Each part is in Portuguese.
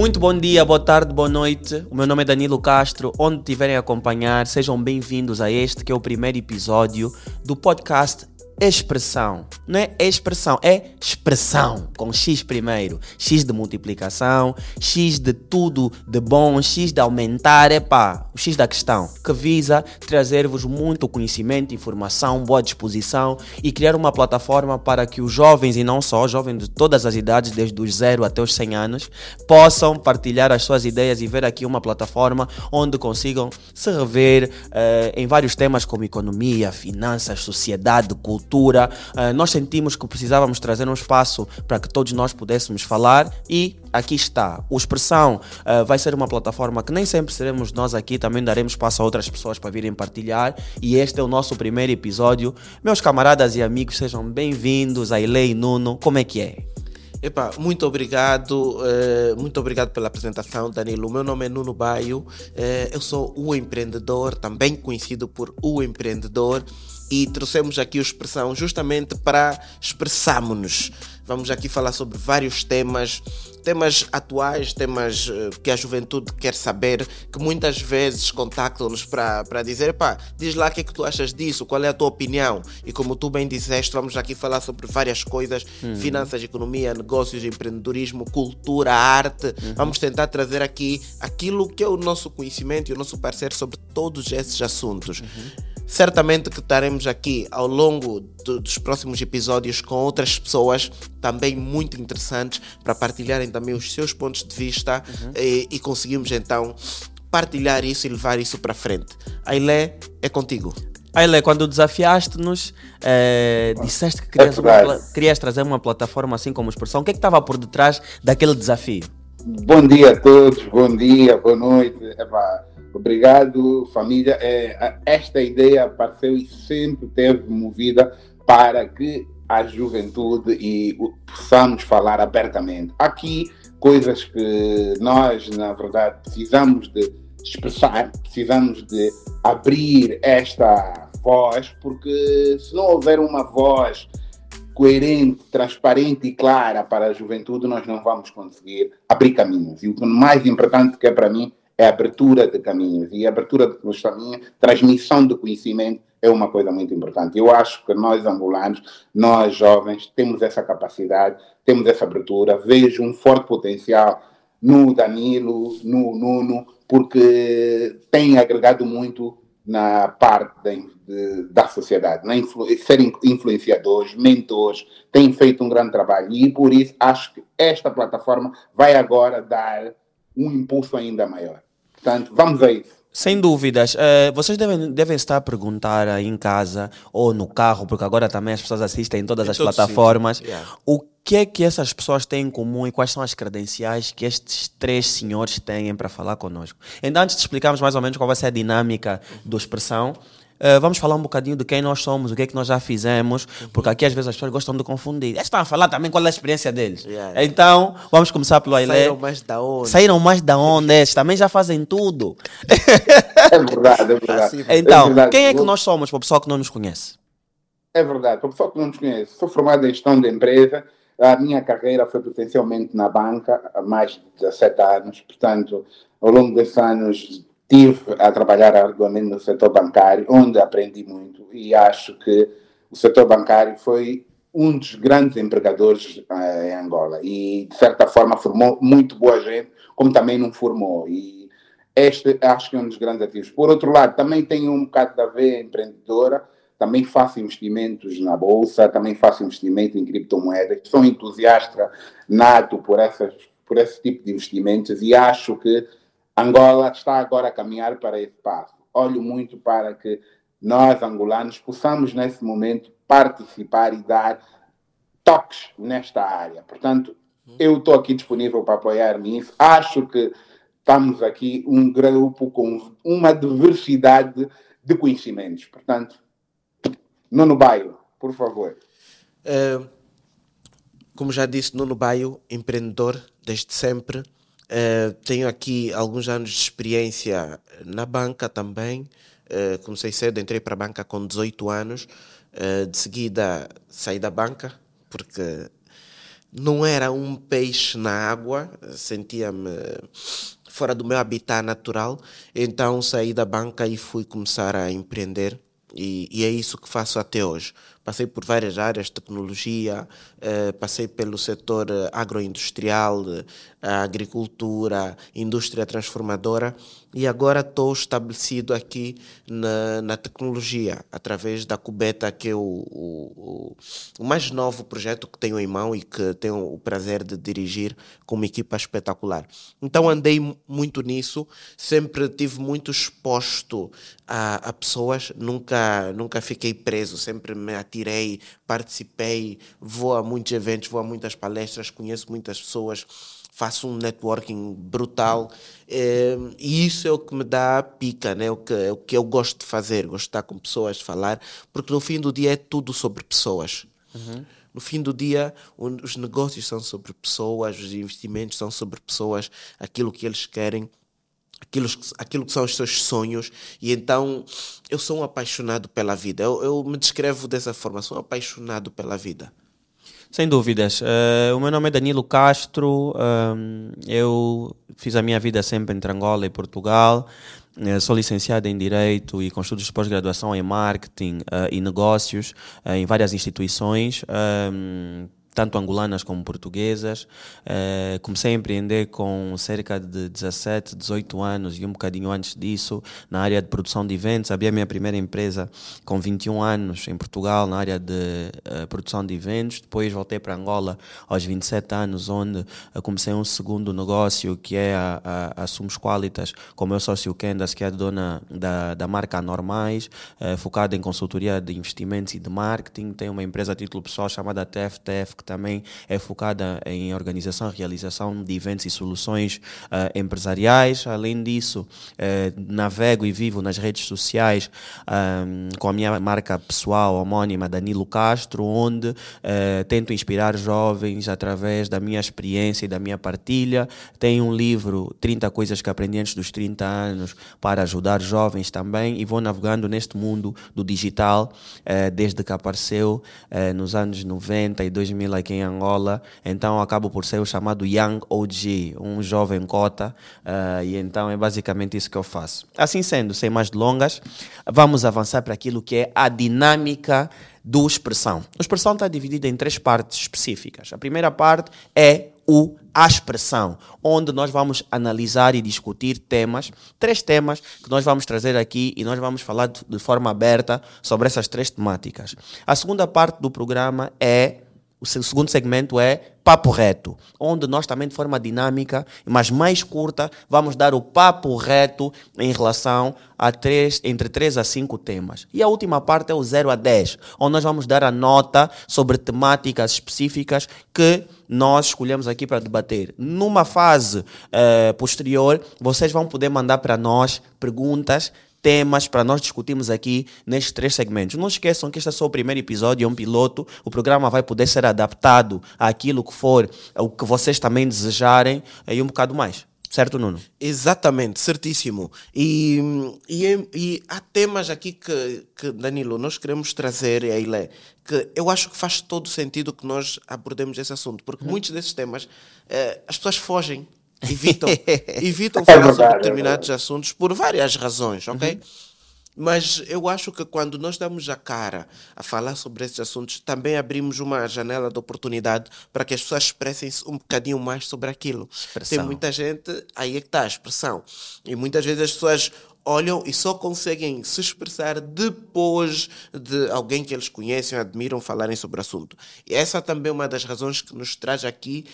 Muito bom dia, boa tarde, boa noite. O meu nome é Danilo Castro. Onde estiverem a acompanhar, sejam bem-vindos a este que é o primeiro episódio do podcast expressão. Não é expressão, é expressão. Com X primeiro. X de multiplicação, X de tudo de bom, X de aumentar. Epá, o X da questão. Que visa trazer-vos muito conhecimento, informação, boa disposição e criar uma plataforma para que os jovens, e não só, jovens de todas as idades, desde os 0 até os 100 anos, possam partilhar as suas ideias e ver aqui uma plataforma onde consigam se rever uh, em vários temas como economia, finanças, sociedade, cultura Uh, nós sentimos que precisávamos trazer um espaço para que todos nós pudéssemos falar e aqui está. O Expressão uh, vai ser uma plataforma que nem sempre seremos nós aqui, também daremos espaço a outras pessoas para virem partilhar. E este é o nosso primeiro episódio. Meus camaradas e amigos, sejam bem-vindos a e Nuno. Como é que é? Epa, muito obrigado, uh, muito obrigado pela apresentação, Danilo. Meu nome é Nuno Baio, uh, eu sou o empreendedor, também conhecido por o empreendedor e trouxemos aqui a expressão justamente para expressarmos-nos. Vamos aqui falar sobre vários temas, temas atuais, temas uh, que a juventude quer saber, que muitas vezes contactam-nos para dizer, pá, diz lá o que é que tu achas disso, qual é a tua opinião. E como tu bem disseste, vamos aqui falar sobre várias coisas, uhum. finanças, economia, negócios, empreendedorismo, cultura, arte. Uhum. Vamos tentar trazer aqui aquilo que é o nosso conhecimento e o nosso parecer sobre todos esses assuntos. Uhum. Certamente que estaremos aqui ao longo do, dos próximos episódios com outras pessoas também muito interessantes para partilharem também os seus pontos de vista uhum. e, e conseguimos então partilhar isso e levar isso para frente. Ailé, é contigo. Ailé, quando desafiaste-nos, eh, disseste que querias, é uma, querias, trazer uma plataforma assim como expressão. O que é que estava por detrás daquele desafio? Bom dia a todos, bom dia, boa noite. Epá, Obrigado, família. É, esta ideia apareceu e sempre teve movida para que a juventude e possamos falar abertamente. Aqui, coisas que nós, na verdade, precisamos de expressar, precisamos de abrir esta voz, porque se não houver uma voz coerente, transparente e clara para a juventude, nós não vamos conseguir abrir caminhos. E o mais importante que é para mim é abertura de caminhos. E a abertura de caminhos, transmissão de conhecimento é uma coisa muito importante. Eu acho que nós angolanos, nós jovens, temos essa capacidade, temos essa abertura. Vejo um forte potencial no Danilo, no Nuno, porque tem agregado muito na parte da, de, da sociedade, na influ, serem influenciadores, mentores, têm feito um grande trabalho e por isso acho que esta plataforma vai agora dar um impulso ainda maior. Portanto, vamos a isso. Sem dúvidas. Uh, vocês devem, devem estar a perguntar aí em casa ou no carro, porque agora também as pessoas assistem em todas em as plataformas. Yeah. O que é que essas pessoas têm em comum e quais são as credenciais que estes três senhores têm para falar conosco? Então, antes de explicarmos mais ou menos qual vai ser a dinâmica do expressão, Uh, vamos falar um bocadinho de quem nós somos, o que é que nós já fizemos, porque aqui às vezes as pessoas gostam de confundir. Eles estão a falar também qual é a experiência deles. Yeah. Então, vamos começar pelo Ailé. Saíram mais da onde? Saíram mais da onde? Eles também já fazem tudo. É verdade, é verdade. Assim, então, é verdade. quem é que nós somos para o pessoal que não nos conhece? É verdade, para o pessoal que não nos conhece, sou formado em gestão de empresa. A minha carreira foi potencialmente na banca há mais de 17 anos, portanto, ao longo desses anos Estive a trabalhar arduamente no setor bancário, onde aprendi muito e acho que o setor bancário foi um dos grandes empregadores uh, em Angola e, de certa forma, formou muito boa gente, como também não formou. E este acho que é um dos grandes ativos. Por outro lado, também tenho um bocado da veia empreendedora, também faço investimentos na bolsa, também faço investimento em criptomoedas, sou entusiasta nato por, essas, por esse tipo de investimentos e acho que Angola está agora a caminhar para esse passo. Olho muito para que nós, angolanos, possamos, nesse momento, participar e dar toques nesta área. Portanto, eu estou aqui disponível para apoiar nisso. Acho que estamos aqui um grupo com uma diversidade de conhecimentos. Portanto, Nuno Baio, por favor. É, como já disse, Nuno Baio, empreendedor desde sempre Uh, tenho aqui alguns anos de experiência na banca também. Uh, comecei cedo, entrei para a banca com 18 anos. Uh, de seguida saí da banca, porque não era um peixe na água, sentia-me fora do meu habitat natural. Então saí da banca e fui começar a empreender. E, e, é isso que faço até hoje. Passei por várias áreas, tecnologia, eh, passei pelo setor eh, agroindustrial, eh, agricultura, indústria transformadora e agora estou estabelecido aqui na, na tecnologia, através da Cubeta, que é o, o, o, mais novo projeto que tenho em mão e que tenho o prazer de dirigir com uma equipa espetacular. Então andei muito nisso, sempre tive muito exposto a, a pessoas, nunca, nunca fiquei preso, sempre me atirei, participei, vou a muitos eventos, vou a muitas palestras, conheço muitas pessoas faço um networking brutal é, e isso é o que me dá pica, né? o, que, é o que eu gosto de fazer, gosto de estar com pessoas, falar, porque no fim do dia é tudo sobre pessoas. Uhum. No fim do dia, os negócios são sobre pessoas, os investimentos são sobre pessoas, aquilo que eles querem, aquilo, aquilo que são os seus sonhos. E então, eu sou um apaixonado pela vida. Eu, eu me descrevo dessa forma, sou um apaixonado pela vida. Sem dúvidas. Uh, o meu nome é Danilo Castro. Um, eu fiz a minha vida sempre entre Angola e Portugal. Uh, sou licenciado em Direito e com estudos de pós-graduação em Marketing uh, e Negócios em várias instituições. Um, tanto angolanas como portuguesas. Uh, comecei a empreender com cerca de 17, 18 anos e um bocadinho antes disso, na área de produção de eventos. Abri a minha primeira empresa com 21 anos em Portugal, na área de uh, produção de eventos. Depois voltei para Angola aos 27 anos, onde uh, comecei um segundo negócio, que é a, a, a Sumos Qualitas, com o meu sócio Kendas, que é dona da, da marca Anormais, focada em consultoria de investimentos e de marketing. Tem uma empresa a título pessoal chamada TFTF, que também é focada em organização realização de eventos e soluções uh, empresariais. Além disso, uh, navego e vivo nas redes sociais um, com a minha marca pessoal homónima Danilo Castro, onde uh, tento inspirar jovens através da minha experiência e da minha partilha. Tenho um livro, 30 coisas que aprendi antes dos 30 anos, para ajudar jovens também e vou navegando neste mundo do digital desde que apareceu nos anos 90 e 2000 aqui em Angola, então acabo por ser o chamado Young OG, um jovem cota, uh, e então é basicamente isso que eu faço. Assim sendo, sem mais delongas, vamos avançar para aquilo que é a dinâmica do expressão. O expressão está dividido em três partes específicas. A primeira parte é o a expressão, onde nós vamos analisar e discutir temas, três temas que nós vamos trazer aqui e nós vamos falar de forma aberta sobre essas três temáticas. A segunda parte do programa é o segundo segmento é Papo Reto, onde nós também de forma dinâmica, mas mais curta, vamos dar o papo reto em relação a três, entre 3 a 5 temas. E a última parte é o 0 a 10, onde nós vamos dar a nota sobre temáticas específicas que nós escolhemos aqui para debater. Numa fase eh, posterior, vocês vão poder mandar para nós perguntas temas para nós discutirmos aqui nestes três segmentos. Não esqueçam que este é só o primeiro episódio, é um piloto. O programa vai poder ser adaptado àquilo que for, o que vocês também desejarem e um bocado mais. Certo, Nuno? Exatamente, certíssimo. E, e, e há temas aqui que, que, Danilo, nós queremos trazer, e Ailé, que eu acho que faz todo sentido que nós abordemos esse assunto, porque hum. muitos desses temas eh, as pessoas fogem evitam, evitam é falar sobre é determinados assuntos por várias razões, ok? Uhum. Mas eu acho que quando nós damos a cara a falar sobre esses assuntos, também abrimos uma janela de oportunidade para que as pessoas expressem-se um bocadinho mais sobre aquilo. Expressão. Tem muita gente, aí é que está a expressão. E muitas vezes as pessoas olham e só conseguem se expressar depois de alguém que eles conhecem, admiram, falarem sobre o assunto. E essa também é uma das razões que nos traz aqui,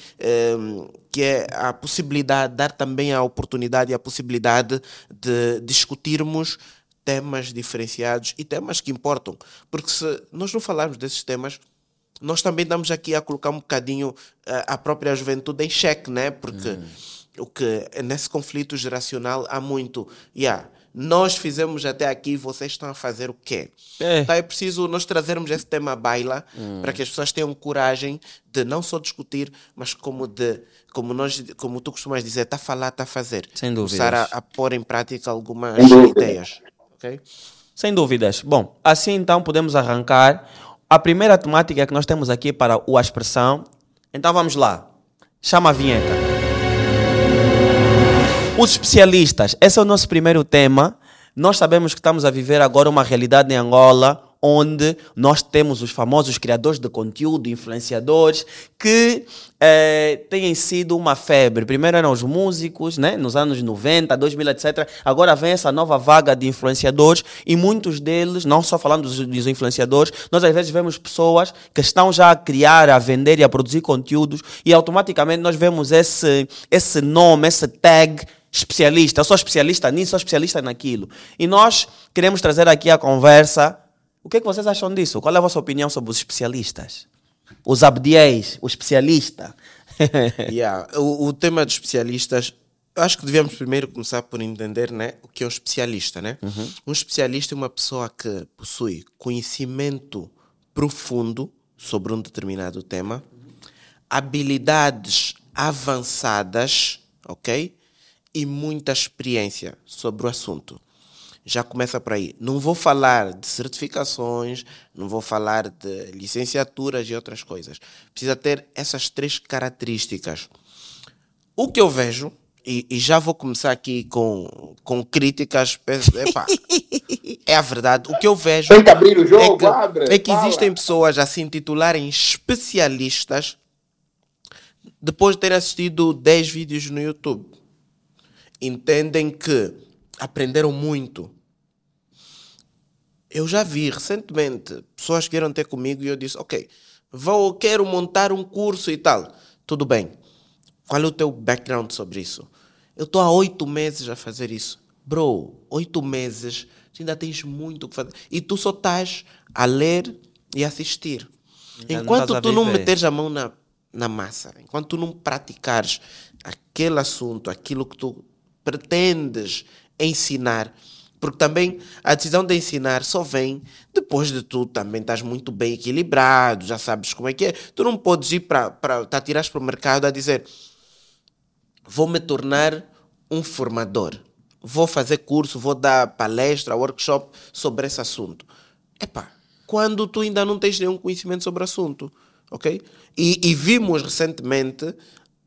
um, que é a possibilidade, dar também a oportunidade e a possibilidade de discutirmos temas diferenciados e temas que importam. Porque se nós não falarmos desses temas, nós também estamos aqui a colocar um bocadinho eh, a própria juventude em xeque, né? Porque hum. o que nesse conflito geracional há muito, yeah, nós fizemos até aqui, vocês estão a fazer o quê? É. Então é preciso nós trazermos esse tema à baila hum. para que as pessoas tenham coragem de não só discutir, mas como de, como nós, como tu costumas dizer, está a falar, está a fazer. Sem dúvidas. Começar a, a pôr em prática algumas ideias. Okay? Sem dúvidas. Bom, assim então podemos arrancar. A primeira temática que nós temos aqui para o expressão Então vamos lá. Chama a vinheta. Os especialistas. Esse é o nosso primeiro tema. Nós sabemos que estamos a viver agora uma realidade em Angola onde nós temos os famosos criadores de conteúdo, influenciadores, que eh, têm sido uma febre. Primeiro eram os músicos, né? nos anos 90, 2000, etc. Agora vem essa nova vaga de influenciadores e muitos deles, não só falando dos, dos influenciadores, nós às vezes vemos pessoas que estão já a criar, a vender e a produzir conteúdos e automaticamente nós vemos esse, esse nome, esse tag especialista. Eu sou especialista nisso, sou especialista naquilo. E nós queremos trazer aqui a conversa o que, é que vocês acham disso? Qual é a vossa opinião sobre os especialistas? Os abdiéis, o especialista. yeah. o, o tema de especialistas, acho que devemos primeiro começar por entender né, o que é um especialista. Né? Uhum. Um especialista é uma pessoa que possui conhecimento profundo sobre um determinado tema, habilidades avançadas, ok? E muita experiência sobre o assunto já começa por aí. Não vou falar de certificações, não vou falar de licenciaturas e outras coisas. Precisa ter essas três características. O que eu vejo, e, e já vou começar aqui com, com críticas, epá, é a verdade. O que eu vejo Tem que abrir o jogo, é que, abre, é que existem pessoas a se intitularem especialistas depois de ter assistido 10 vídeos no YouTube. Entendem que aprenderam muito eu já vi recentemente pessoas que queiram ter comigo e eu disse, ok, vou, quero montar um curso e tal. Tudo bem. Qual é o teu background sobre isso? Eu estou há oito meses a fazer isso. Bro, oito meses, tu ainda tens muito o que fazer. E tu só estás a ler e assistir. Enquanto não tu não meteres a mão na, na massa, enquanto tu não praticares aquele assunto, aquilo que tu pretendes ensinar, porque também a decisão de ensinar só vem depois de tu também estás muito bem equilibrado, já sabes como é que é. Tu não podes ir para te atirar para o mercado a dizer vou me tornar um formador, vou fazer curso, vou dar palestra, workshop sobre esse assunto. Epá, quando tu ainda não tens nenhum conhecimento sobre o assunto, ok? E, e vimos recentemente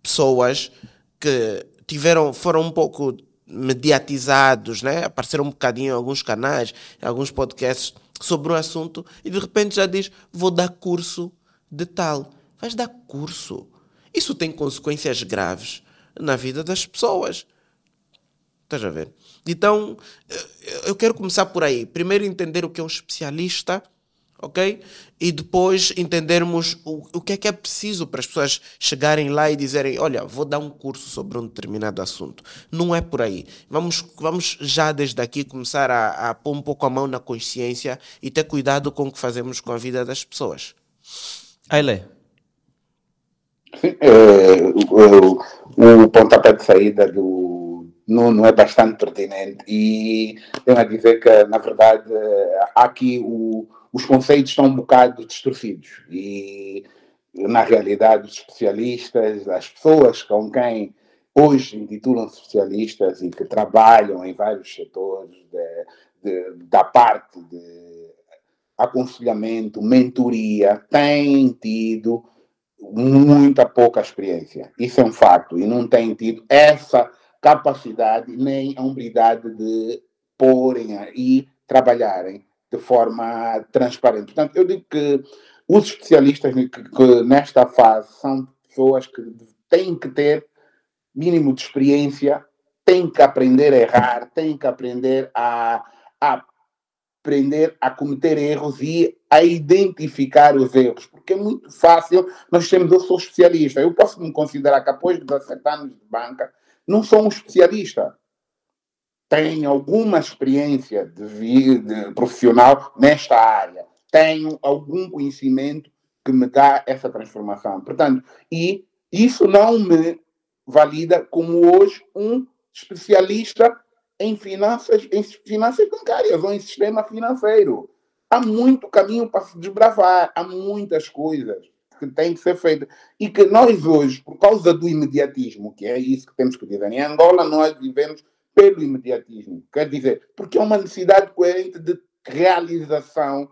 pessoas que tiveram, foram um pouco mediatizados, né? apareceram um bocadinho em alguns canais, em alguns podcasts sobre um assunto e de repente já diz: Vou dar curso de tal. Vais dar curso. Isso tem consequências graves na vida das pessoas. Estás a ver? Então, eu quero começar por aí. Primeiro, entender o que é um especialista ok? E depois entendermos o, o que é que é preciso para as pessoas chegarem lá e dizerem: Olha, vou dar um curso sobre um determinado assunto. Não é por aí. Vamos, vamos já desde aqui começar a, a pôr um pouco a mão na consciência e ter cuidado com o que fazemos com a vida das pessoas. Aile. É, o, o pontapé de saída do Nuno é bastante pertinente e tenho a dizer que, na verdade, há aqui o os conceitos estão um bocado distorcidos e na realidade os especialistas, as pessoas com quem hoje intitulam-se especialistas e que trabalham em vários setores de, de, da parte de aconselhamento, mentoria, têm tido muita pouca experiência. Isso é um facto. E não têm tido essa capacidade nem a humildade de porem e trabalharem de forma transparente. Portanto, eu digo que os especialistas que, que nesta fase são pessoas que têm que ter mínimo de experiência, têm que aprender a errar, têm que aprender a, a aprender a cometer erros e a identificar os erros, porque é muito fácil nós temos, eu sou especialista, eu posso me considerar que após 17 anos de banca, não sou um especialista, tenho alguma experiência de vida profissional nesta área, tenho algum conhecimento que me dá essa transformação. Portanto, e isso não me valida como hoje um especialista em finanças, em finanças bancárias ou em sistema financeiro. Há muito caminho para se desbravar, há muitas coisas que têm que ser feitas. E que nós hoje, por causa do imediatismo, que é isso que temos que viver em Angola, nós vivemos pelo imediatismo. Quer dizer, porque é uma necessidade coerente de realização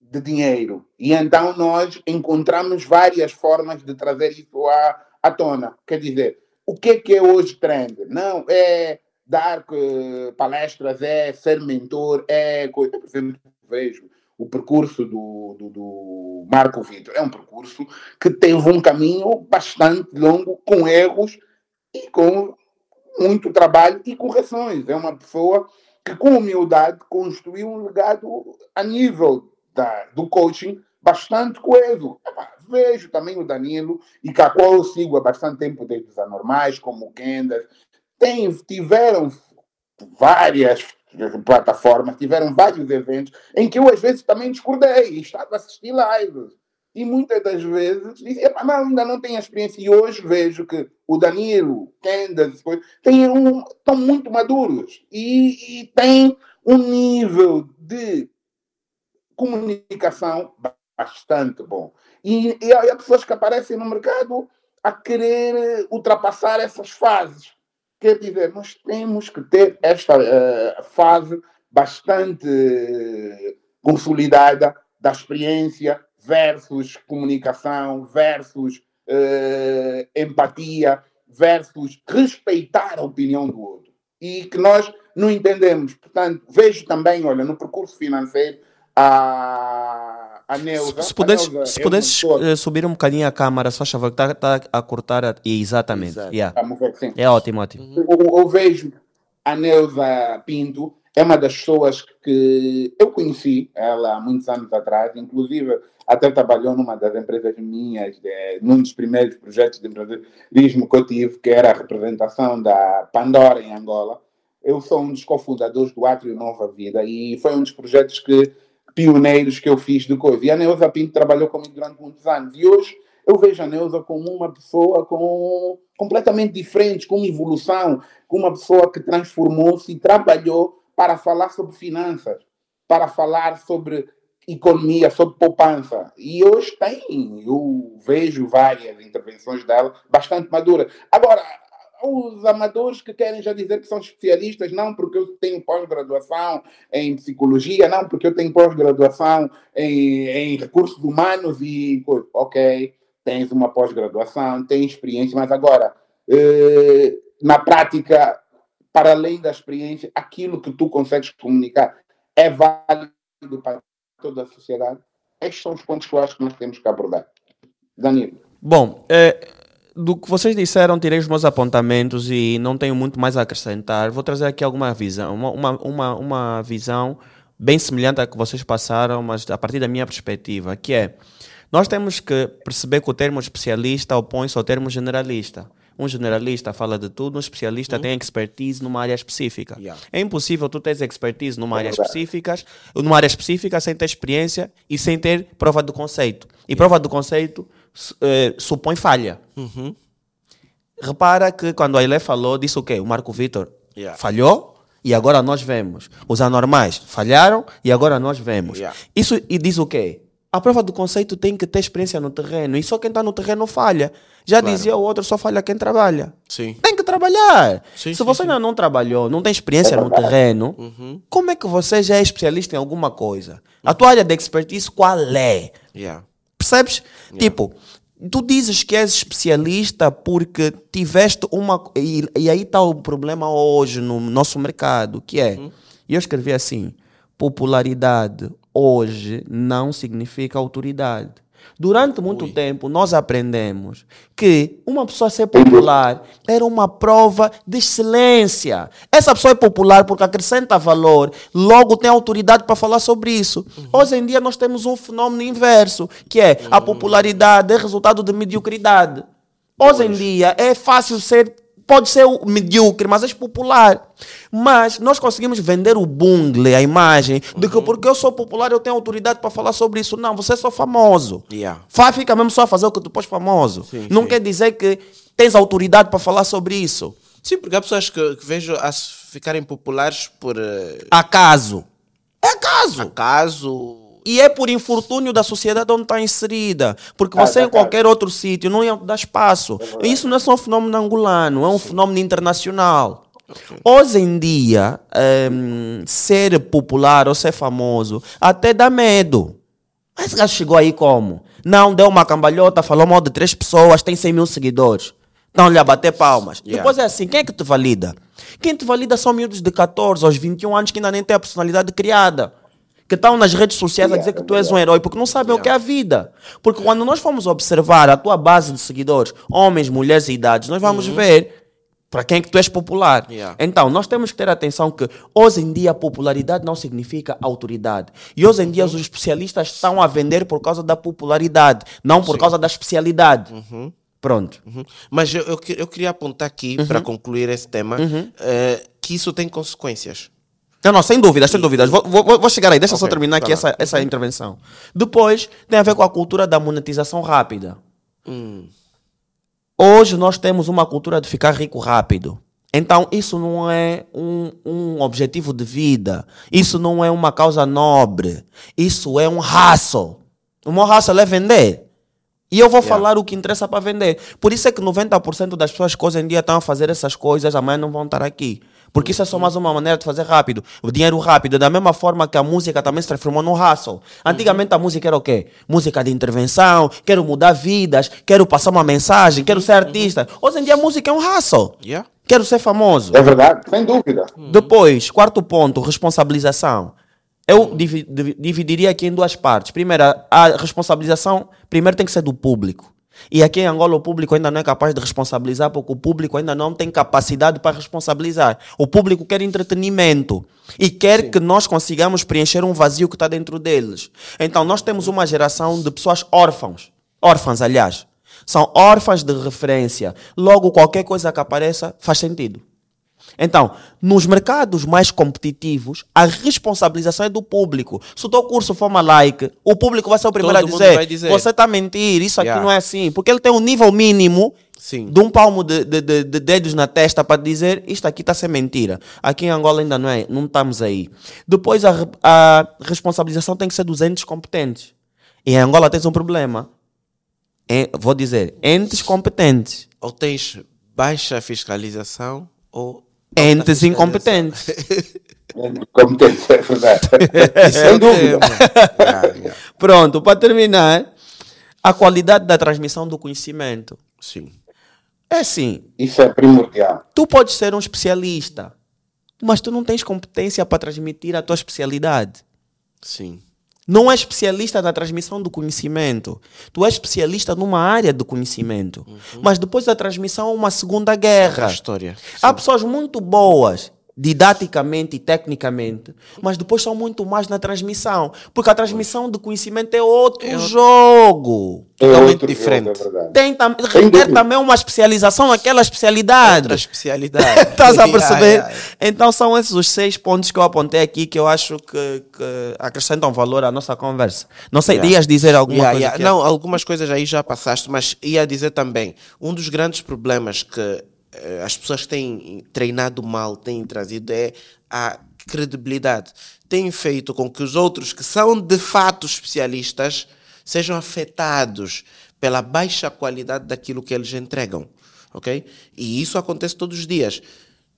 de dinheiro. E então nós encontramos várias formas de trazer isso à, à tona. Quer dizer, o que é que é hoje trend? Não, é dar uh, palestras, é ser mentor, é coisa. Por exemplo, vejo o percurso do, do, do, Marco Vitor. É um percurso que teve um caminho bastante longo, com erros e com muito trabalho e correções. É uma pessoa que, com humildade, construiu um legado a nível da, do coaching bastante coeso. vejo também o Danilo, e que a qual eu sigo há bastante tempo desde os anormais, como o Kendas, tem, tiveram várias plataformas, tiveram vários eventos em que eu às vezes também discordei, estava a assistir lives. E muitas das vezes disse, não, ainda não tenho experiência. E hoje vejo que o Danilo, Candace, têm um, estão muito maduros e, e têm um nível de comunicação bastante bom. E, e há pessoas que aparecem no mercado a querer ultrapassar essas fases. Quer dizer, nós temos que ter esta uh, fase bastante consolidada da experiência versus comunicação, versus uh, empatia, versus respeitar a opinião do outro. E que nós não entendemos. Portanto, vejo também, olha, no percurso financeiro, a a Neuza. Se, pudesse, Neuza se pudesses uh, subir um bocadinho a câmara, só favor, está tá a cortar. A... Exatamente. Yeah. É ótimo, ótimo. Uhum. Eu, eu, vejo a Neuza Pinto, é uma das pessoas que eu conheci ela há muitos anos atrás, inclusive até trabalhou numa das empresas minhas, de, num dos primeiros projetos de empreendedorismo que eu tive, que era a representação da Pandora em Angola. Eu sou um dos cofundadores do Atrio Nova Vida e foi um dos projetos que pioneiros que eu fiz de coisa. E a Neuza Pinto trabalhou comigo durante muitos anos. E hoje eu vejo a Neuza como uma pessoa com, completamente diferente, com uma evolução, com uma pessoa que transformou-se e trabalhou para falar sobre finanças, para falar sobre economia, sobre poupança. E hoje tem, eu vejo várias intervenções dela bastante maduras. Agora, os amadores que querem já dizer que são especialistas, não porque eu tenho pós-graduação em psicologia, não porque eu tenho pós-graduação em, em, recursos humanos e ok, tens uma pós-graduação, tens experiência, mas agora eh, na prática, para além da experiência, aquilo que tu consegues comunicar é válido para toda a sociedade. Estes são os pontos que eu acho que nós temos que abordar. Danilo. Bom, é, do que vocês disseram, tirei os meus apontamentos e não tenho muito mais a acrescentar. Vou trazer aqui alguma visão, uma, uma, uma, visão bem semelhante à que vocês passaram, mas a partir da minha perspectiva, que é, nós temos que perceber que o termo especialista opõe-se ao termo generalista. Um generalista fala de tudo, um especialista uhum. tem expertise numa área específica. Yeah. É impossível tu teres expertise numa é área específica, numa área específica sem ter experiência e sem ter prova do conceito. E yeah. prova do conceito uh, supõe falha. Uhum. Repara que quando a Ilé falou, disse o quê? O Marco Vitor yeah. falhou e agora nós vemos. Os anormais falharam e agora nós vemos. Isso e diz o quê? A prova do conceito tem que ter experiência no terreno e só quem está no terreno falha. Já claro. dizia o outro, só falha quem trabalha. Sim. Tem que trabalhar. Sim, Se sim, você ainda não trabalhou, não tem experiência no terreno, uhum. como é que você já é especialista em alguma coisa? A tua área de expertise qual é? Yeah. Percebes? Yeah. Tipo, tu dizes que és especialista porque tiveste uma. E, e aí está o problema hoje no nosso mercado, que é. Uhum. E eu escrevi assim: popularidade hoje não significa autoridade. Durante muito Ui. tempo, nós aprendemos que uma pessoa ser popular era uma prova de excelência. Essa pessoa é popular porque acrescenta valor, logo tem autoridade para falar sobre isso. Uhum. Hoje em dia, nós temos um fenômeno inverso, que é a uhum. popularidade é resultado de mediocridade. Hoje em dia, é fácil ser pode ser medíocre, mas é popular. Mas nós conseguimos vender o bungle, a imagem, de que uhum. porque eu sou popular eu tenho autoridade para falar sobre isso. Não, você é só famoso. Yeah. Fica mesmo só a fazer o que tu pôs famoso. Sim, Não sim. quer dizer que tens autoridade para falar sobre isso. Sim, porque há pessoas que, que vejo a ficarem populares por. Uh... Acaso. É acaso. Acaso e é por infortúnio da sociedade onde está inserida. Porque ah, você em qualquer outro sítio não ia dar espaço. É Isso não é só um fenômeno angolano, é um Sim. fenômeno internacional. Okay. Hoje em dia, um, ser popular ou ser famoso até dá medo. Esse gajo chegou aí como? Não, deu uma cambalhota, falou mal de três pessoas, tem 100 mil seguidores. Estão-lhe a bater palmas. Yeah. Depois é assim, quem é que te valida? Quem te valida são miúdos de 14 aos 21 anos que ainda nem têm a personalidade criada. Que estão nas redes sociais a dizer que tu és um herói, porque não sabem o que é a vida. Porque quando nós formos observar a tua base de seguidores, homens, mulheres e idades, nós vamos ver para quem é que tu és popular. Yeah. Então, nós temos que ter atenção que hoje em dia popularidade não significa autoridade. E hoje em dia os especialistas estão a vender por causa da popularidade, não por causa da especialidade. Pronto. Uhum. Mas eu, eu, eu queria apontar aqui, para concluir esse tema, eh, que isso tem consequências. Não, não, sem dúvidas, sem dúvidas. Vou, vou, vou chegar aí, deixa só Ok, terminar aqui essa, essa intervenção. Depois, tem a ver com a cultura da monetização rápida. Hoje nós temos uma cultura de ficar rico rápido. Então, isso não é um, um objetivo de vida. Isso não é uma causa nobre. Isso é um hustle. O meu hustle é vender. E eu vou falar o que interessa para vender. Por isso é que 90% das pessoas que hoje em dia estão a fazer essas coisas, amanhã não vão estar aqui. Porque isso é só mais uma maneira de fazer rápido. O dinheiro rápido, da mesma forma que a música também se transformou num hustle. Antigamente a música era o quê? Música de intervenção, quero mudar vidas, quero passar uma mensagem, quero ser artista. Hoje em dia a música é um hustle. Yeah? Quero ser famoso. É verdade, sem dúvida. Depois, quarto ponto, responsabilização. Eu divi- divi- dividiria aqui em duas partes. Primeiro, a- a responsabilização primeiro tem que ser do público. E aqui em Angola o público ainda não é capaz de responsabilizar porque o público ainda não tem capacidade para responsabilizar. O público quer entretenimento e quer que nós consigamos preencher um vazio que está dentro deles. Então nós temos uma geração de pessoas órfãos. Órfãs, aliás. São órfãs de referência. Logo, qualquer coisa que apareça faz sentido. Então, nos mercados mais competitivos, a responsabilização é do público. Se o teu curso for uma like, o público vai ser o primeiro Todo a dizer, dizer. você está a mentir, isso aqui Yeah. não é assim. Porque ele tem um nível mínimo Sim. de um palmo de, de- de- de dedos na testa para dizer isto aqui está a ser mentira. Aqui em Angola ainda não é, não estamos aí. Depois a, a responsabilização tem que ser dos entes competentes. E em Angola tens um problema. É, vou dizer, entes competentes. Ou tens baixa fiscalização ou. Entes fiscalização. incompetentes. Competência, é verdade. Isso é sem o dúvida. yeah. Pronto, para terminar, a qualidade da transmissão do conhecimento. Sim. É assim, Isso é primordial. tu podes ser um especialista, mas tu não tens competência para transmitir a tua especialidade. Sim. Não é especialista na transmissão do conhecimento. Tu és especialista numa área do conhecimento. Mas depois da transmissão há uma segunda guerra. A história. Há pessoas muito boas, didaticamente e tecnicamente, mas depois são muito mais na transmissão. Porque a transmissão do conhecimento é outro jogo. É Totalmente outro diferente. jogo, é. Tem tam requer também uma especialização naquela especialidade. Outra especialidade. Estás a perceber? Yeah, yeah. Então são esses os seis pontos que eu apontei aqui que eu acho que, que acrescentam valor à nossa conversa. Não sei, Yeah. ias dizer alguma Yeah, coisa? yeah. que- Não, algumas coisas aí já passaste, mas ia dizer também, um dos grandes problemas que as pessoas têm treinado mal, têm trazido é a credibilidade. Tem feito com que os outros que são de fato especialistas sejam afetados pela baixa qualidade daquilo que eles entregam, ok? E isso acontece todos os dias.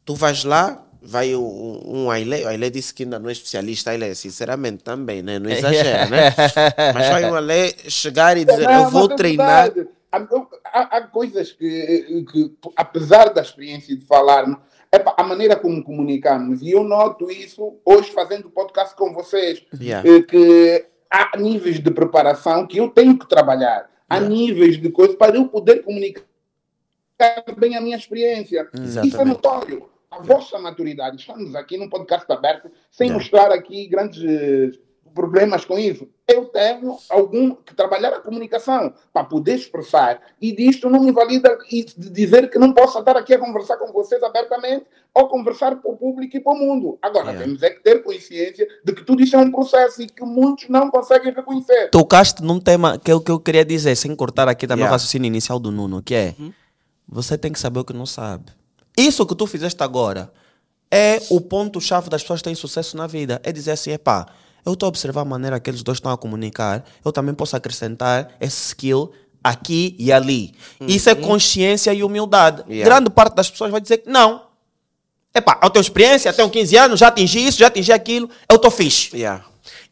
Tu vais lá, vai um, um Aile, o Aile disse que ainda não é especialista, Aile, sinceramente também, né? não exagera, né? Mas vai um Aile chegar e dizer, Não, eu vou é treinar. verdade. Há, há- coisas que, que, apesar da experiência de falar, epá, a maneira como comunicamos, e eu noto isso hoje fazendo podcast com vocês, Yeah. eh, que há níveis de preparação que eu tenho que trabalhar, há níveis de coisas para eu poder comunicar bem a minha experiência. Isso é Exatamente. notório. A vossa maturidade, estamos aqui num podcast aberto, sem Yeah. mostrar aqui grandes problemas com isso. Eu tenho algum que trabalhar a comunicação para poder expressar e disto não me invalida e dizer que não posso estar aqui a conversar com vocês abertamente ou conversar para o público e para o mundo. Agora, Yeah. temos é que ter consciência de que tudo isso é um processo e que muitos não conseguem reconhecer. Tocaste num tema que é o que eu queria dizer, sem cortar aqui também Yeah. o raciocínio inicial do Nuno, que é você tem que saber o que não sabe. Isso que tu fizeste agora é o ponto-chave das pessoas que têm sucesso na vida. É dizer assim, epá, eu estou a observar a maneira que eles dois estão a comunicar, eu também posso acrescentar esse skill aqui e ali. Isso é consciência e humildade. Yeah. Grande parte das pessoas vai dizer que não. Epá, eu tenho experiência, tenho 15 anos, já atingi isso, já atingi aquilo, eu estou fixe. Yeah.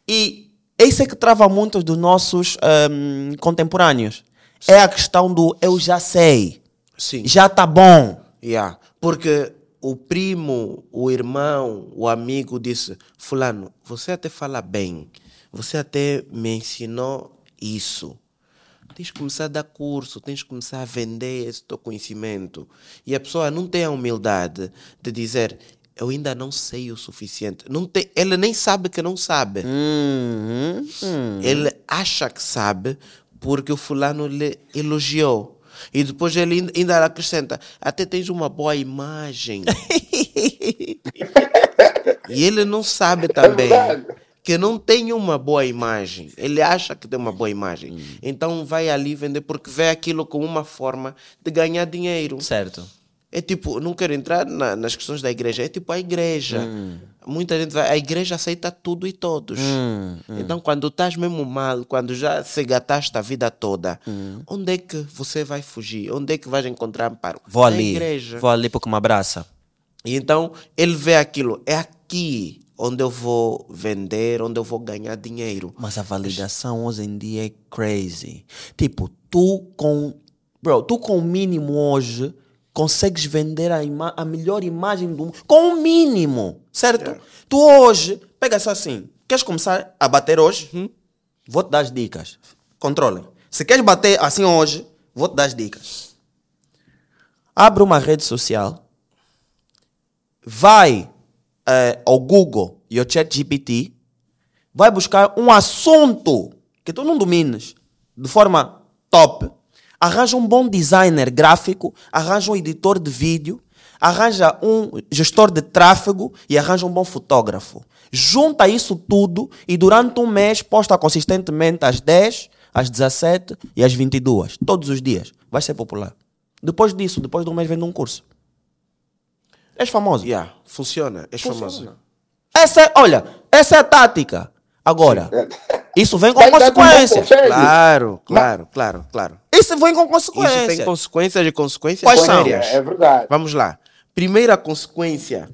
E Esse é que trava muitos dos nossos ahm, contemporâneos. É a questão do eu já sei, Sim. já tá bom. Yeah. Porque o primo, o irmão, o amigo disse: Fulano, você até fala bem, você até me ensinou isso. Tens que começar a dar curso, tens que começar a vender esse teu conhecimento. E a pessoa não tem a humildade de dizer: Eu ainda não sei o suficiente. Não tem, ele nem sabe que não sabe. Uhum, hum. Ele acha que sabe porque o fulano lhe elogiou. E depois ele ainda- acrescenta: até tens uma boa imagem. e ele não sabe também verdade. que não tem uma boa imagem. Ele acha que tem uma boa imagem. Então vai ali vender porque vê aquilo como uma forma de ganhar dinheiro. Certo. É tipo, não quero entrar na- nas questões da igreja, é tipo a igreja. Muita gente vai, a igreja aceita tudo e todos. Hum, Então, quando estás mesmo mal, quando já se gataste a vida toda, onde é que você vai fugir? Onde é que vais encontrar amparo? Vou Na ali. igreja. Vou ali porque me abraça. E então, ele vê aquilo, é aqui onde eu vou vender, onde eu vou ganhar dinheiro. Mas a validação hoje em dia é crazy. Tipo, tu com. Bro, tu com o mínimo hoje consegues vender a, ima- a melhor imagem do mundo. Com o mínimo, certo? Tu hoje, pega só assim. Queres começar a bater hoje? Vou te dar as dicas. Controlem. Se queres bater assim hoje, vou te dar as dicas. Abre uma rede social. Vai eh, ao Google e ao ChatGPT vai buscar um assunto que tu não domines de forma top, arranja um bom designer gráfico, arranja um editor de vídeo, arranja um gestor de tráfego e arranja um bom fotógrafo. Junta isso tudo e durante um mês posta consistentemente às 10, às 17 e às 22, todos os dias. Vai ser popular. Depois disso, depois de um mês, vende um curso. És famoso. Yeah, funciona, és famoso. Essa é, olha, essa é a tática. Agora, isso vem com Vai consequência. Claro, claro, claro, claro. Isso vem com Isso tem consequência. consequências e consequências Quais são? sérias. É, é verdade. Vamos lá. Primeira consequência: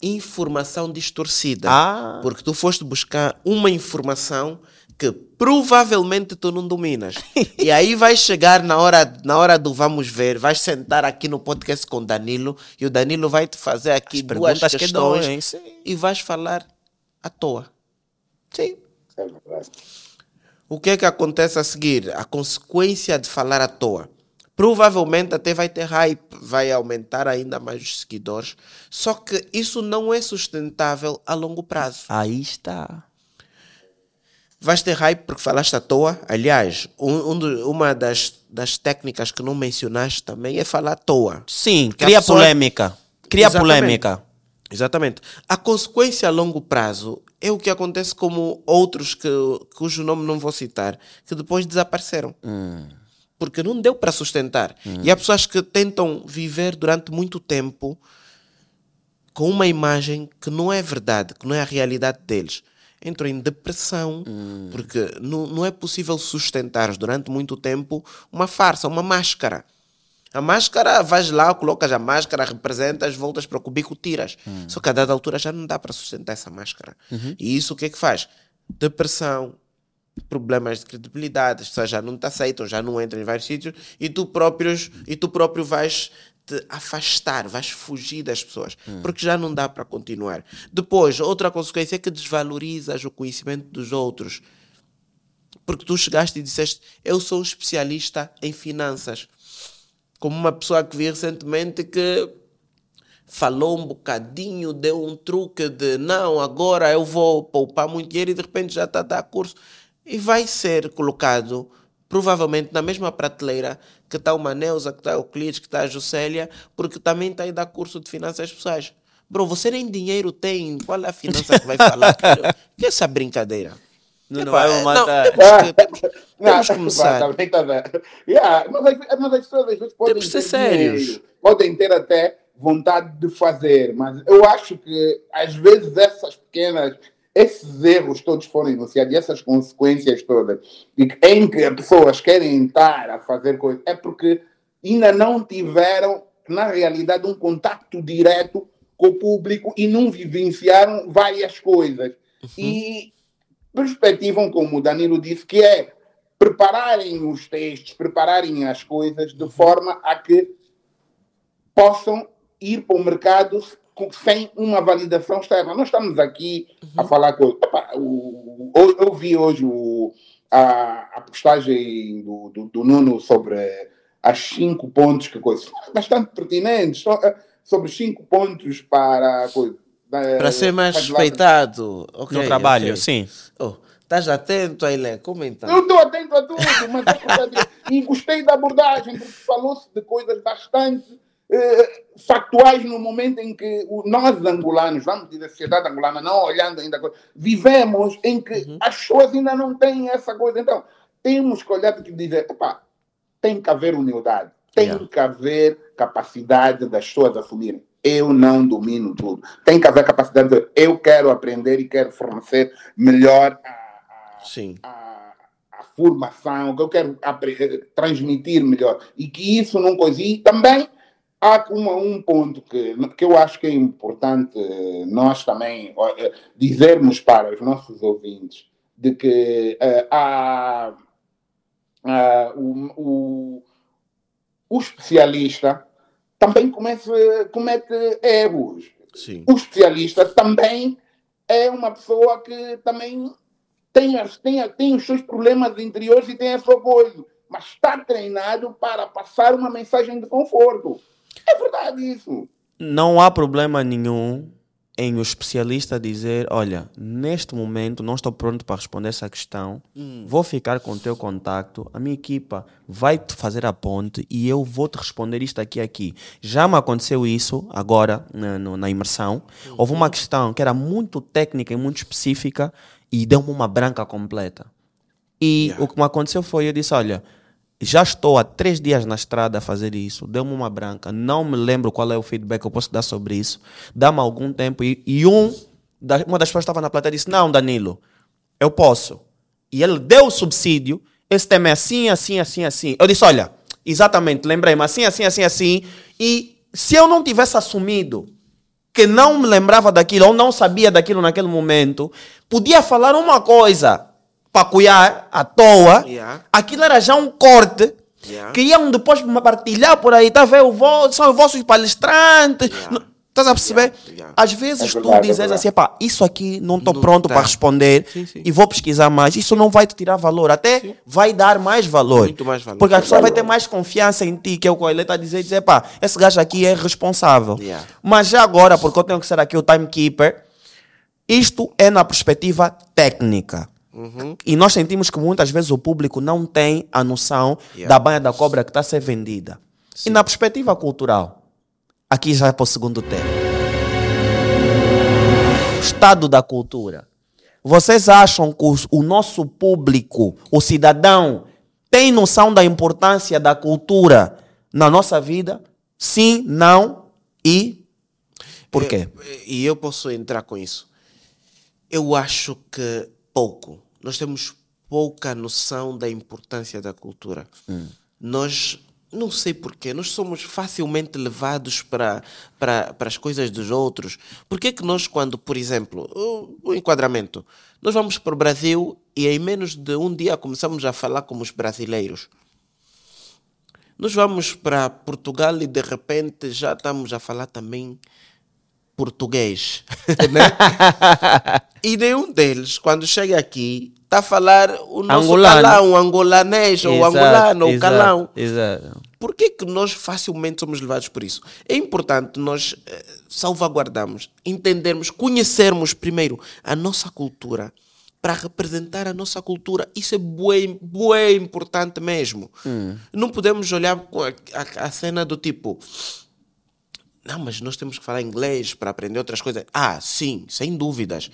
informação distorcida. Ah. Porque tu foste buscar uma informação que provavelmente tu não dominas. e aí vais chegar na hora, na hora do vamos ver, vais sentar aqui no podcast com o Danilo e o Danilo vai te fazer aqui duas perguntas que questões doem, sim. e vais falar à toa. Sim. O que é que acontece a seguir? A consequência de falar à toa. Provavelmente até vai ter hype, vai aumentar ainda mais os seguidores. Só que isso não é sustentável a longo prazo. Aí está. Vais ter hype porque falaste à toa. Aliás, um, um uma das, das técnicas que não mencionaste também é falar à toa. Sim, Porque cria pessoa- polêmica. Cria Exatamente. polêmica. Exatamente. A consequência a longo prazo é o que acontece como outros que, cujo nome não vou citar, que depois desapareceram. Porque não deu para sustentar. E há pessoas que tentam viver durante muito tempo com uma imagem que não é verdade, que não é a realidade deles. Entram em depressão, porque não, não é possível sustentar durante muito tempo uma farsa, uma máscara. A máscara, vais lá, colocas a máscara, representas, voltas para o cubico, tiras. Só que a dada altura já não dá para sustentar essa máscara. E isso o que é que faz? Depressão, problemas de credibilidade, as pessoas já não te aceitam, já não entram em vários sítios e tu, próprios, e tu próprio vais te afastar, vais fugir das pessoas, porque já não dá para continuar. Depois, outra consequência é que desvalorizas o conhecimento dos outros. Porque tu chegaste e disseste, eu sou um especialista em finanças. Como uma pessoa que vi recentemente que falou um bocadinho, deu um truque de não, agora eu vou poupar muito dinheiro e de repente já está a dar curso. E vai ser colocado provavelmente na mesma prateleira que está uma Neuza, que está a Euclides, que está a Juscelia, porque também está a dar curso de finanças pessoais. Bro, você nem dinheiro tem, qual é a finança que vai falar? que essa brincadeira? Não, não Epá, vai me é, matar. temos que, temos, Não, temos que começar. tá tá bem. Yeah, mas, as- mas as pessoas às vezes podem Temos que ser dinheiro, sérios. podem ter até vontade de fazer, mas eu acho que às vezes essas pequenas, esses erros todos foram enunciados e essas consequências todas, e que- em que as pessoas querem estar a fazer coisas, é porque ainda não tiveram, na realidade, um contato direto com o público e não vivenciaram várias coisas. E perspectivam, como o Danilo disse, que é prepararem os textos, prepararem as coisas de forma a que possam ir para o mercado sem uma validação externa. Nós estamos aqui uhum. a falar com. Epa, o, o, eu vi hoje o, a, a postagem do, do, do, Nuno sobre as cinco pontos que coisa. Bastante pertinentes. Eh, sobre cinco pontos para. Coisa, para ser mais respeitado okay, no trabalho, okay. sim. Oh, estás atento aí, Lé? Comentando. Eu estou atento a tudo, mas é e gostei da abordagem, porque falou-se de coisas bastante eh, factuais no momento em que nós angolanos, vamos dizer, a sociedade angolana, não olhando ainda, vivemos em que uhum. as pessoas ainda não têm essa coisa. Então, temos que olhar e dizer, opa, tem que haver humildade, tem yeah. que haver capacidade das pessoas assumirem. Eu não domino tudo. Tem que haver capacidade de eu quero aprender e quero fornecer melhor a, a, Sim. a, a formação, que eu quero transmitir melhor. E que isso não coisa. E também há uma, um ponto que, que eu acho que é importante nós também eh, dizermos para os nossos ouvintes de que uh, há, uh, o, o, o, especialista também comece, comete erros. Sim. O especialista também é uma pessoa que também tem, tem, tem os seus problemas interiores e tem a sua coisa, mas está treinado para passar uma mensagem de conforto. É verdade isso. Não há problema nenhum em o especialista dizer: Olha, neste momento não estou pronto para responder essa questão, hum. vou ficar com o teu contacto, a minha equipa vai te fazer a ponte e eu vou te responder isto aqui aqui. Já me aconteceu isso agora na, na imersão. Uhum. Houve uma questão que era muito técnica e muito específica e deu-me uma branca completa. E yeah. o que me aconteceu foi: eu disse, olha já estou há três dias na estrada a fazer isso, deu-me uma branca, não me lembro qual é o feedback que eu posso dar sobre isso, dá-me algum tempo. E, e um, da, uma das pessoas estava na plateia disse, não Danilo, eu posso. E ele deu o subsídio, esse tema é assim, assim, assim, assim. Eu disse, olha, exatamente, lembrei-me, assim, assim, assim, assim, e se eu não tivesse assumido que não me lembrava daquilo ou não sabia daquilo naquele momento, podia falar uma coisa para cuidar à toa, yeah. aquilo era já um corte yeah. que iam depois partilhar por aí, tá vendo? São os vossos palestrantes. Yeah. Estás a perceber? Yeah. Às vezes é tu é dizes assim, pá, isso aqui não estou pronto tá. para responder sim, sim. e vou pesquisar mais. Isso não vai te tirar valor, até sim. vai dar mais valor. Muito mais valor. Porque a pessoa vai ter mais confiança em ti, que é o que ele está a dizer, dizer, pá, esse gajo aqui é responsável. Yeah. Mas já agora, porque eu tenho que ser aqui o timekeeper, isto é na perspectiva técnica. Uhum. E nós sentimos que muitas vezes o público não tem a noção yeah. da banha da cobra que está a ser vendida. Sim. E na perspectiva cultural, aqui já é para o segundo tema. Estado da cultura. Vocês acham que o nosso público, o cidadão, tem noção da importância da cultura na nossa vida? Sim, não e por quê? E eu, eu posso entrar com isso. Eu acho que pouco nós temos pouca noção da importância da cultura. Hum. Nós, não sei porquê, nós somos facilmente levados para, para, para as coisas dos outros. Por que que nós, quando, por exemplo, o, o enquadramento, nós vamos para o Brasil e em menos de um dia começamos a falar como os brasileiros. Nós vamos para Portugal e de repente já estamos a falar também português. né? e nenhum deles, quando chega aqui, está a falar o nosso angolano. calão, angolanês, ou angolano, ou calão. Exato. Por que, que nós facilmente somos levados por isso? É importante nós eh, salvaguardarmos, entendermos, conhecermos primeiro a nossa cultura para representar a nossa cultura. Isso é bem, bem importante mesmo. Hum. Não podemos olhar a, a, a cena do tipo não, mas nós temos que falar inglês para aprender outras coisas. Ah, sim, sem dúvidas.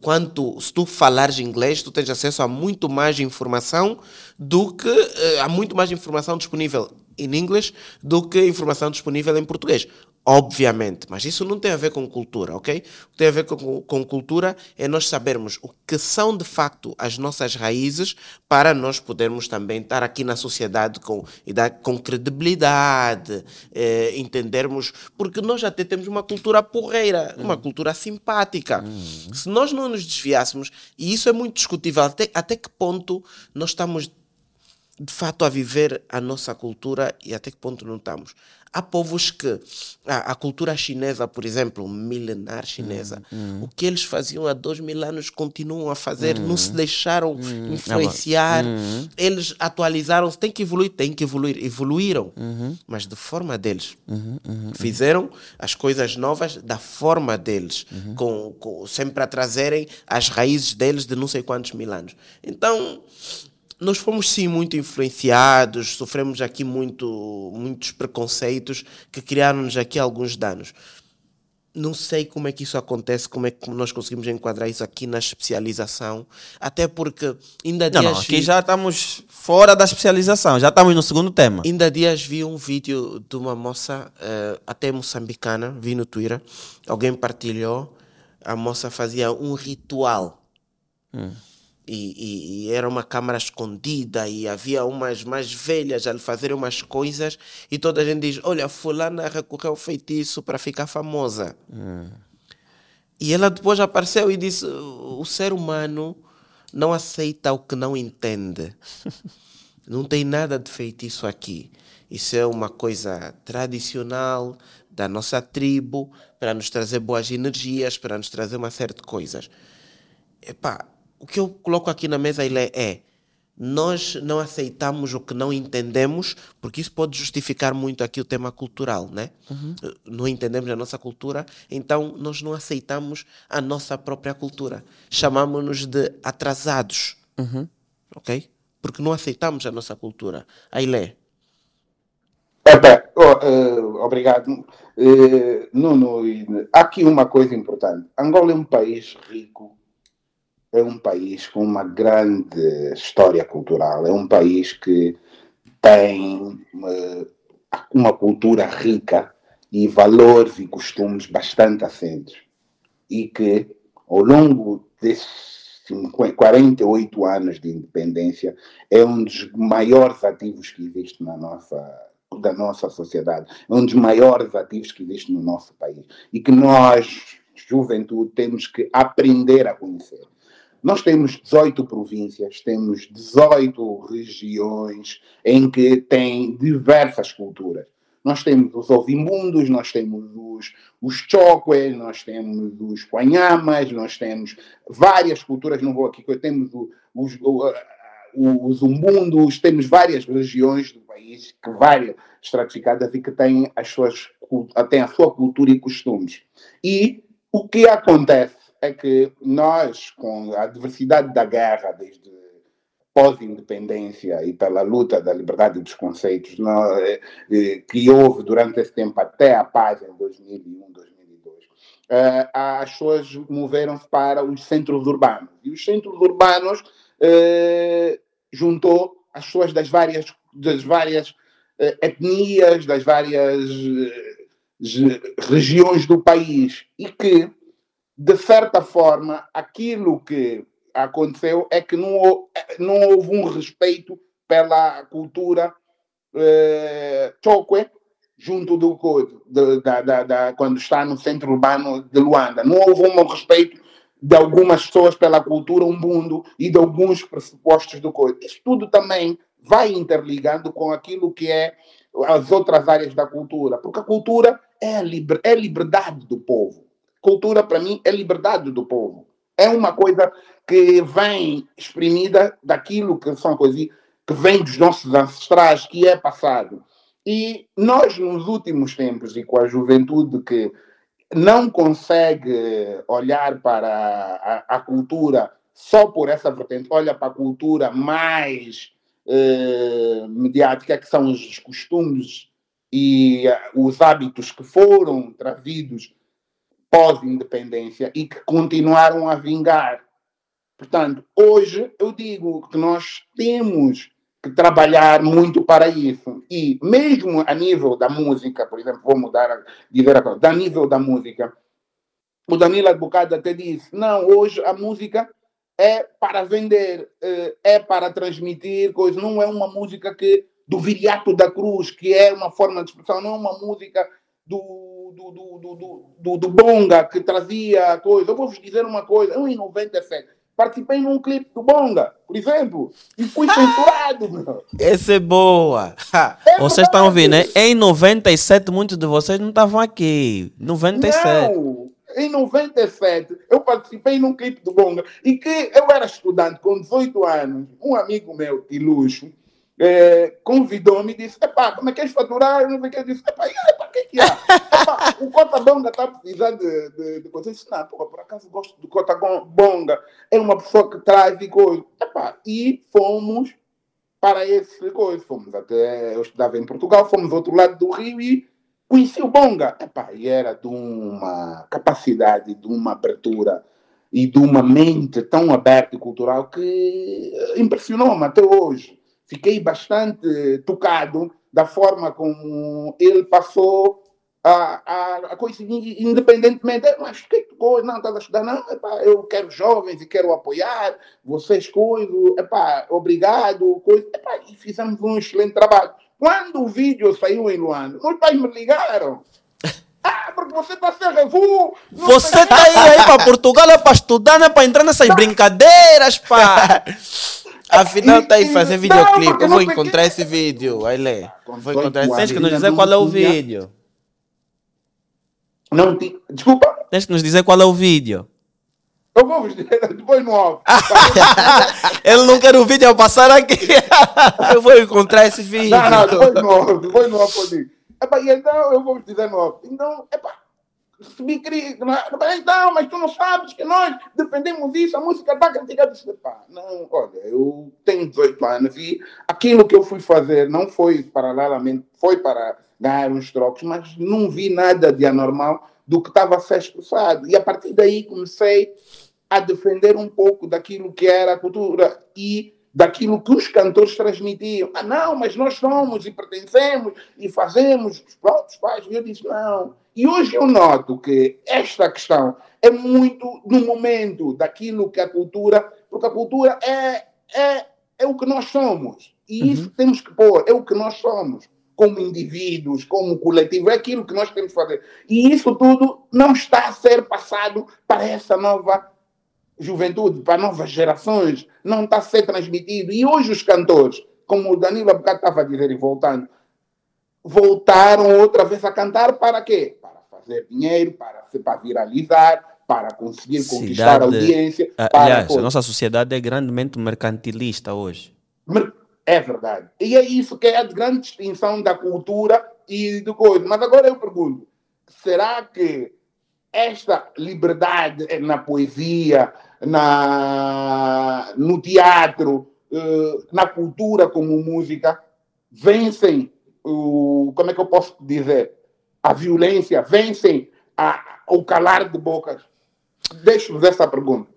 Quanto, se tu falares inglês, tu tens acesso a muito mais informação do que. Uh, há muito mais informação disponível em inglês do que informação disponível em português. Obviamente, mas isso não tem a ver com cultura, ok? O que tem a ver com, com cultura é nós sabermos o que são de facto as nossas raízes para nós podermos também estar aqui na sociedade com, e dar, com credibilidade, eh, entendermos, porque nós até temos uma cultura porreira, uma cultura simpática. Se nós não nos desviássemos, e isso é muito discutível, até, até que ponto nós estamos de fato a viver a nossa cultura e até que ponto não estamos. Há povos que a, a cultura chinesa, por exemplo, milenar chinesa, o que eles faziam há dois mil anos continuam a fazer, não se deixaram influenciar, eles atualizaram-se, tem que evoluir, tem que evoluir, evoluíram, mas de forma deles. Fizeram as coisas novas da forma deles, com, com- sempre a trazerem as raízes deles de não sei quantos mil anos. Então, nós fomos sim muito influenciados, sofremos aqui muito, muitos preconceitos que criaram-nos aqui alguns danos. Não sei como é que isso acontece, como é que nós conseguimos enquadrar isso aqui na especialização, até porque ainda Não, dias não, aqui vi- já estamos fora da especialização, já estamos no segundo tema. Ainda dias vi um vídeo de uma moça, eh, até moçambicana, vi no Twitter, alguém partilhou, a moça fazia um ritual. E, e- e era uma câmara escondida e havia umas mais velhas a lhe fazerem umas coisas e toda a gente diz, olha, fulana recorreu ao feitiço para ficar famosa. E ela depois apareceu e disse, o ser humano não aceita o que não entende. Não tem nada de feitiço aqui. Isso é uma coisa tradicional da nossa tribo para nos trazer boas energias, para nos trazer uma série de coisas. Epá, o que eu coloco aqui na mesa Ilé, é nós não aceitamos o que não entendemos, porque isso pode justificar muito aqui o tema cultural, né? Eh, Não entendemos a nossa cultura, então nós não aceitamos a nossa própria cultura. Chamamos-nos de atrasados, ok? Porque não aceitamos a nossa cultura. Ailé, Epa, oh, eh, obrigado. Eh, Nuno, há aqui uma coisa importante. Angola é um país rico, é um país com uma grande história cultural, é um país que tem eh, uma cultura rica e valores e costumes bastante assentes. E que, ao longo desses 50 48 anos de independência, é um dos maiores ativos que existe na nossa, da nossa sociedade, é um dos maiores ativos que existe no nosso país e que nós, juventude, temos que aprender a conhecer. Nós temos 18 províncias, temos 18 regiões em que tem diversas culturas. Nós temos os ovimundos, nós temos os, os choques, nós temos os quanhamas, nós temos várias culturas, não vou aqui, temos os, o- os umbundos, temos várias regiões do país, que várias estratificadas e que têm, as suas, têm a sua cultura e costumes. E o que acontece é que nós, com a diversidade da guerra, desde pós-independência e pela luta da liberdade dos conceitos nó- eh, eh, que houve durante esse tempo até a paz em 2001, 2002, eh, as pessoas moveram-se para os centros urbanos. E os centros urbanos eh, juntou as pessoas das várias, das várias eh, etnias, das várias eh, regiões do país e que, de certa forma, aquilo que aconteceu é que não, hou- não houve um respeito pela cultura eh, choque junto do de- da, da, da- quando está no centro urbano de Luanda. Não houve um respeito de algumas pessoas pela cultura umbundo e de alguns pressupostos do coisa. Isso tudo também vai interligando com aquilo que é as outras áreas da cultura, porque a cultura é a liber, é a liberdade do povo. Cultura, para mim, é liberdade do povo. É uma coisa que vem exprimida daquilo que são coisas que vem dos nossos ancestrais, que é passado. E nós, nos últimos tempos, e com a juventude que não consegue olhar para a, a cultura só por essa vertente, olha para a cultura mais eh, mediática, que são os costumes e eh, os hábitos que foram trazidos pós-independência e que continuaram a vingar. Portanto, hoje eu digo que nós temos que trabalhar muito para isso. E mesmo a nível da música, por exemplo, vou mudar a dizer a nível da música, o Danilo Advogado até disse, não, hoje a música é para vender, eh, é para transmitir coisas, não é uma música que do Viriato da Cruz, que é uma forma de expressão, não é uma música do, do, do, do, do, do Bonga, que trazia coisa. Eu vou vos dizer uma coisa, eu em 97 participei num clipe do Bonga, por exemplo, e fui censurado. Meu. Essa é boa. É vocês estão ouvindo, né? Em 97, muitos de vocês não estavam aqui. 97. Não, em 97, eu participei num clipe do Bonga e que eu era estudante com 18 anos. Um amigo meu de luxo eh, convidou-me e disse: Epá, como é que queres faturar? Eu não sei o que. Disse: Epá, para que que há? Epá, o Cota Bonga está precisando de, de, de coisa. Disse: Não, porra, por acaso gosto do Cota Bonga. É uma pessoa que traz e coisa. Epá, e fomos para esse coisa. Fomos até. Eu estudava em Portugal, fomos ao outro lado do Rio e conheci o Bonga. Epá, e era de uma capacidade, de uma abertura e de uma mente tão aberta e cultural que impressionou-me até hoje. Fiquei bastante tocado da forma como ele passou a, a, a coisa, in- independentemente. "Eh, Mas que coisa? Não, estás a estudar? Não, epá, eu quero jovens e quero apoiar vocês, coisa, epá, obrigado, coisa. Epá, e fizemos um excelente trabalho. Quando o vídeo saiu em Luanda, meus pais me ligaram. Ah, porque você está sem revu. Você sei tá aí, aí para Portugal é para estudar, não é para entrar nessas brincadeiras, pá. Afinal, está aí fazer videoclipe. Eu vou encontrar esse vídeo. Aí lê. Vou encontrar 18 esse Tens que nos dizer qual é o vídeo. Não Desculpa, Tens que nos dizer qual é o vídeo. eu vou vos dizer depois no off. Ele não quer o vídeo a passar aqui. Eu vou encontrar esse vídeo. Não, não, depois no off, depois no e então eu vou vos dizer no off. Então, epá, recebi crítica. Então, mas tu não sabes que nós defendemos isso, a música está criticada. Não, olha, eu tenho 18 anos e aquilo que eu fui fazer não foi paralelamente, foi para ganhar uns trocos, mas não vi nada de anormal do que estava a ser expressado. E a partir daí comecei a defender um pouco daquilo que era a cultura e daquilo que os cantores transmitiam. Ah, não, mas nós somos e pertencemos e fazemos os próprios pais. E eu disse, não. E hoje eu noto que esta questão é muito no momento daquilo que a cultura, porque a cultura é, é, é o que nós somos. E isso temos que pôr, é o que nós somos. Como indivíduos, como coletivo, é aquilo que nós temos que fazer. E isso tudo não está a ser passado para essa nova juventude, para novas gerações, não está a ser transmitido. E hoje os cantores, como o Danilo bocado estava a dizer e voltando, voltaram outra vez a cantar para quê? Para fazer dinheiro, para, para viralizar, para conseguir conquistar a Cidade- audiência. Ah, para Aliás, a coisa. nossa sociedade é grandemente mercantilista hoje. É verdade. E é isso que é a grande distinção da cultura e do coisa. Mas agora eu pergunto: será que esta liberdade na poesia, na, no teatro, eh, na cultura como música, vencem o. Como é que eu posso dizer? A violência, vencem a, o calar de bocas? Deixo-vos essa pergunta.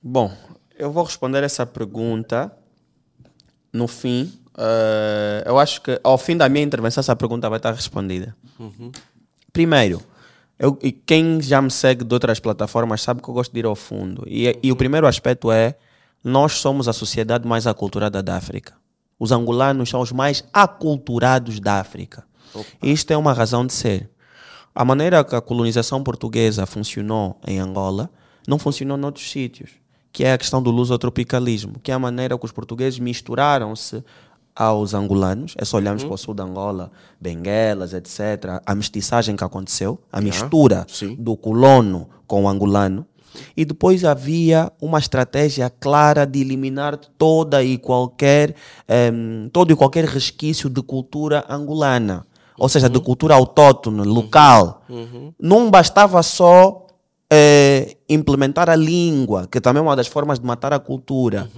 Bom, eu vou responder essa pergunta no fim. Eh, eu acho que ao fim da minha intervenção essa pergunta vai estar respondida. Primeiro, eu, e quem já me segue de outras plataformas sabe que eu gosto de ir ao fundo. E, e o primeiro aspecto é: nós somos a sociedade mais aculturada da África. Os angolanos são os mais aculturados da África. E isto é uma razão de ser. A maneira que a colonização portuguesa funcionou em Angola não funcionou noutros sítios, que é a questão do lusotropicalismo, que é a maneira que os portugueses misturaram-se aos angolanos. É só olharmos para o sul de Angola, Benguelas, etc. A mestiçagem que aconteceu, a mistura sim. do colono com o angolano. E depois havia uma estratégia clara de eliminar toda e qualquer, em, todo e qualquer resquício de cultura angolana. Ou seja, de cultura autóctone, local. Não bastava só eh, implementar a língua, que também é uma das formas de matar a cultura.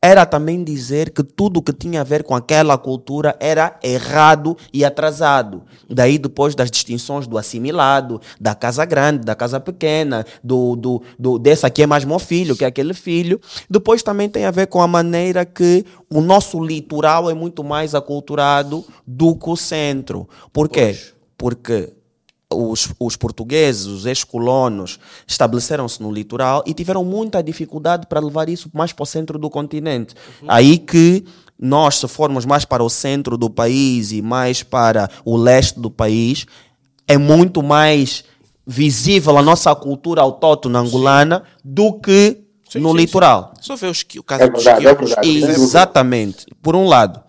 Era também dizer que tudo que tinha a ver com aquela cultura era errado e atrasado. Daí depois das distinções do assimilado, da casa grande, da casa pequena, do, do, do desse aqui é mais meu filho que é aquele filho. Depois também tem a ver com a maneira que o nosso litoral é muito mais aculturado do que o centro. Por quê? Pois. Porque os, os portugueses, os ex-colonos, estabeleceram-se no litoral e tiveram muita dificuldade para levar isso mais para o centro do continente. Aí que nós, se formos mais para o centro do país e mais para o leste do país, é muito mais visível a nossa cultura autóctona angolana do que Sim, no sim, litoral. Só ver os, o caso É dos verdade, é quiocos. dúvida. Exatamente, por um lado.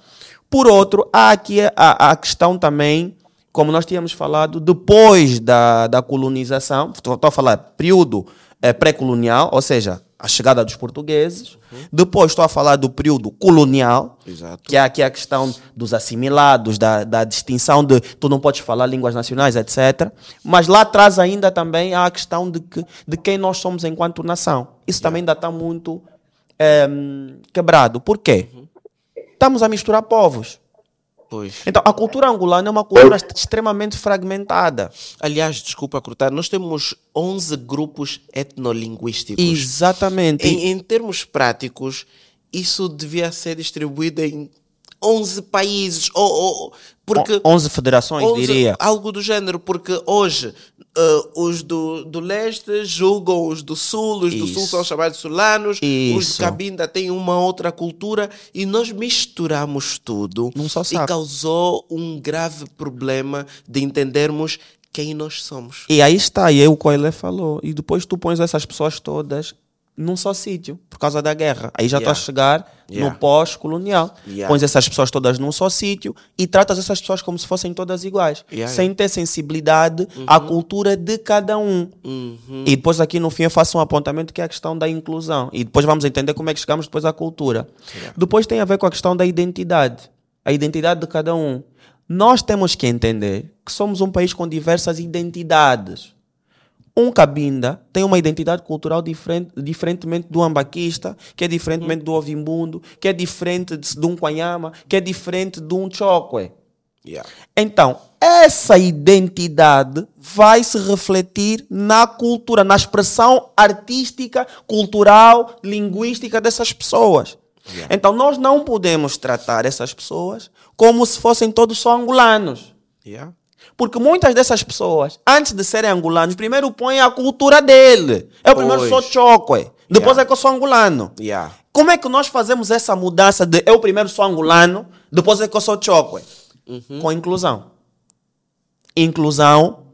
Por outro, há aqui a, a questão também, como nós tínhamos falado, depois da, da colonização, estou a falar período eh, pré-colonial, ou seja, a chegada dos portugueses. Depois estou a falar do período colonial, Exato. que é aqui a questão dos assimilados, da, da distinção de tu não podes falar línguas nacionais, etc. Mas lá atrás ainda também há a questão de, que, de quem nós somos enquanto nação. Isso também ainda está muito em, quebrado. Por quê? Estamos a misturar povos. Pois. Então, a cultura angolana é uma cultura extremamente fragmentada. Aliás, desculpa cortar, nós temos 11 grupos etnolinguísticos. Exatamente. Em, em termos práticos, isso devia ser distribuído em 11 países. Ou, ou- porque 11 federações, 11 diria. Algo do género, porque hoje eh, os do, do leste julgam os do sul, os do sul Isso. são chamados sulanos, os de Isso. Cabinda têm uma outra cultura e nós misturamos tudo Num só e saco. causou um grave problema de entendermos quem nós somos. E aí está, e é o que o Coelho falou. E depois tu pões essas pessoas todas num só sítio, por causa da guerra. Aí já Yeah. estás a chegar Yeah. no pós-colonial. Yeah. Pões essas pessoas todas num só sítio e tratas essas pessoas como se fossem todas iguais. Yeah, sem ter sensibilidade à cultura de cada um. Uhum. E depois aqui no fim eu faço um apontamento que é a questão da inclusão. E depois vamos entender como é que chegamos depois à cultura. Depois tem a ver com a questão da identidade. A identidade de cada um. Nós temos que entender que somos um país com diversas identidades. Um cabinda tem uma identidade cultural diferente, diferentemente do ambaquista, que é diferentemente do ovimbundo, que é diferente de, de um quanhama, que é diferente de um chokwe. Yeah. Então, essa identidade vai se refletir na cultura, na expressão artística, cultural, linguística dessas pessoas. Então, nós não podemos tratar essas pessoas como se fossem todos só angolanos. Yeah. Porque muitas dessas pessoas, antes de serem angolanos, primeiro põem a cultura dele. Eu primeiro Pois. sou choque, depois Yeah. é que eu sou angolano. Yeah. Como é que nós fazemos essa mudança de eu primeiro sou angolano, depois é que eu sou choque? Com inclusão. Inclusão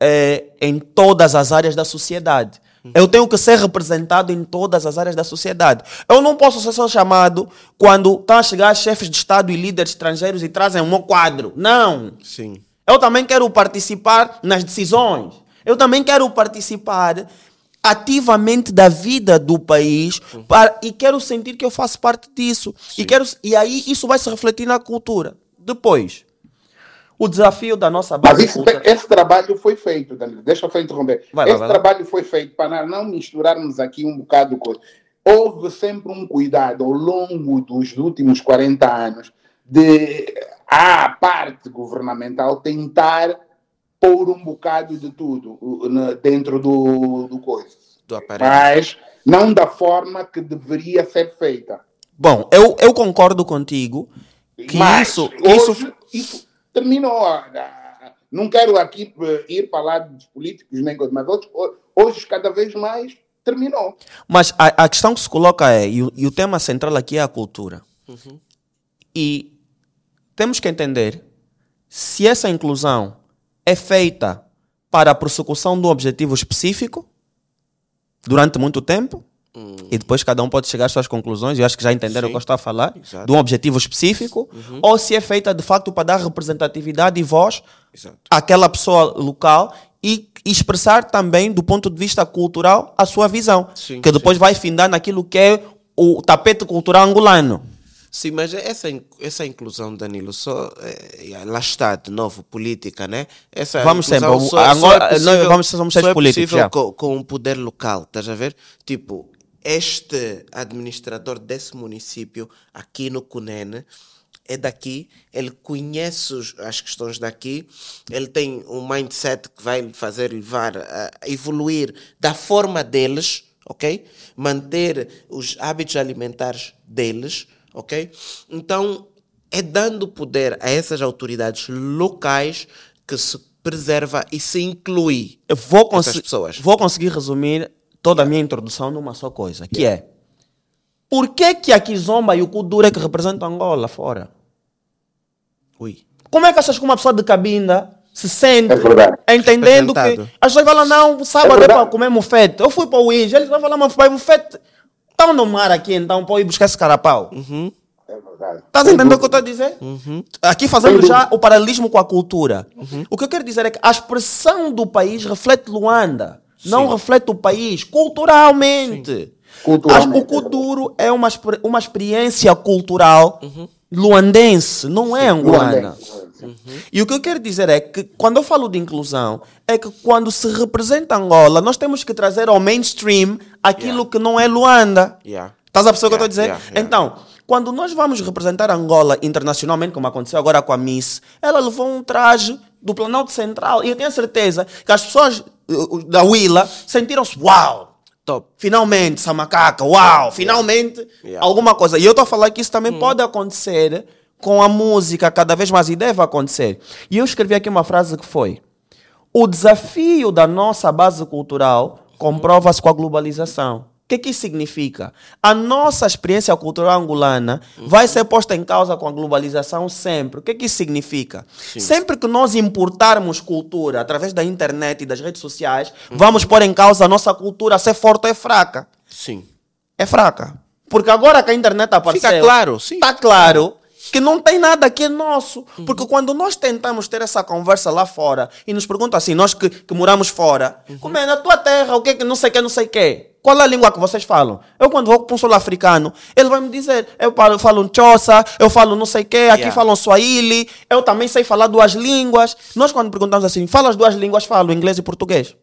é, em todas as áreas da sociedade. Eu tenho que ser representado em todas as áreas da sociedade. Eu não posso ser só chamado quando estão a chegar chefes de Estado e líderes estrangeiros e trazem meu quadro. Não. Sim. Eu também quero participar nas decisões. Eu também quero participar ativamente da vida do país para- e quero sentir que eu faço parte disso. E, quero, e aí isso vai se refletir na cultura. Depois, o desafio da nossa Mas base isso, cultural. esse trabalho foi feito, Danilo. Deixa eu só interromper. Vai esse lá. trabalho foi feito para não misturarmos aqui um bocado de coisa. Houve sempre um cuidado ao longo dos últimos 40 anos de a parte governamental tentar pôr um bocado de tudo dentro do, do coisa. Do aparelho. Mas não da forma que deveria ser feita. Bom, eu, eu concordo contigo que Mas isso, isso isso terminou. Ah, Não quero aqui eh, ir falar dos políticos nem coisa, mas hoje, hoje cada vez mais terminou. Mas a, a questão que se coloca é, e o, e o tema central aqui é a cultura. E temos que entender se essa inclusão é feita para a persecução de um objetivo específico durante muito tempo. E depois cada um pode chegar às suas conclusões, eu acho que já entenderam o que eu estou a falar, Exato. de um objetivo específico, ou se é feita de facto para dar representatividade e voz Exato. àquela pessoa local e expressar também, do ponto de vista cultural, a sua visão. Sim, que depois vai findar naquilo que é o tapete cultural angolano. Sim, mas essa, essa inclusão, Danilo, só é, lá está, de novo, política, né? Essa Vamos sempre, só- agora, só é nós vamos- somos só é políticos, possível já. com, com o poder local, estás a ver? Tipo, este administrador desse município, aqui no Cunene, é daqui, ele conhece as questões daqui, ele tem um mindset que vai lhe fazer levar a a evoluir da forma deles, ok? Manter os hábitos alimentares deles, ok? Então, é dando poder a essas autoridades locais que se preserva e se inclui Eu vou, essas pessoas. vou conseguir resumir toda a minha introdução numa só coisa, que é por que, que a Kizomba e o Kudura é que representam Angola fora? Ui. Como é que achas que uma pessoa de cabinda se sente É entendendo que as pessoas falam, não, sábado é, verdade. para comer mufete. Eu fui para o Ige, eles vão falar, mas vai mufete. Estão no mar aqui então para ir buscar esse carapau. É verdade. Estás entendendo o que eu estou a dizer? Aqui fazendo já o paralelismo com a cultura. O que eu quero dizer é que a expressão do país reflete Luanda, não reflete o país culturalmente. Culturalmente, que o Kuduro é uma, exper- uma experiência cultural luandense, não é angolana. Luandense. E o que eu quero dizer é que quando eu falo de inclusão, é que quando se representa Angola, nós temos que trazer ao mainstream aquilo Yeah. que não é Luanda. Yeah. Estás a perceber o que eu estou a dizer? yeah. Então, quando nós vamos representar Angola internacionalmente, como aconteceu agora com a Miss, ela levou um traje do Planalto Central. E eu tenho certeza que as pessoas uh, da Willa sentiram-se, uau! Top. Finalmente, essa macaca, uau! Finalmente, Yeah. alguma coisa. E eu estou a falar que isso também pode acontecer com a música cada vez mais e deve acontecer. E eu escrevi aqui uma frase que foi: O desafio da nossa base cultural comprova-se com a globalização. O que, que isso significa? A nossa experiência cultural angolana vai ser posta em causa com a globalização sempre. O que, que isso significa? Sempre que nós importarmos cultura através da internet e das redes sociais, vamos pôr em causa a nossa cultura ser forte ou é fraca. Sim. É fraca. Porque agora que a internet apareceu... Fica claro, sim. Está claro que não tem nada que é nosso. Porque quando nós tentamos ter essa conversa lá fora e nos perguntam assim, nós que, que moramos fora, como é na tua terra, o que é que não sei o que, não sei o que. Qual é a língua que vocês falam? Eu quando vou para um sul-africano, ele vai me dizer, eu falo, falo um choça, eu falo não sei o que, aqui Yeah. falam swahili, eu também sei falar duas línguas. Nós quando perguntamos assim, fala as duas línguas, falo inglês e português.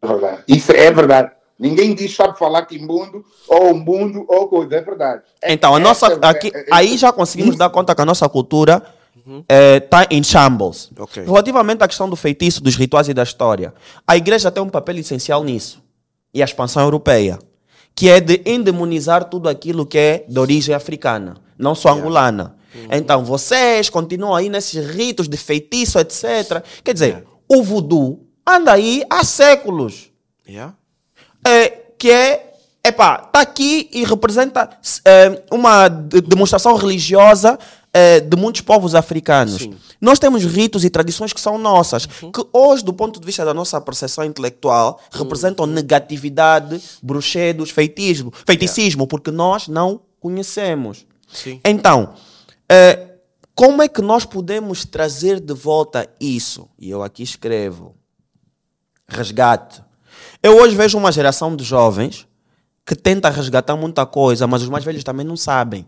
É verdade. Isso é verdade. Ninguém diz sabe falar quimbundo, ou umbundo, ou coisa. É verdade. É- Então, a nossa, é- aqui, é- é- aí já conseguimos isso- dar conta que a nossa cultura está em shambles. Ok. Relativamente à questão do feitiço, dos rituais e da história, a igreja tem um papel essencial nisso. E a expansão europeia, que é de endemonizar tudo aquilo que é de origem africana, não só angolana. Então, vocês continuam aí nesses ritos de feitiço, etc. Quer dizer, o voodoo anda aí há séculos Yeah. É, que é, epá, está aqui e representa é, uma de- demonstração religiosa é, de muitos povos africanos. Sim. Nós temos ritos e tradições que são nossas, que hoje, do ponto de vista da nossa percepção intelectual, representam negatividade, bruxedos, feitismo, feiticismo, porque nós não conhecemos. Sim. Então, é, como é que nós podemos trazer de volta isso? E eu aqui escrevo: resgate. Eu hoje vejo uma geração de jovens que tenta resgatar muita coisa, mas os mais velhos também não sabem.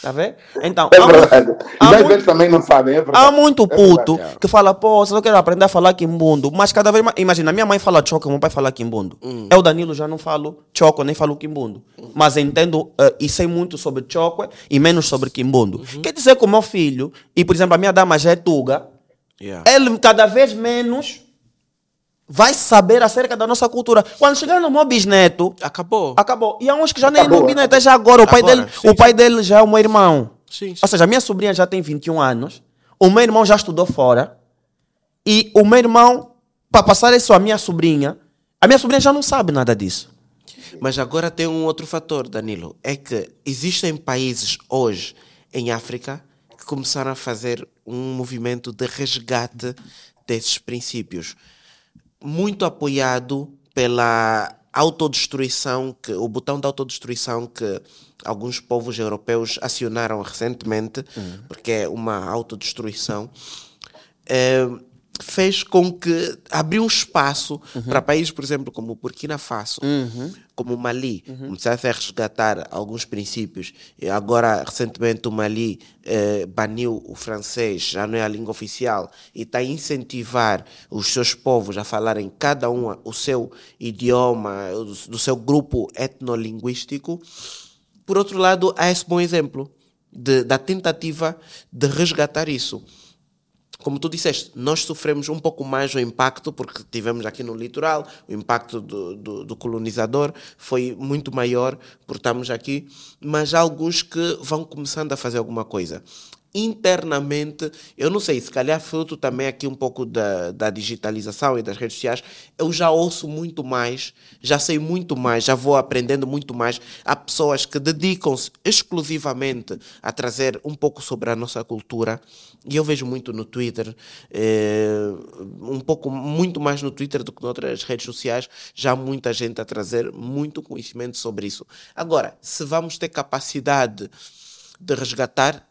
Tá vendo? Então, É há mu- verdade. Há mais muito- também não sabem. É. Há muito É verdade. puto que fala, pô, eu quero aprender a falar quimbundo, mas cada vez mais. Imagina, minha mãe fala choco, meu pai fala quimbundo. Eu, Danilo, já não falo choco, nem falo quimbundo. Mas entendo eh, e sei muito sobre choco e menos sobre quimbundo. Quer dizer que o meu filho, e por exemplo, a minha dama já é tuga, Yeah. ele cada vez menos vai saber acerca da nossa cultura. Quando chegar no meu bisneto, Acabou. acabou. E há uns que já nem Acabou, no bisneto, é já agora. O pai, Agora, dele, sim, o pai dele já é o meu irmão. Sim, sim. Ou seja, a minha sobrinha já tem 21 anos, o meu irmão já estudou fora, e o meu irmão, para passar isso à minha sobrinha, a minha sobrinha já não sabe nada disso. Mas agora tem um outro fator, Danilo. É que existem países hoje em África que começaram a fazer um movimento de resgate desses princípios. Muito apoiado pela autodestruição, que, o botão da autodestruição que alguns povos europeus acionaram recentemente, porque é uma autodestruição. eh, fez com que abriu um espaço para países, por exemplo, como o Burkina Faso, como o Mali, começasse a resgatar alguns princípios. E agora, recentemente, o Mali eh, baniu o francês, já não é a língua oficial, e está a incentivar os seus povos a falarem cada um o seu idioma, do, do seu grupo etnolinguístico. Por outro lado, há esse bom exemplo de- da tentativa de resgatar isso como tu disseste, nós sofremos um pouco mais o impacto, porque tivemos aqui no litoral, o impacto do, do, do colonizador foi muito maior por estarmos aqui, mas há alguns que vão começando a fazer alguma coisa. Internamente, eu não sei, se calhar fruto também aqui um pouco da, da digitalização e das redes sociais, eu já ouço muito mais, já sei muito mais, já vou aprendendo muito mais. Há pessoas que dedicam-se exclusivamente a trazer um pouco sobre a nossa cultura e eu vejo muito no Twitter, eh, um pouco, muito mais no Twitter do que noutras redes sociais, já muita gente a trazer muito conhecimento sobre isso. Agora, se vamos ter capacidade de resgatar,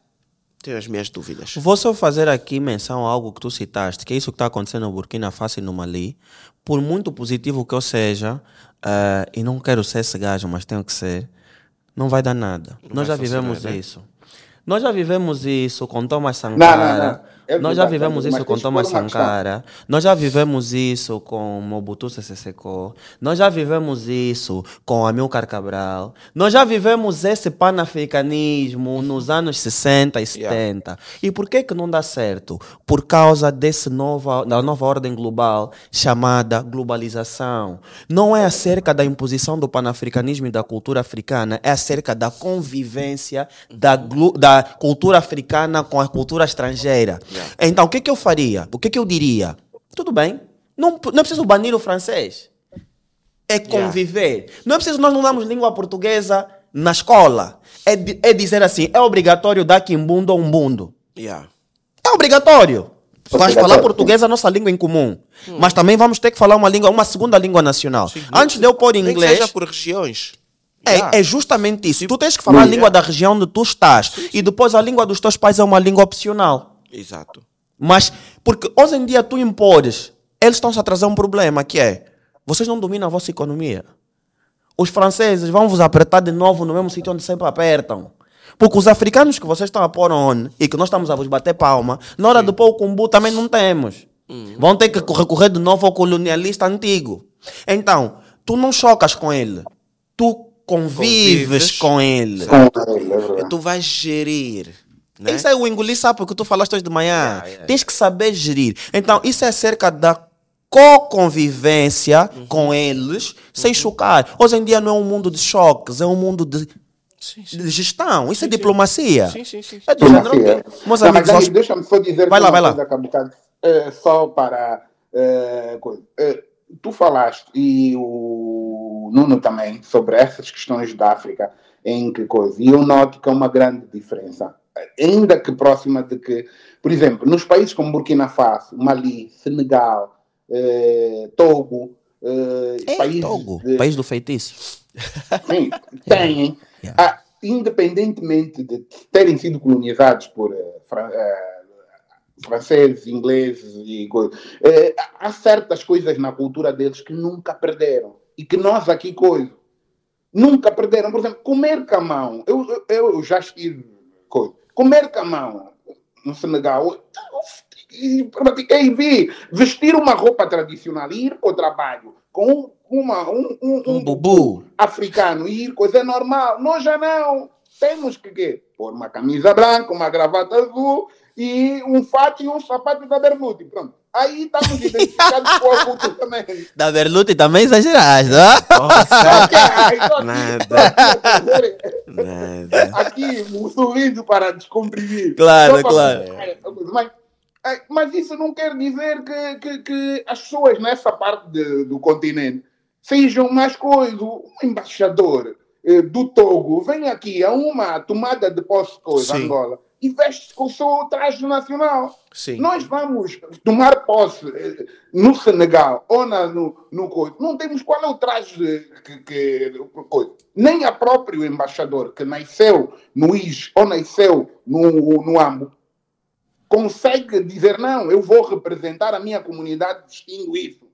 tenho as minhas dúvidas. Vou só fazer aqui menção a algo que tu citaste, que é isso que está acontecendo no Burkina Faso e no Mali. Por muito positivo que eu seja, eh, e não quero ser esse gajo, mas tenho que ser, não vai dar nada. Não Nós já vivemos né? isso. Nós já vivemos isso com Thomas Sankara. não. É Nós já vivemos isso com Thomas. Sankara. Nós já vivemos isso com Mobutu Sese Seko. Nós já vivemos isso com Amilcar Cabral. Nós já vivemos esse panafricanismo nos anos 60 e 70. E por que que não dá certo? Por causa desse nova, da nova ordem global chamada globalização. Não é acerca da imposição do panafricanismo e da cultura africana, é acerca da convivência da, da cultura africana com a cultura estrangeira. Então, o que que eu faria? O que que eu diria? Tudo bem, não, não é preciso banir o francês. É conviver. Não é preciso nós não damos língua portuguesa na escola. É, é dizer assim, é obrigatório dar quimbundo ou umbundo. Yeah. É obrigatório. Vamos falar português, a nossa língua em comum. Mas também vamos ter que falar uma língua, uma segunda língua nacional. Antes de eu pôr inglês, seja por regiões. é, Yeah. é justamente isso. Tu tens que falar a Sim. língua da região onde tu estás. E depois a língua dos teus pais é uma língua opcional. Exato. Mas, porque hoje em dia tu impores, eles estão-se a trazer um problema que é, vocês não dominam a vossa economia. Os franceses vão vos apertar de novo no mesmo sítio onde sempre apertam. Porque os africanos que vocês estão a pôr on e que nós estamos a vos bater palma, na hora de pôr o cumbu também não temos. Vão ter que recorrer de novo ao colonialista antigo. Então, tu não chocas com ele. Tu convives, Convives. com ele. É. Tu vais gerir. Né? Isso é o engolir sapo que tu falaste hoje de manhã. Yeah, yeah. Tens que saber gerir. Então, isso é acerca da co-convivência Uhum. com eles, sem chocar. Hoje em dia não é um mundo de choques, é um mundo de, Sim, sim. de gestão. Isso é diplomacia. Sim, sim, sim. É Diplomacia. Meus Não, amigos, nós- deixa-me só dizer Vai lá, uma vai lá. eh, só para coisa. Eh, tu falaste e o Nuno também sobre essas questões da África em que coisa e eu noto que é uma grande diferença ainda que próxima de que por exemplo nos países como Burkina Faso Mali Senegal eh, Togo eh, É, países Togo, de- país do feitiço. Sim, têm. Yeah. Ah, independentemente de terem sido colonizados por eh, fran- eh, franceses, ingleses e coisas, eh, há certas coisas na cultura deles que nunca perderam. E que nós aqui, coisa, nunca perderam. Por exemplo, comer camão. Eu, eu, eu já estive, coisa, comer camão no Senegal. E pratiquei vi vestir uma roupa tradicional e ir para o trabalho com uma, um, um, Um bubu. africano ir, coisa normal. Nós já não. Temos que quê? pôr uma camisa branca, uma gravata azul e um fato e um sapato da bermuda. E Pronto. Aí estamos identificados com a cultura também. Da Berluti também exageraste, ah? Nossa, aí aqui, Nada. nada. aqui um sorriso para descomprimir. Claro, para- claro. Mas, mas isso não quer dizer que, que, que as pessoas nessa parte de- do continente sejam mais coisas. Um embaixador eh, do Togo vem aqui a uma tomada de posse de coisa, Sim. Angola, e veste com o seu traje nacional. Sim. Nós vamos tomar posse eh, no Senegal ou na, no, no coisa. Não temos qual é o traje que, que coisa. Nem a próprio embaixador que nasceu no IS ou nasceu no, no AMBO consegue dizer não, eu vou representar a minha comunidade vestindo isso.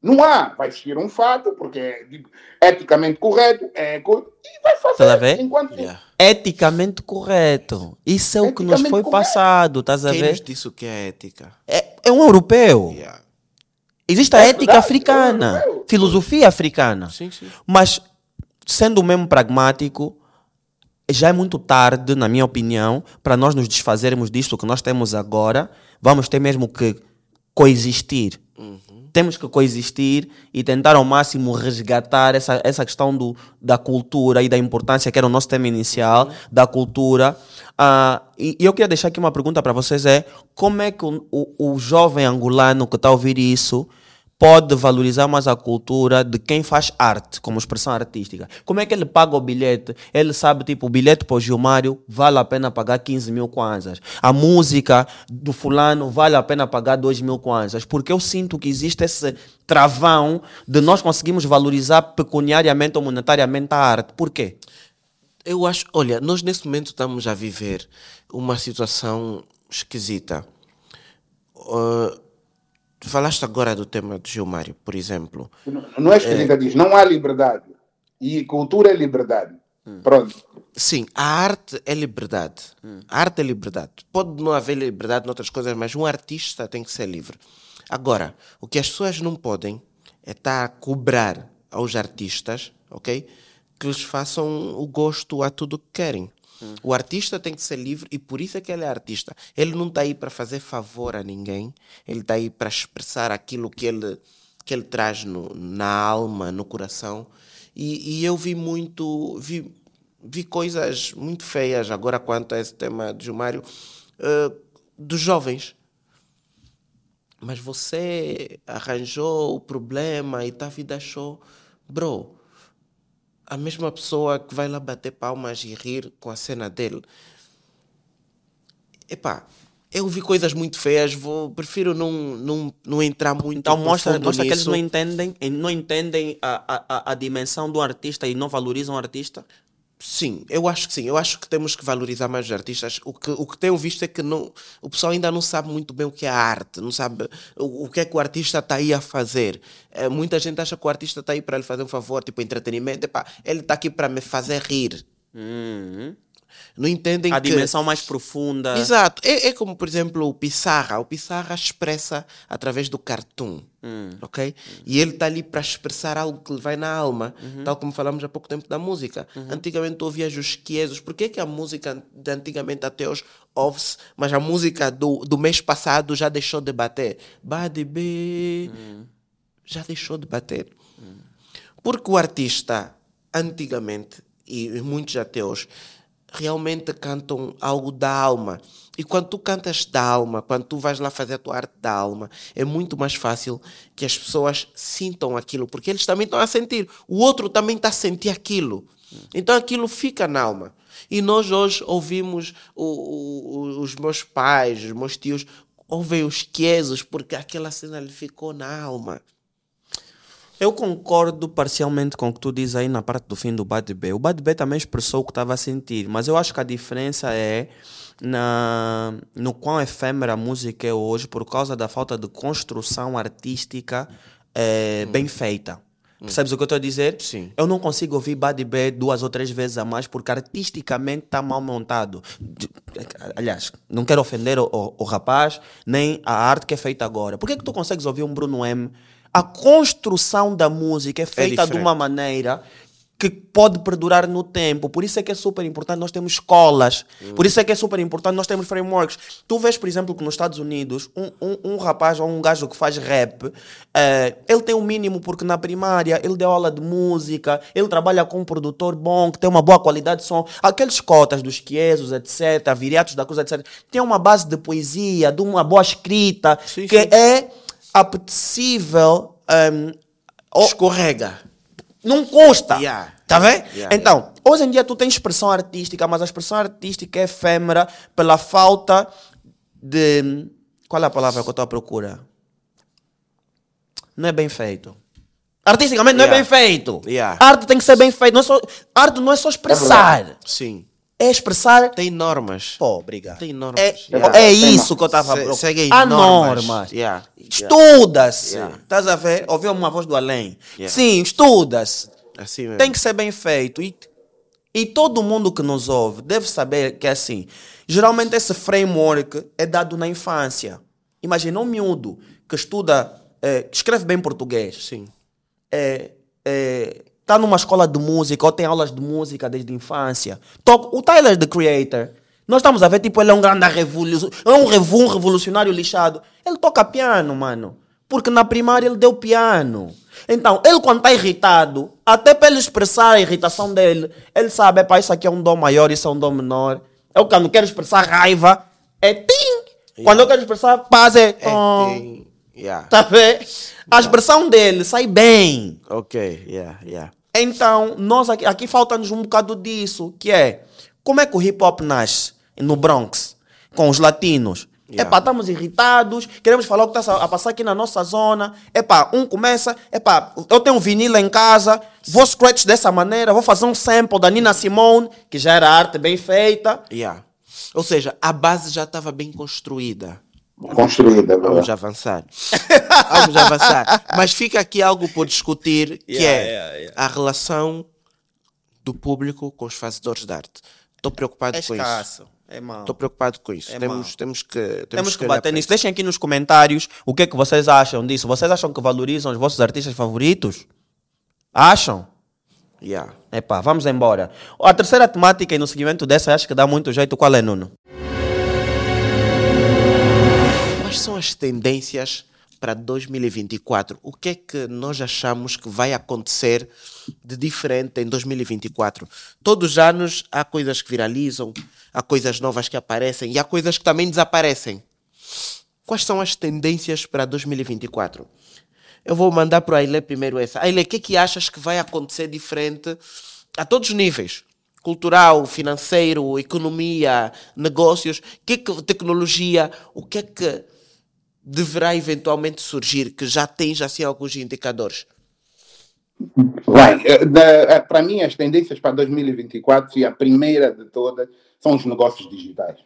Não há, vai seguir um fato, porque é tipo, eticamente correto, é, e vai fazer. Ver? Enquanto Yeah. Eticamente correto. Isso é o que nos foi correto. passado, estás a Quem nos ver? disse o que é ética? É, é um europeu. Yeah. Existe a É ética verdade, africana, é um filosofia africana. Sim, sim. Mas, sendo mesmo pragmático, já é muito tarde, na minha opinião, para nós nos desfazermos disto que nós temos agora. Vamos ter mesmo que coexistir. Temos que coexistir e tentar ao máximo resgatar essa, essa questão do, da cultura e da importância que era o nosso tema inicial, da cultura. Ah, e, e eu queria deixar aqui uma pergunta para vocês: é como é que o, o, o jovem angolano que está a ouvir isso pode valorizar mais a cultura de quem faz arte, como expressão artística. Como é que ele paga o bilhete? Ele sabe, tipo, o bilhete para o Gilmário vale a pena pagar 15 mil kwanzas. A música do fulano vale a pena pagar 2 mil kwanzas. Porque eu sinto que existe esse travão de nós conseguimos valorizar pecuniariamente ou monetariamente a arte. Por quê? Eu acho, olha, nós nesse momento estamos a viver uma situação esquisita. Uh, tu falaste agora do tema do Gilmário, por exemplo. Não é esquisita, diz, não há liberdade. E cultura é liberdade. Pronto. Sim, a arte é liberdade. A arte é liberdade. Pode não haver liberdade noutras coisas, mas um artista tem que ser livre. Agora, o que as pessoas não podem é estar a cobrar aos artistas, ok? Que eles façam o gosto a tudo que querem. O artista tem que ser livre e por isso é que ele é artista. Ele não está aí para fazer favor a ninguém, ele está aí para expressar aquilo que ele, que ele traz no, na alma, no coração. E, e eu vi muito, vi, vi coisas muito feias agora quanto a esse tema de Gilmário, eh, dos jovens. Mas você arranjou o problema e tá a vida show. Bro, a mesma pessoa que vai lá bater palmas e rir com a cena dele. Epá, eu vi coisas muito feias, vou, prefiro não, não, não entrar muito Então mostra, mostra que eles nisso. não entendem, não entendem a, a- a dimensão do artista e não valorizam o artista. Sim, eu acho que sim. Eu acho que temos que valorizar mais os artistas. O que, o que tenho visto é que não, o pessoal ainda não sabe muito bem o que é arte, não sabe o, o que é que o artista está aí a fazer. Eh, muita gente acha que o artista está aí para lhe fazer um favor, tipo entretenimento. Ele está aqui para me fazer rir. Não entendem A que... dimensão mais profunda. Exato. É, é como, por exemplo, o Pissarra. O Pissarra expressa através do cartoon. Ok? E ele está ali para expressar algo que lhe vai na alma. Tal como falamos há pouco tempo da música. Antigamente tu ouvias os quiesos. Por que, que a música de antigamente até hoje ouve-se, mas a música do, do mês passado já deixou de bater? Bade B. Já deixou de bater. Porque o artista, antigamente, e muitos ateus, realmente cantam algo da alma. E quando tu cantas da alma, quando tu vais lá fazer a tua arte da alma, é muito mais fácil que as pessoas sintam aquilo, porque eles também estão a sentir. O outro também está a sentir aquilo. Então aquilo fica na alma. E nós hoje ouvimos o- o- os meus pais, os meus tios, ouvem os quiesos, porque aquela cena lhe ficou na alma. Eu concordo parcialmente com o que tu dizes aí na parte do fim do Bad B. O Bad B também expressou o que estava a sentir, mas eu acho que a diferença é na, no quão efêmera a música é hoje por causa da falta de construção artística eh, bem feita. Percebes o que eu estou a dizer? Sim. Eu não consigo ouvir Bad B duas ou três vezes a mais porque artisticamente está mal montado. Aliás, não quero ofender o, o- o rapaz, nem a arte que é feita agora. Por que, que tu consegues ouvir um Bruno M? A construção da música é feita de diferente. uma maneira que pode perdurar no tempo. Por isso é que é super importante nós temos escolas. Por isso é que é super importante nós temos frameworks. Tu vês, por exemplo, que nos Estados Unidos, um, um, um rapaz ou um gajo que faz rap, eh, ele tem o mínimo porque na primária ele deu aula de música, ele trabalha com um produtor bom, que tem uma boa qualidade de som. Aqueles cotas dos quiesos, etc., viriatos da cruz, etc., tem uma base de poesia, de uma boa escrita, Sim, que sim. é apetecível... o- Escorrega. não custa. Yeah. Tá vendo? Yeah, então, hoje em dia tu tens expressão artística, mas a expressão artística é efêmera pela falta de. Qual é a palavra que eu estou à procura? Não é bem feito. Artisticamente não é Yeah. bem feito. Yeah. Arte tem que ser bem feito. Não é só, arte não é só expressar. Sim. É, expressar. Tem normas. Pô, obrigado. Tem normas. É, Yeah. é isso que eu estava a procurar. Há normas. normas. Yeah. Estuda-se. Yeah. Estás a ver? Ouviu uma voz do além. Yeah. Sim, estuda-se. Assim mesmo. Tem que ser bem feito. E, e todo mundo que nos ouve deve saber que é assim. Geralmente esse framework é dado na infância. Imagina um miúdo que estuda, eh, que escreve bem português. Sim. é, é, tá numa escola de música ou tem aulas de música desde a infância. O Tyler, the Creator, nós estamos a ver, tipo, ele é um grande revolucionário, é um, revu, um revolucionário lixado. Ele toca piano, mano. Porque na primária ele deu piano. Então, ele quando está irritado, até para ele expressar a irritação dele, ele sabe, pá, isso aqui é um dom maior, isso é um dom menor. Eu quando quero expressar raiva, é tim! Quando eu quero expressar paz, é É, tom. tem... Yeah. Tá vendo? A expressão dele sai bem. Ok, yeah, yeah. Então, nós aqui, aqui falta-nos um bocado disso, que é como é que o hip hop nasce no Bronx com os latinos? Yeah. Epá, estamos irritados, queremos falar o que está a passar aqui na nossa zona. Epá, um começa, epá, eu tenho um vinilo em casa, vou scratch dessa maneira, vou fazer um sample da Nina Simone, que já era arte bem feita. Yeah. Ou seja, a base já estava bem construída. Construída. Vamos verdade. avançar. Vamos avançar. Mas fica aqui algo por discutir, que Yeah, é yeah, yeah. a relação do público com os fazedores de arte. Estou preocupado É com isso. É mau. Estou preocupado com isso. É temos, mau. temos que temos, Temos que olhar bater nisso. isso. Deixem aqui nos comentários o que é que vocês acham disso. Vocês acham que valorizam os vossos artistas favoritos? Acham? Yeah. Epá, vamos embora. A terceira temática e no seguimento dessa, acho que dá muito jeito. Qual é, Nuno? Quais são as tendências para 2024? O que é que nós achamos que vai acontecer de diferente em 2024? Todos os anos há coisas que viralizam, há coisas novas que aparecem e há coisas que também desaparecem. Quais são as tendências para 2024? Eu vou mandar para a Aile primeiro essa. Aile, o que é que achas que vai acontecer diferente a todos os níveis? Cultural, financeiro, economia, negócios, que é que, tecnologia, o que é que deverá eventualmente surgir que já tens assim alguns indicadores? Bem, eh, eh, para mim, as tendências para 2024, e a primeira de todas, são os negócios digitais.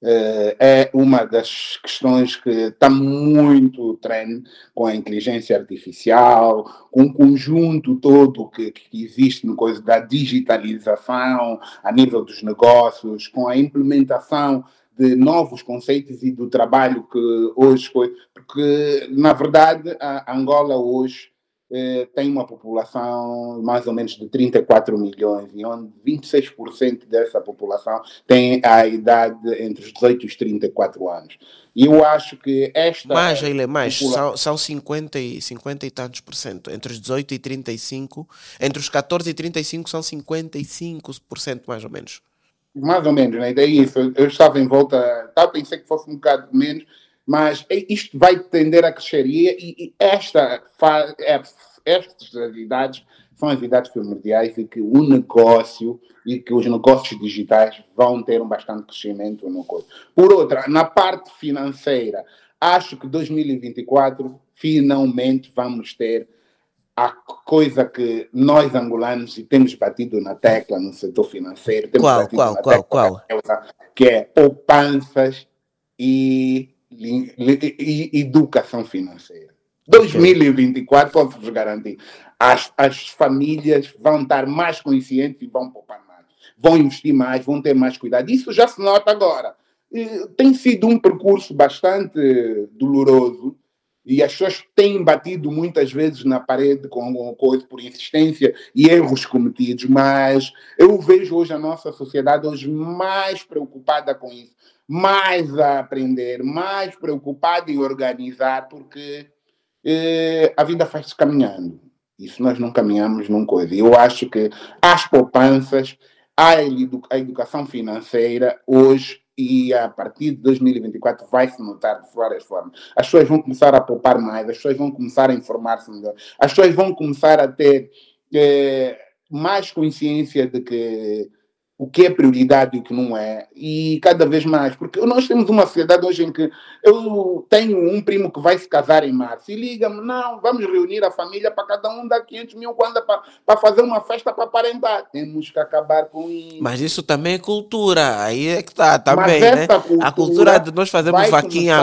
Eh, É uma das questões que está muito trend com a inteligência artificial, com o conjunto todo que, que existe no coisa da digitalização a nível dos negócios, com a implementação de novos conceitos e do trabalho que hoje foi, porque na verdade a Angola hoje eh, tem uma população mais ou menos de 34 milhões e onde 26% dessa população tem a idade entre os 18 e os 34 anos. E eu acho que esta Mais, Aile, mais. São, são 50, e, 50 e tantos por cento. Entre os 18 e 35, entre os 14 e 35 são 55% mais ou menos. Mais ou menos, né? Daí isso, eu estava em volta, tá, pensei que fosse um bocado menos, mas é- isto vai tender a crescer. E, e- esta, é- estas idades são as idades primordiais e que o negócio e que os negócios digitais vão ter um bastante crescimento no coisa. Por outra, na parte financeira, acho que 2024 finalmente vamos ter a coisa que nós angolanos e temos batido na tecla no setor financeiro, temos Qual, batido qual, na qual, tecla qual? que é poupanças e, li- e educação financeira. 2024, posso-vos garantir, as, as famílias vão estar mais conscientes e vão poupar mais. Vão investir mais, vão ter mais cuidado. Isso já se nota agora. E Tem sido um percurso bastante doloroso e as pessoas têm batido muitas vezes na parede com alguma coisa por insistência e erros cometidos, mas eu vejo hoje a nossa sociedade hoje mais preocupada com isso, mais a aprender, mais preocupada em organizar, porque eh, a vida faz-se caminhando. E se nós não caminhamos num coisa, eu acho que as poupanças, a, a educação financeira hoje e a partir de 2024 vai se notar de várias formas. As pessoas vão começar a poupar mais, as pessoas vão começar a informar-se melhor, as pessoas vão começar a ter eh, mais consciência de que o que é prioridade e o que não é, e cada vez mais, porque nós temos uma sociedade hoje em que eu tenho um primo que vai se casar em março e liga-me, não, vamos reunir a família para cada um dar 500 mil quando para fazer uma festa para aparentar. Temos que acabar com isso. Mas isso também é cultura, aí é que está também, né? Cultura a cultura de nós fazermos vaquinha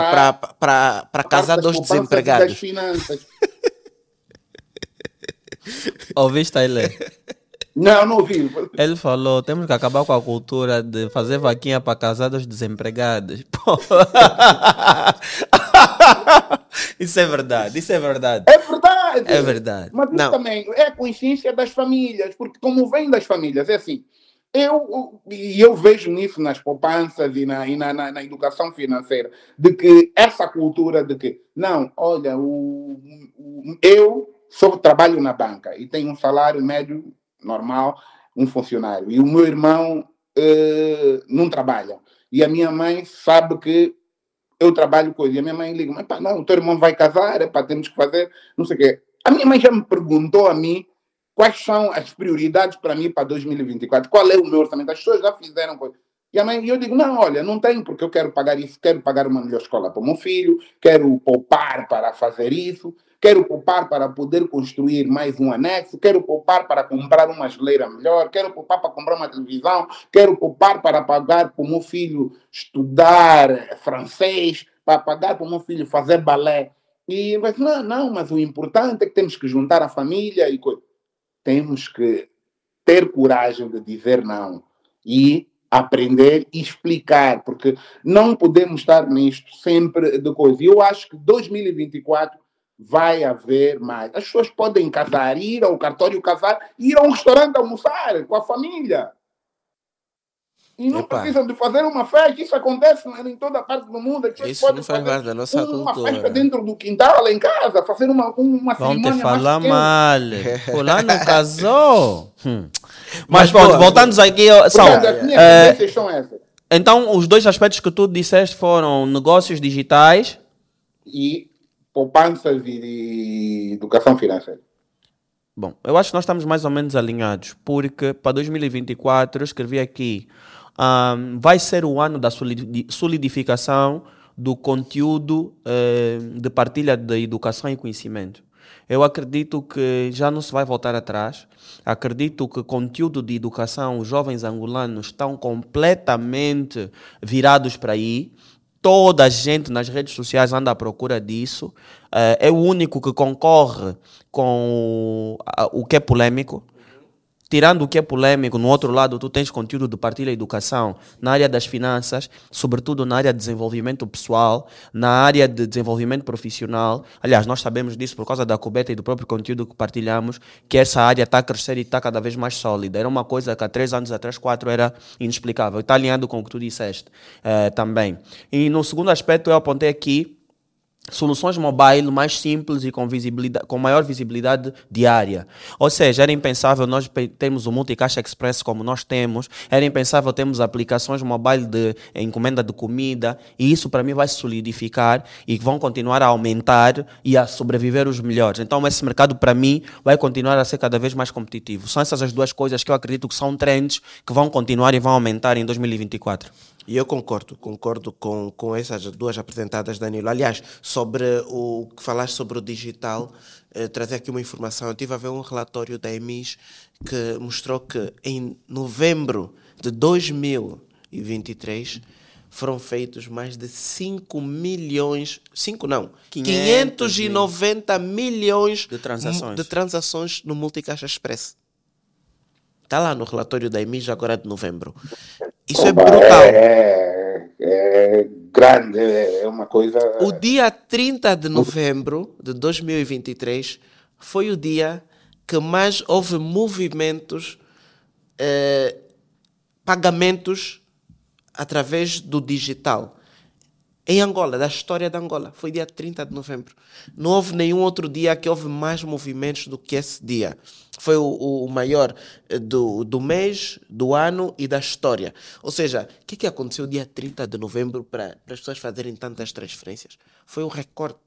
para casar dos desempregados. Das finanças. Ouviste, Taylor? Não, não ouvi. Ele falou: temos que acabar com a cultura de fazer vaquinha para casados desempregados. isso é verdade, isso é verdade. É verdade. É verdade. Mas isso não. também é a consciência das famílias, porque como vem das famílias, é assim. Eu, e eu vejo nisso nas poupanças e, na, e na, na, na, educação financeira, de que essa cultura de que, não, olha, o, o, eu só trabalho na banca e tenho um salário médio normal, um funcionário. E o meu irmão uh, não trabalha. E a minha mãe sabe que eu trabalho ele. E a minha mãe liga, mas pá, não, o teu irmão vai casar, é, pá, temos que fazer, não sei o quê. A minha mãe já me perguntou a mim quais são as prioridades para mim para 2024, qual é o meu orçamento. As pessoas já fizeram coisa. E a mãe, eu digo, não, olha, não tenho, porque eu quero pagar isso, quero pagar uma melhor escola para o meu filho, quero poupar para fazer isso, quero poupar para poder construir mais um anexo, quero poupar para comprar uma geleira melhor, quero poupar para comprar uma televisão, quero poupar para pagar para o meu filho estudar francês, para pagar para o meu filho fazer balé. E vai não, não, mas o importante é que temos que juntar a família e temos que ter coragem de dizer não e aprender e explicar, porque não podemos estar nisto sempre de coisa. E eu acho que 2024 vai haver mais. As pessoas podem casar, ir ao cartório casar, ir a um restaurante almoçar com a família. E não Epa. precisam de fazer uma festa, isso acontece em toda parte do mundo. Isso não faz parte da nossa uma cultura. festa dentro do quintal, lá em casa, fazer uma, uma Vão te falar mal. Fulano casou. Hum. Mas, Mas pronto, voltando aqui, são... é, então, os dois aspectos que tu disseste foram negócios digitais e poupanças e de educação financeira? Bom, eu acho que nós estamos mais ou menos alinhados, porque para 2024 eu escrevi aqui, um, vai ser o ano da solidificação do conteúdo de partilha de educação e conhecimento. Eu acredito que já não se vai voltar atrás. Acredito que conteúdo de educação, os jovens angolanos estão completamente virados para aí. Toda a gente nas redes sociais anda à procura disso. Uh, é o único que concorre com o que é polêmico. Tirando o que é polêmico, no outro lado, tu tens conteúdo de partilha e educação na área das finanças, sobretudo na área de desenvolvimento pessoal, na área de desenvolvimento profissional. Aliás, nós sabemos disso por causa da Cubeta e do próprio conteúdo que partilhamos, que essa área está a crescer e está cada vez mais sólida. Era uma coisa que há três anos atrás, quatro, era inexplicável. Está alinhado com o que tu disseste uh, também. E no segundo aspecto, eu apontei aqui soluções mobile mais simples e com, visibilidade, com maior visibilidade diária. Ou seja, era impensável nós termos o Multicaixa Express como nós temos, era impensável termos aplicações mobile de encomenda de comida, e isso para mim vai solidificar e vão continuar a aumentar e a sobreviver os melhores. Então esse mercado para mim vai continuar a ser cada vez mais competitivo. São essas as duas coisas que eu acredito que são trends que vão continuar e vão aumentar em 2024. E eu concordo, concordo com, com essas duas apresentadas, Danilo. Aliás, sobre o que falaste sobre o digital, eh, trazer aqui uma informação. Eu estive a ver um relatório da EMIS que mostrou que em novembro de 2023 foram feitos mais de 5 milhões, 5 não, 500 590 mil. milhões de transações. de transações no Multicaixa Express. Está lá no relatório da EMIS agora de novembro. Isso Oba, é brutal. É, é, grande, é, é uma coisa. O dia 30 de novembro de 2023 foi o dia que mais houve movimentos, eh, pagamentos através do digital. Em Angola, da história da Angola, foi dia 30 de novembro. Não houve nenhum outro dia que houve mais movimentos do que esse dia foi o, o maior eh, do, do mês, do ano e da história. Ou seja, o que, é que aconteceu dia 30 de novembro para, para as pessoas fazerem tantas transferências? Foi o recorde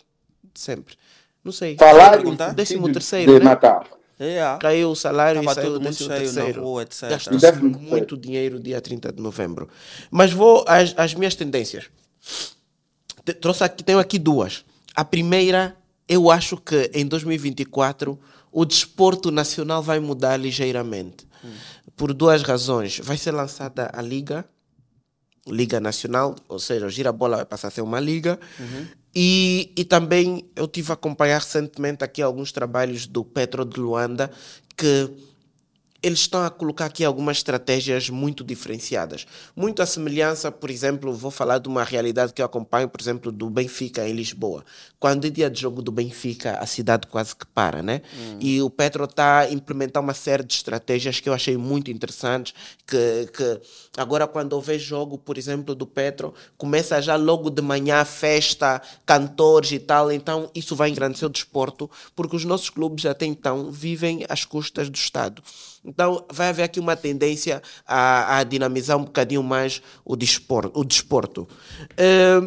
de sempre. Não sei. Falar décimo terceiro, de né? Natal. Yeah. Caiu o salário Tava e saiu o décimo terceiro. rua, terceiro. muito dinheiro dia 30 de novembro. Mas vou às, às minhas tendências. Trouxe aqui, tenho aqui duas. A primeira, eu acho que em 2024 o desporto nacional vai mudar ligeiramente. Por duas razões. Vai ser lançada a Liga, Liga Nacional, ou seja, o Girabola vai passar a ser uma liga. E, e também eu tive a acompanhar recentemente aqui alguns trabalhos do Petro de Luanda que eles estão a colocar aqui algumas estratégias muito diferenciadas. Muito à semelhança, por exemplo, vou falar de uma realidade que eu acompanho, por exemplo, do Benfica em Lisboa. Quando é dia de jogo do Benfica, a cidade quase que para, né? E o Petro está a implementar uma série de estratégias que eu achei muito interessantes, que, que agora quando houver jogo, por exemplo, do Petro, começa já logo de manhã festa, cantores e tal, então isso vai engrandecer o desporto, porque os nossos clubes até então vivem às custas do Estado. Então vai haver aqui uma tendência a, a dinamizar um bocadinho mais o. O desporto. Eh,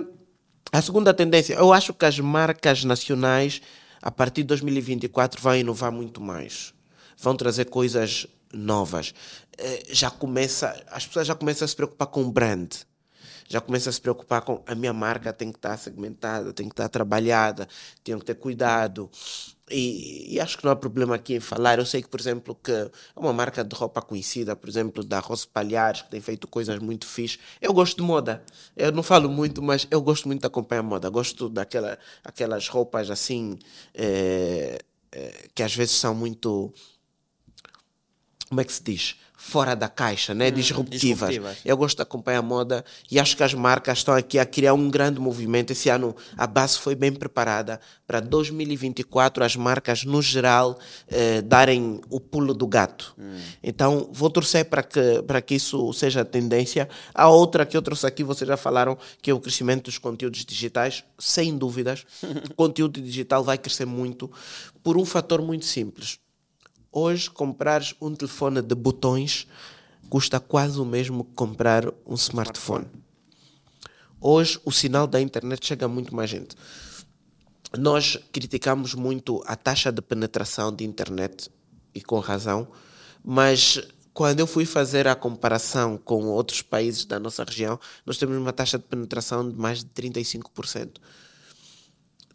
a segunda tendência, eu acho que as marcas nacionais, a partir de 2024, vão inovar muito mais. Vão trazer coisas novas. Eh, já começa, as pessoas já começam a se preocupar com o brand. Já começam a se preocupar com a minha marca tem que estar segmentada, tem que estar trabalhada, tenho que ter cuidado. E, e acho que não há problema aqui em falar. Eu sei que, por exemplo, que é uma marca de roupa conhecida, por exemplo, da Rose Palhares, que tem feito coisas muito fixe. Eu gosto de moda. Eu não falo muito, mas eu gosto muito de acompanhar moda. Gosto daquela, aquelas roupas assim, eh, eh, que às vezes são muito como é que se diz? Fora da caixa, né? disruptivas. disruptivas. Eu gosto de acompanhar a moda e acho que as marcas estão aqui a criar um grande movimento. Esse ano a base foi bem preparada para 2024 as marcas no geral eh, darem o pulo do gato. Então vou torcer para que para que isso seja a tendência. A outra que eu trouxe aqui vocês já falaram que é o crescimento dos conteúdos digitais, sem dúvidas. o conteúdo digital vai crescer muito por um fator muito simples. Hoje, comprares um telefone de botões custa quase o mesmo que comprar um smartphone. Hoje, o sinal da internet chega a muito mais gente. Nós criticamos muito a taxa de penetração de internet, e com razão, mas quando eu fui fazer a comparação com outros países da nossa região, nós temos uma taxa de penetração de mais de 35%.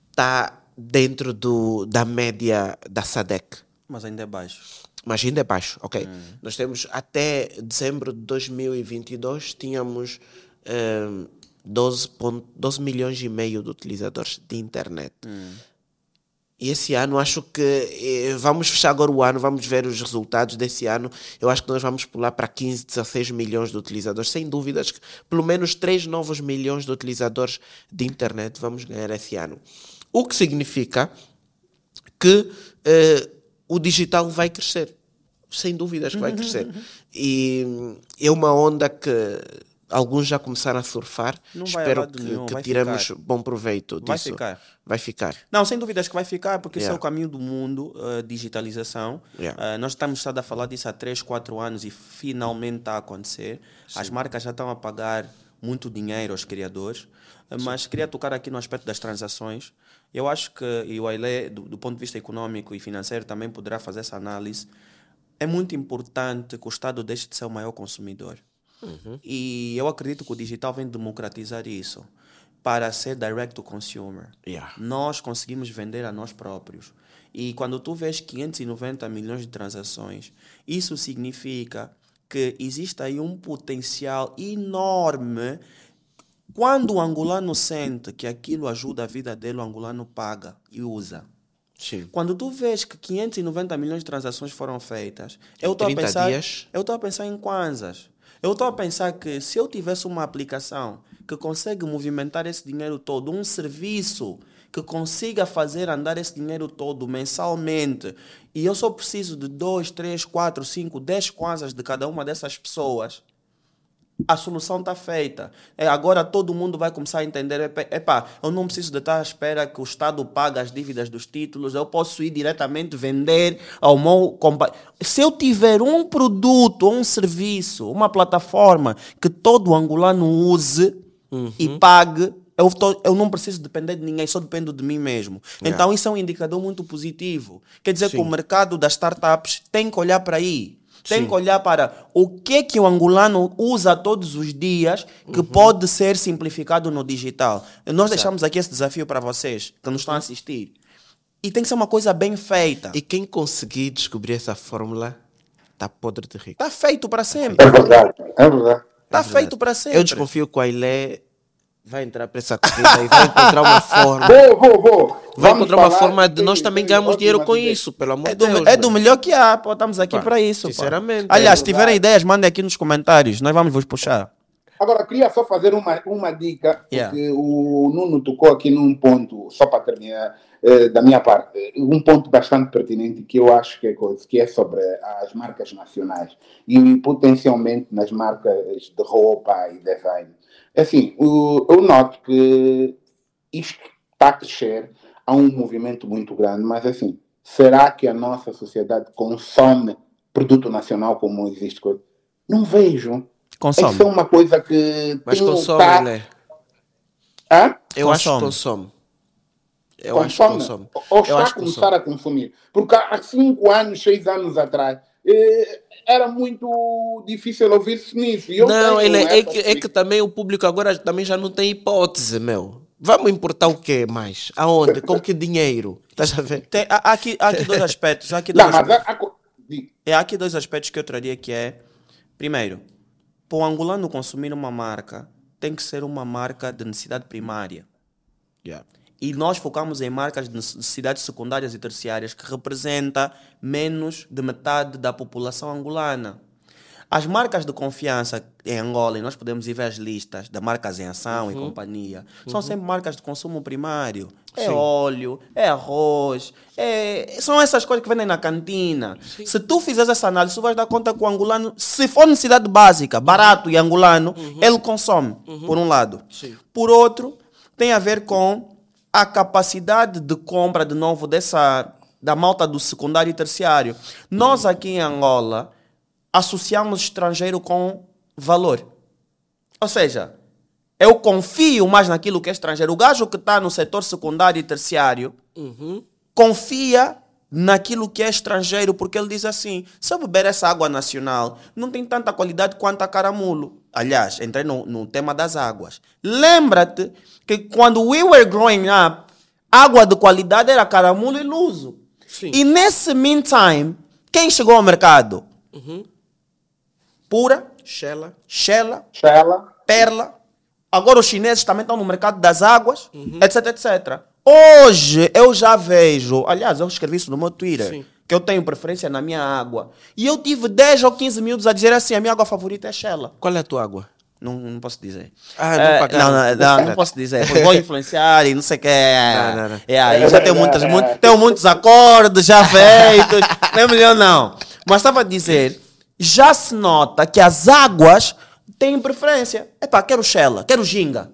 Está dentro do, da média da SADEC Mas ainda é baixo. mas ainda é baixo, ok? Nós temos até dezembro de 2022 tínhamos ehm, 12, pon- 12 milhões e meio de utilizadores de internet. E esse ano acho que eh, vamos fechar agora o ano, vamos ver os resultados desse ano. Eu acho que nós vamos pular para 15, 16 milhões de utilizadores. Sem dúvidas que pelo menos 3 novos milhões de utilizadores de internet vamos ganhar esse ano. O que significa que eh, o digital vai crescer. Sem dúvidas que vai crescer. E é uma onda que alguns já começaram a surfar. Não Espero que, nenhum, que tiremos ficar. bom proveito disso. Vai ficar. Vai ficar. Não, sem dúvidas que vai ficar, porque isso é Yeah. o caminho do mundo, a digitalização. Yeah. Uh, nós estamos a falar disso há 3, 4 anos e finalmente está a acontecer. As marcas já estão a pagar muito dinheiro aos criadores, uh, mas queria tocar aqui no aspecto das transações. Eu acho que, e o Ailé, do, do ponto de vista econômico e financeiro, também poderá fazer essa análise. É muito importante que o Estado deixe de ser o maior consumidor. E eu acredito que o digital vem democratizar isso para ser direct to consumer. Yeah. Nós conseguimos vender a nós próprios. E quando tu vês 590 milhões de transações, isso significa que existe aí um potencial enorme. Quando o angolano sente que aquilo ajuda a vida dele, o angolano paga e usa. Sim. Quando tu vês que 590 milhões de transações foram feitas, eu estou a 30 pensar, dias? eu estou a pensar em kwanzas. Eu estou a pensar que se eu tivesse uma aplicação que consegue movimentar esse dinheiro todo, um serviço que consiga fazer andar esse dinheiro todo mensalmente, e eu só preciso de 2, 3, 4, 5, 10 kwanzas de cada uma dessas pessoas, a solução está feita. É, agora todo mundo vai começar a entender: epá, eu não preciso de estar à espera que o Estado pague as dívidas dos títulos, eu posso ir diretamente vender ao meu Se eu tiver um produto, um serviço, uma plataforma que todo angolano use e pague, Eu, tô, eu não preciso depender de ninguém, só dependo de mim mesmo. Então, isso é um indicador muito positivo. Quer dizer que o mercado das startups tem que olhar para aí. Tem que olhar para o que que o angolano usa todos os dias que pode ser simplificado no digital. Nós deixamos aqui esse desafio para vocês que nos estão a assistir. E tem que ser uma coisa bem feita. E quem conseguir descobrir essa fórmula está podre de rico. Está feito para sempre. É verdade, é verdade. Está feito para sempre. Eu desconfio que o Ailé vai entrar para essa corrida e vai encontrar uma forma. Vou, vou, vou. Vai Vamos encontrar uma forma de nós também ganharmos dinheiro com ideias. isso, pelo amor É de do, Deus. é do melhor que há, pô. Estamos aqui para isso. pô. sinceramente, Aliás, é se tiverem ideias, mandem aqui nos comentários. Nós vamos vos puxar. Agora, queria só fazer uma, uma dica, Yeah. porque o Nuno tocou aqui num ponto, só para terminar, eh, da minha parte, um ponto bastante pertinente que eu acho que é, coisa, que é sobre as marcas nacionais e potencialmente nas marcas de roupa e design. Assim, o- eu noto que isto está a crescer, há um movimento muito grande, mas assim, será que a nossa sociedade consome produto nacional como existe? coisa? Não vejo. Consome. Isso é uma coisa que. Mas tem consome, tá- Ailé. Hã? Eu acho que Consome. consome. Eu acho que Consome? consome. Ou está a começar consome. a consumir. Porque há cinco anos, seis anos atrás, era muito difícil ouvir-se nisso. E eu Não, ele, é, que, é que também o público agora também já não tem hipótese, meu. Vamos importar o quê mais? Aonde? Com que dinheiro? Estás a ver? Tem- há, há aqui, há aqui dois aspectos. Há aqui dois Não, mas aspectos. há- há. É, há aqui dois aspectos que eu traria que é, primeiro, para o angolano consumir uma marca, tem que ser uma marca de necessidade primária. Yeah. E nós focamos em marcas de necessidades secundárias e terciárias que representa menos de metade da população angolana. As marcas de confiança em Angola, e nós podemos ir ver as listas de marcas em ação e companhia, são sempre marcas de consumo primário. É óleo, é arroz, é... são essas coisas que vendem na cantina. Se tu fizeres essa análise, tu vais dar conta que o angolano, se for necessidade básica, barato e angolano, ele consome, por um lado. Por outro, tem a ver com a capacidade de compra, de novo, dessa da malta do secundário e terciário. Nós aqui em Angola associamos estrangeiro com valor. Ou seja, eu confio mais naquilo que é estrangeiro. O gajo que está no setor secundário e terciário confia naquilo que é estrangeiro, porque ele diz assim: se eu beber essa água nacional, não tem tanta qualidade quanto a caramulo. Aliás, entrei no, no tema das águas. Lembra-te que quando we were growing up, água de qualidade era caramulo e luso. Sim. E nesse meantime, quem chegou ao mercado? Pura, Shella. Shella, Shella, Perla. Agora os chineses também estão no mercado das águas, etc, etc. Hoje eu já vejo, aliás, eu escrevi isso no meu Twitter, Sim. Que eu tenho preferência na minha água. E eu tive 10 ou 15 minutos a dizer assim, a minha água favorita é Shella. Qual é a tua água? Não, não posso dizer. Ah, não É, não, não, não, não posso dizer. Vou influenciar e não sei o que. Não, não, não. É, aí já tenho, muitas, muito, tenho muitos acordos já feitos. não é melhor não. Mas estava a dizer, já se nota que as águas têm preferência. Epá, quero Shella, quero Ginga.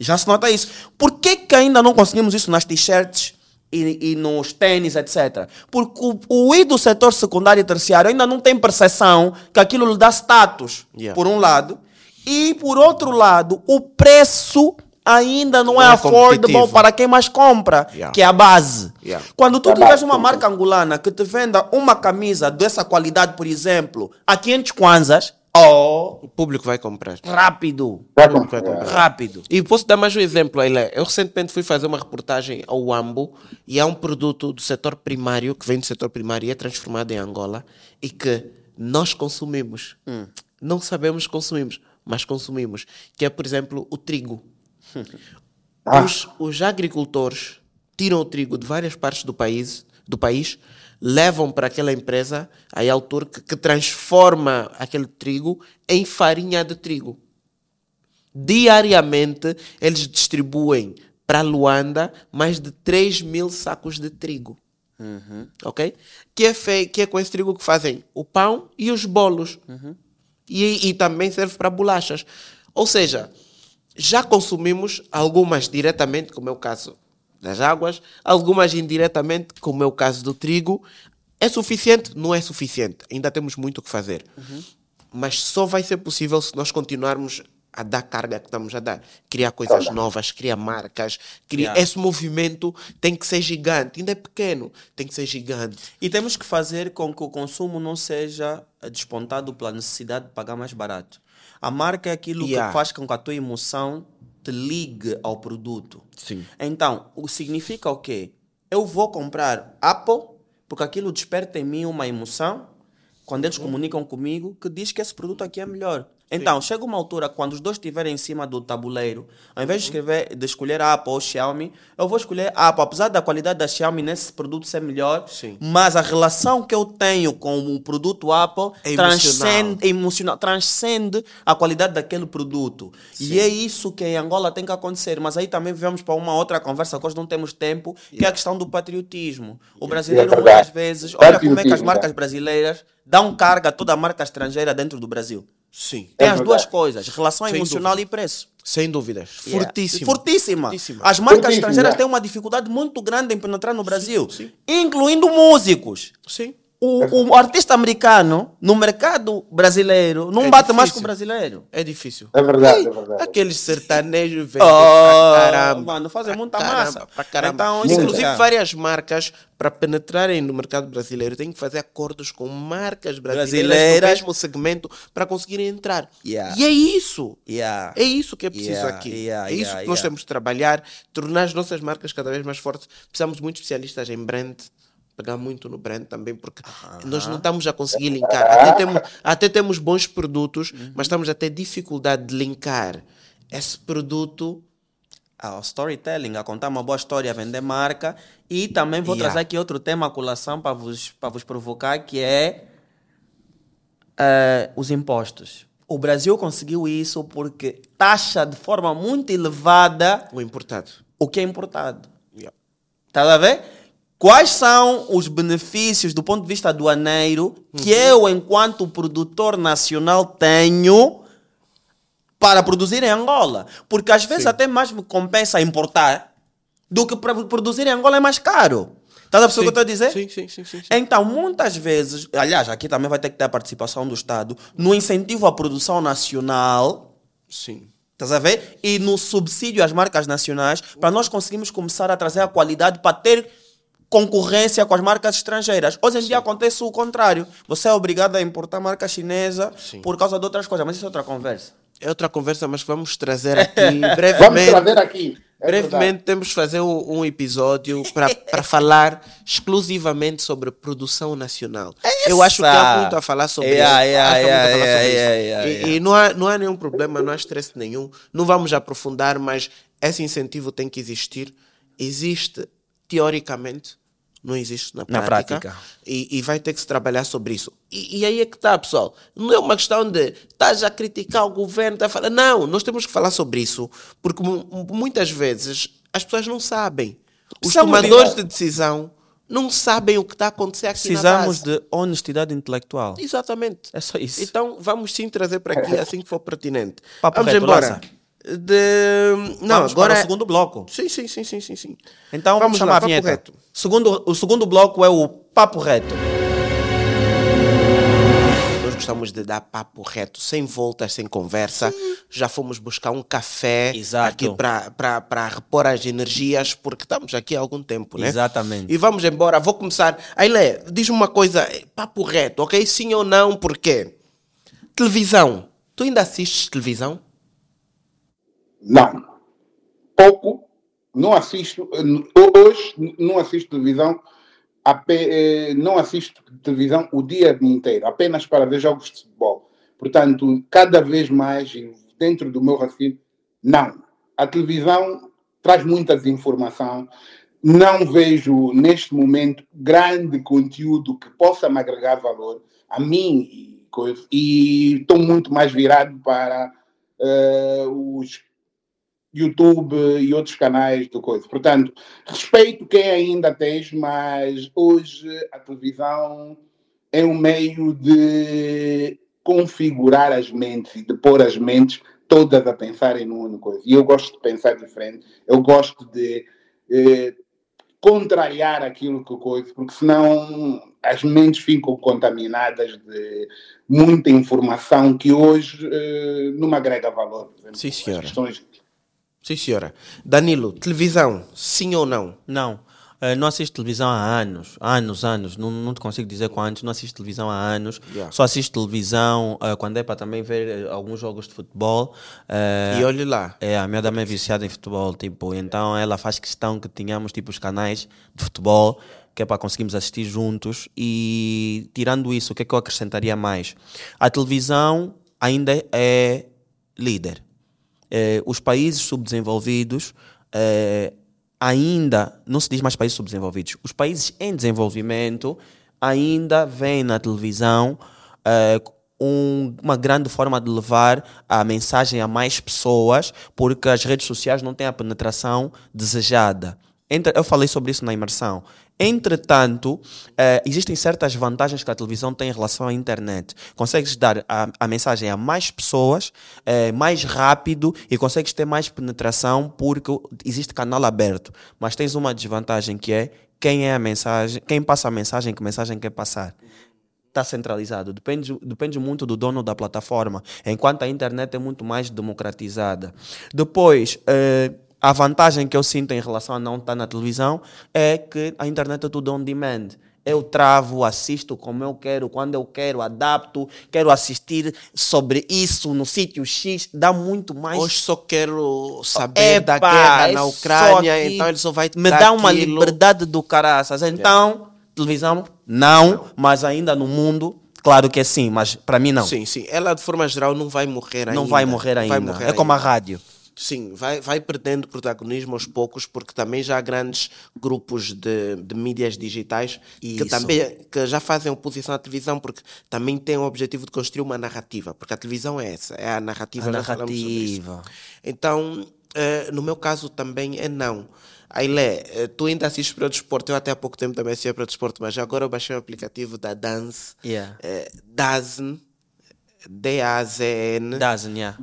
Já se nota isso. Por que, que ainda não conseguimos isso nas t-shirts e, e nos tênis, etc? Porque o, o I do setor secundário e terciário ainda não tem percepção que aquilo lhe dá status, Yeah. por um lado. E, por outro lado, o preço ainda não, Não é, é affordable para quem mais compra, Yeah. que é a base. Yeah. Quando tu Tá tiveres uma marca angolana que te venda uma camisa dessa qualidade, por exemplo, a 500 kwanzas, oh, O público vai comprar. rápido, vai Vai comprar. comprar. rápido. E posso dar mais um exemplo, Ailé. Eu recentemente fui fazer uma reportagem ao Ambo e há um produto do setor primário, que vem do setor primário e é transformado em Angola, e que nós consumimos. Não sabemos que consumimos, mas consumimos. Que é, por exemplo, o trigo. Ah. Os, os agricultores tiram o trigo de várias partes do país, do país levam para aquela empresa, a altura que, que transforma aquele trigo em farinha de trigo. Diariamente, eles distribuem para Luanda mais de 3 mil sacos de trigo. Ok? Que é, fei- que é com esse trigo que fazem o pão e os bolos. E, e também serve para bolachas. Ou seja, já consumimos algumas diretamente, como é o caso das águas, algumas indiretamente, como é o caso do trigo. É suficiente? Não é suficiente. Ainda temos muito o que fazer. Mas só vai ser possível se nós continuarmos a dar carga que estamos a dar. Criar coisas novas, criar marcas. Criar... Yeah. Esse movimento tem que ser gigante. Ainda é pequeno, tem que ser gigante. E temos que fazer com que o consumo não seja despontado pela necessidade de pagar mais barato. A marca é aquilo Yeah. que faz com que a tua emoção te ligue ao produto. Sim. Então, o significa o quê? Eu vou comprar Apple porque aquilo desperta em mim uma emoção quando eles comunicam comigo que diz que esse produto aqui é melhor. Então, chega uma altura quando os dois estiverem em cima do tabuleiro, ao invés de, escrever, de escolher a Apple ou Xiaomi, eu vou escolher a Apple, apesar da qualidade da Xiaomi nesse produto ser melhor, Sim. mas a relação que eu tenho com o produto Apple É transcende, é emocional, transcende a qualidade daquele produto. E é isso que em Angola tem que acontecer. Mas aí também vamos para uma outra conversa que hoje não temos tempo, que é a questão do patriotismo. O brasileiro É verdade. muitas vezes, olha como é que as marcas é. brasileiras dão carga a toda a marca estrangeira dentro do Brasil. Sim. Tem É as verdade. duas coisas, relação Sem emocional dúvida. e preço. Sem dúvidas. Yeah. Fortíssimo. Fortíssima. Fortíssima. As marcas Fortíssimo, estrangeiras têm uma dificuldade muito grande em penetrar no Brasil, sim. incluindo músicos. Sim. O, o artista americano, no mercado brasileiro, não É bate mais com o difícil. brasileiro. É difícil. É verdade, é verdade. Aqueles sertanejos velhos Oh, pra caramba. mano, fazem muita caramba, massa. Pra caramba. Então, isso- Inclusive, várias marcas, para penetrarem no mercado brasileiro, têm que fazer acordos com marcas brasileiras, Brasileiras. do mesmo segmento para conseguirem entrar. Yeah. E é isso. Yeah. É isso que é preciso Yeah, aqui. é isso que nós temos de trabalhar, tornar as nossas marcas cada vez mais fortes. Precisamos de muitos especialistas em brand, pegar muito no brand também, porque nós não estamos a conseguir linkar. Até temos, até temos bons produtos, Uhum. mas estamos a ter dificuldade de linkar esse produto. ao storytelling, a contar uma boa história, a vender marca. E também vou Yeah. trazer aqui outro tema, a colação, para vos, para vos provocar, que é eh, os impostos. O Brasil conseguiu isso porque taxa de forma muito elevada O importado. o que é importado. Yeah. Estás a ver? Quais são os benefícios do ponto de vista aduaneiro que Uhum. eu, enquanto produtor nacional, tenho para produzir em Angola? Porque às vezes até mais me compensa importar do que para produzir em Angola é mais caro. Estás a perceber o que eu estou a dizer? Sim, sim, sim, sim, sim. Então, muitas vezes, aliás, aqui também vai ter que ter a participação do Estado no incentivo à produção nacional Sim. Estás a ver? E no subsídio às marcas nacionais, para nós conseguirmos começar a trazer a qualidade para ter concorrência com as marcas estrangeiras. Hoje em dia acontece o contrário. Você é obrigado a importar marca chinesa Sim. por causa de outras coisas, mas isso é outra conversa. É outra conversa, mas que vamos trazer aqui Vamos brevemente. trazer aqui. É Brevemente temos de fazer um, episódio para falar exclusivamente sobre produção nacional. Eu acho que há muito a falar sobre Yeah, isso. yeah, que a yeah, falar sobre isso. E-. E, não, há, não há nenhum problema, não há estresse nenhum. Não vamos aprofundar, mas esse incentivo tem que existir. Existe teoricamente, não existe na Na prática. prática. E, e vai ter que se trabalhar sobre isso. E, e aí é que está, pessoal. Não é uma questão de estás a criticar o governo, tá a falar. Não, nós temos que falar sobre isso, porque mu- muitas vezes as pessoas não sabem. Os Precisamos tomadores de decisão não sabem o que está a acontecer aqui Precisamos de honestidade intelectual. Exatamente. É só isso. Então vamos sim trazer para aqui assim que for pertinente. Papo vamos reto, embora. De... Não, Vamos agora para é- o segundo bloco. Sim, sim, sim, sim, sim, sim. Então vamos, Vamos chamar lá, a vinheta. reto. Segundo, o segundo bloco é o papo reto. Nós gostamos de dar papo reto, sem voltas, sem conversa. Já fomos buscar um café Exato. aqui para repor as energias, porque estamos aqui há algum tempo, né? Exatamente. E vamos embora. Vou começar. Ailé, diz-me uma coisa, papo reto, ok? Sim ou não, por quê? Televisão. Tu ainda assistes televisão? Não. Pouco. Não assisto. Hoje não assisto televisão. eh, Não assisto televisão o dia inteiro, apenas para ver jogos de futebol. Portanto, cada vez mais, dentro do meu raciocínio, não. A televisão traz muita desinformação. Não vejo, neste momento, grande conteúdo que possa me agregar valor a mim e estou muito mais virado para eh, os YouTube e outros canais do coisa. Portanto, respeito quem ainda tem, mas hoje a televisão é um meio de configurar as mentes e de pôr as mentes todas a pensarem numa única coisa. E eu gosto de pensar diferente, eu gosto de eh, contrariar aquilo que coisa, porque senão as mentes ficam contaminadas de muita informação que hoje uh, não agrega valor. Exemplo, Sim, senhora. Questões... Sim, senhora. Danilo, televisão, sim ou não? Não. Uh, não assisto televisão há anos, anos, anos, não, não te consigo dizer quantos, não assisto televisão há anos, yeah. só assisto televisão uh, quando é para também ver uh, alguns jogos de futebol. e olhe lá. É, a minha dama é viciada em futebol, tipo, então ela faz questão que tenhamos tipo os canais de futebol que é para conseguirmos assistir juntos e tirando isso, o que é que eu acrescentaria mais? A televisão ainda é líder. Os países subdesenvolvidos ainda, não se diz mais países subdesenvolvidos, os países em desenvolvimento ainda veem na televisão uh, um, uma grande forma de levar a mensagem a mais pessoas, porque as redes sociais não têm a penetração desejada. Eu falei sobre isso na imersão. Entretanto, uh, existem certas vantagens que a televisão tem em relação à internet. Consegues dar a, a mensagem a mais pessoas, uh, mais rápido e consegues ter mais penetração porque existe canal aberto. Mas tens uma desvantagem que é quem é a mensagem, quem passa a mensagem, que mensagem quer passar está centralizado. Depende, depende muito do dono da plataforma, enquanto a internet é muito mais democratizada. Depois, uh, a vantagem que eu sinto em relação a não estar na televisão é que a internet é tudo on demand. Eu travo, assisto como eu quero, quando eu quero, adapto, quero assistir sobre isso no sítio X, dá muito mais. Hoje só quero saber Epa, da guerra na é Ucrânia, então ele só vai Me dá uma aquilo. liberdade do caraças. Então, é. televisão, não, não, mas ainda no mundo Claro que é sim, mas para mim não. Sim, sim. Ela, de forma geral, não vai morrer ainda. Não vai morrer ainda. Vai morrer é ainda. como a rádio. Sim, vai, vai perdendo protagonismo aos poucos, porque também já há grandes grupos de, de mídias digitais que também que já fazem oposição à televisão, porque também têm o objetivo de construir uma narrativa, porque a televisão é essa, é a narrativa. A narrativa. Então, uh, no meu caso também é não. Ailé, eh, tu ainda assistes para o desporto, eu até há pouco tempo também assisti para o desporto, mas agora eu baixei o aplicativo da Dance, yeah. uh, Dazen, D-A-Z-N. Dazen, yeah.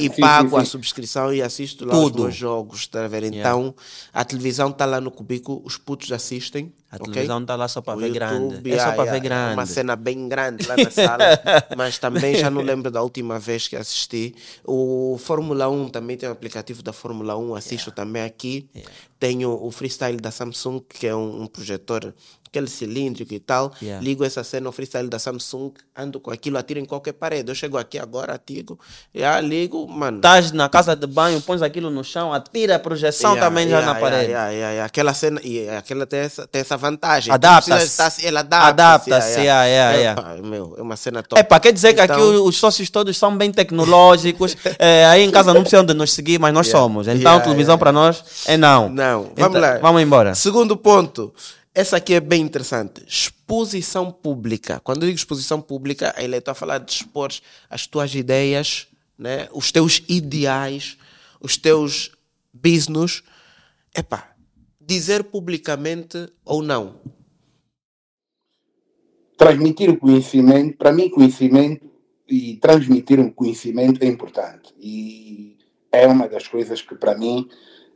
E, e sim, pago sim, sim. a subscrição e assisto lá Tudo. os meus jogos, tá a ver? Então, yeah. a televisão está lá no cubico, os putos assistem. A okay? televisão está lá só para ver grande. É só para ver grande. Uma cena bem grande lá na sala, mas também já não lembro da última vez que assisti. O Fórmula 1 também tem o um aplicativo da Fórmula 1, assisto yeah. também aqui. Tenho o Freestyle da Samsung, que é um, um projetor aquele cilíndrico e tal, yeah. ligo essa cena, o freestyle da Samsung, ando com aquilo, atiro em qualquer parede. Eu chego aqui agora, atiro, já ligo, mano. Estás na casa de banho, pões aquilo no chão, atira a projeção yeah, também yeah, já na parede. Aquela cena, e aquela tem essa, tem essa vantagem. Adapta-se. Ela adapta-se. Yeah, yeah. meu, é uma cena top. Epa, quer dizer então... que aqui então os sócios todos são bem tecnológicos. é, aí em casa não precisam de nos seguir, mas nós somos. Então televisão para nós é não. Não, vamos então, lá. Vamos embora. Segundo ponto. Essa aqui é bem interessante. Exposição pública. Quando eu digo exposição pública, ele está a falar de expor as tuas ideias, né? os teus ideais, os teus business. Epá, dizer publicamente ou não. Transmitir o conhecimento, para mim, conhecimento e transmitir um conhecimento é importante. E é uma das coisas que, para mim,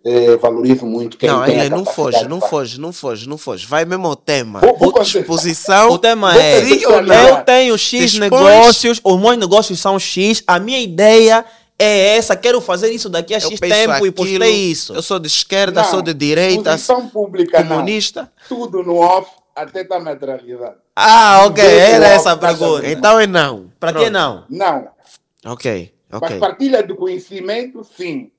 eh, valorizo muito quem não, tem ele não foge, não foge, não foge, não foge. Vai mesmo ao tema. Vou, vou Exposição. O tema é: eu tenho X negócios, os meus negócios são X, a minha ideia é essa, quero fazer isso daqui a X tempo aquilo, e postei isso. Eu sou de esquerda, não, sou de direita, pública, comunista. Não. Tudo no off, até está materializado. Ah, ok, era essa a pergunta. Então é não. Para que não? Não. Ok, ok. Mas partilha do conhecimento, sim.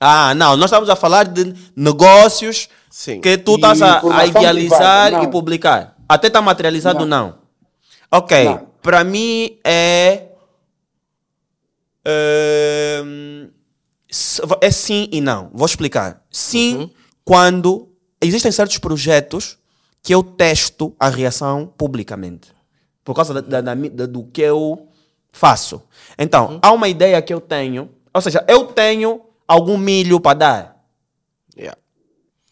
Ah, não, nós estamos a falar de negócios Sim. que tu estás a, a, idealizar e publicar. Até está materializado, não. não. Ok, para mim é, é. É sim e não. Vou explicar. Sim, uhum. quando existem certos projetos que eu testo a reação publicamente. Por causa da, da, da, do que eu faço. Então, uhum. há uma ideia que eu tenho. Ou seja, eu tenho algum milho para dar. Yeah.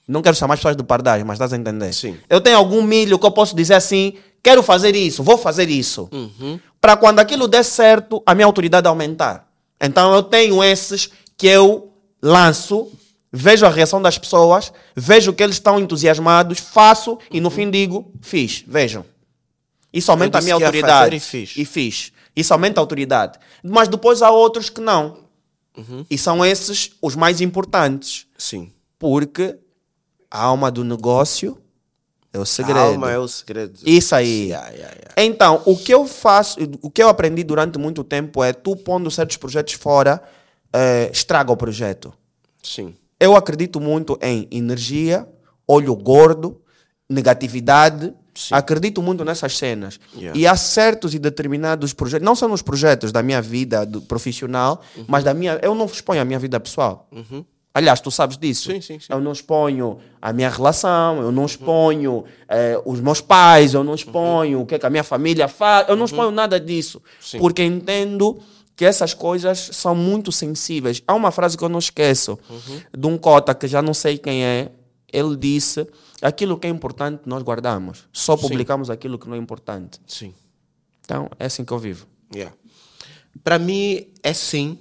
Não quero chamar as pessoas de pardais, mas estás a entender? Sim. Eu tenho algum milho que eu posso dizer assim, quero fazer isso, vou fazer isso. Uhum. Para quando aquilo der certo, a minha autoridade aumentar. Então eu tenho esses que eu lanço, vejo a reação das pessoas, vejo que eles estão entusiasmados, faço e no fim digo, fiz, vejam. Isso aumenta a minha autoridade. e fiz. E fiz. Isso aumenta a autoridade. Mas depois há outros que não. Uhum. E são esses os mais importantes. Sim. Porque a alma do negócio é o segredo. A alma é o segredo. Isso aí. Yeah, yeah, yeah. Então, o que eu faço, o que eu aprendi durante muito tempo é tu pondo certos projetos fora, eh, estraga o projeto. Sim. Eu acredito muito em energia, olho gordo, negatividade. Acredito muito nessas cenas. Yeah. E há certos e determinados projetos, não são nos projetos da minha vida profissional, Uhum. mas da minha. Eu não exponho a minha vida pessoal. Aliás, tu sabes disso. Sim, sim, sim. Eu não exponho a minha relação, eu não exponho eh, os meus pais, eu não exponho o que, é que a minha família faz, eu não exponho nada disso. Sim. Porque entendo que essas coisas são muito sensíveis. Há uma frase que eu não esqueço, de um cota que já não sei quem é. Ele disse: aquilo que é importante nós guardamos, só publicamos aquilo que não é importante. Sim. Então é assim que eu vivo. Yeah. Para mim é sim,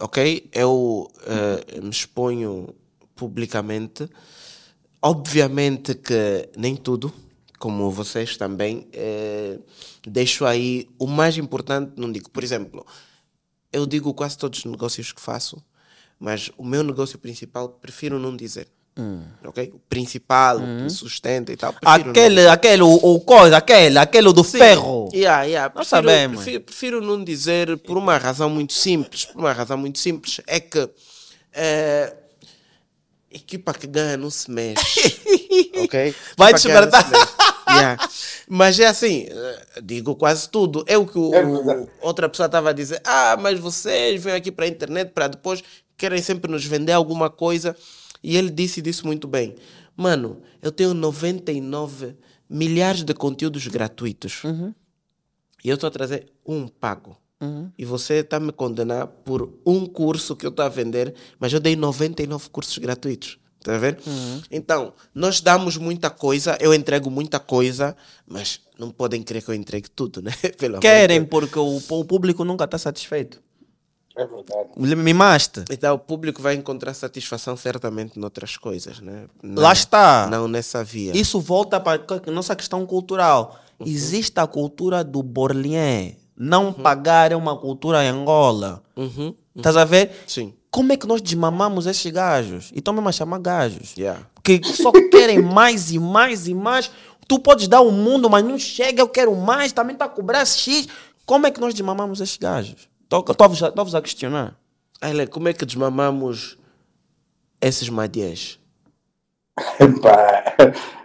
ok? Eu eh, me exponho publicamente. Obviamente que nem tudo, como vocês também, eh, deixo aí o mais importante, não digo. Por exemplo, eu digo quase todos os negócios que faço, mas o meu negócio principal prefiro não dizer. Ok? O principal, o que me sustenta e tal. prefiro não Aquele, aquele, o, o coisa, aquele, aquele do ferro. Yeah, yeah. Nós Prefiro, sabemos. Prefiro, prefiro não dizer por uma razão muito simples. Por uma razão muito simples é que eh, equipa que ganha não se mexe. ok? Vai despertar. Yeah. Mas é assim, eh, digo quase tudo. É o que o- É verdade. outra pessoa estava a dizer. Ah, mas vocês vêm aqui para a internet para depois querem sempre nos vender alguma coisa. E ele disse e disse muito bem. Mano, eu tenho 99 milhares de conteúdos gratuitos. E eu estou a trazer um pago. E você está me condenar por um curso que eu estou a vender, mas eu dei 99 cursos gratuitos. Está a ver? Então, nós damos muita coisa, eu entrego muita coisa, mas não podem crer que eu entregue tudo, né? Pelo Querem porque o, o público nunca está satisfeito. É verdade. Mimaste. Então, o público vai encontrar satisfação certamente noutras coisas, né? Não- Lá está. Não nessa via. Isso volta para a nossa questão cultural. Existe a cultura do borlien. Não pagar é uma cultura em Angola. Uhum. Estás a ver? Sim. Como é que nós desmamamos esses gajos? E estão mesmo a chamar gajos. Yeah. Que só querem mais e mais e mais. Tu podes dar o mundo, mas não chega, eu quero mais, também está a cobrar X. Como é que nós desmamamos esses gajos? Estou-vos a questionar. Olha, como é que desmamamos esses madiés? Epá,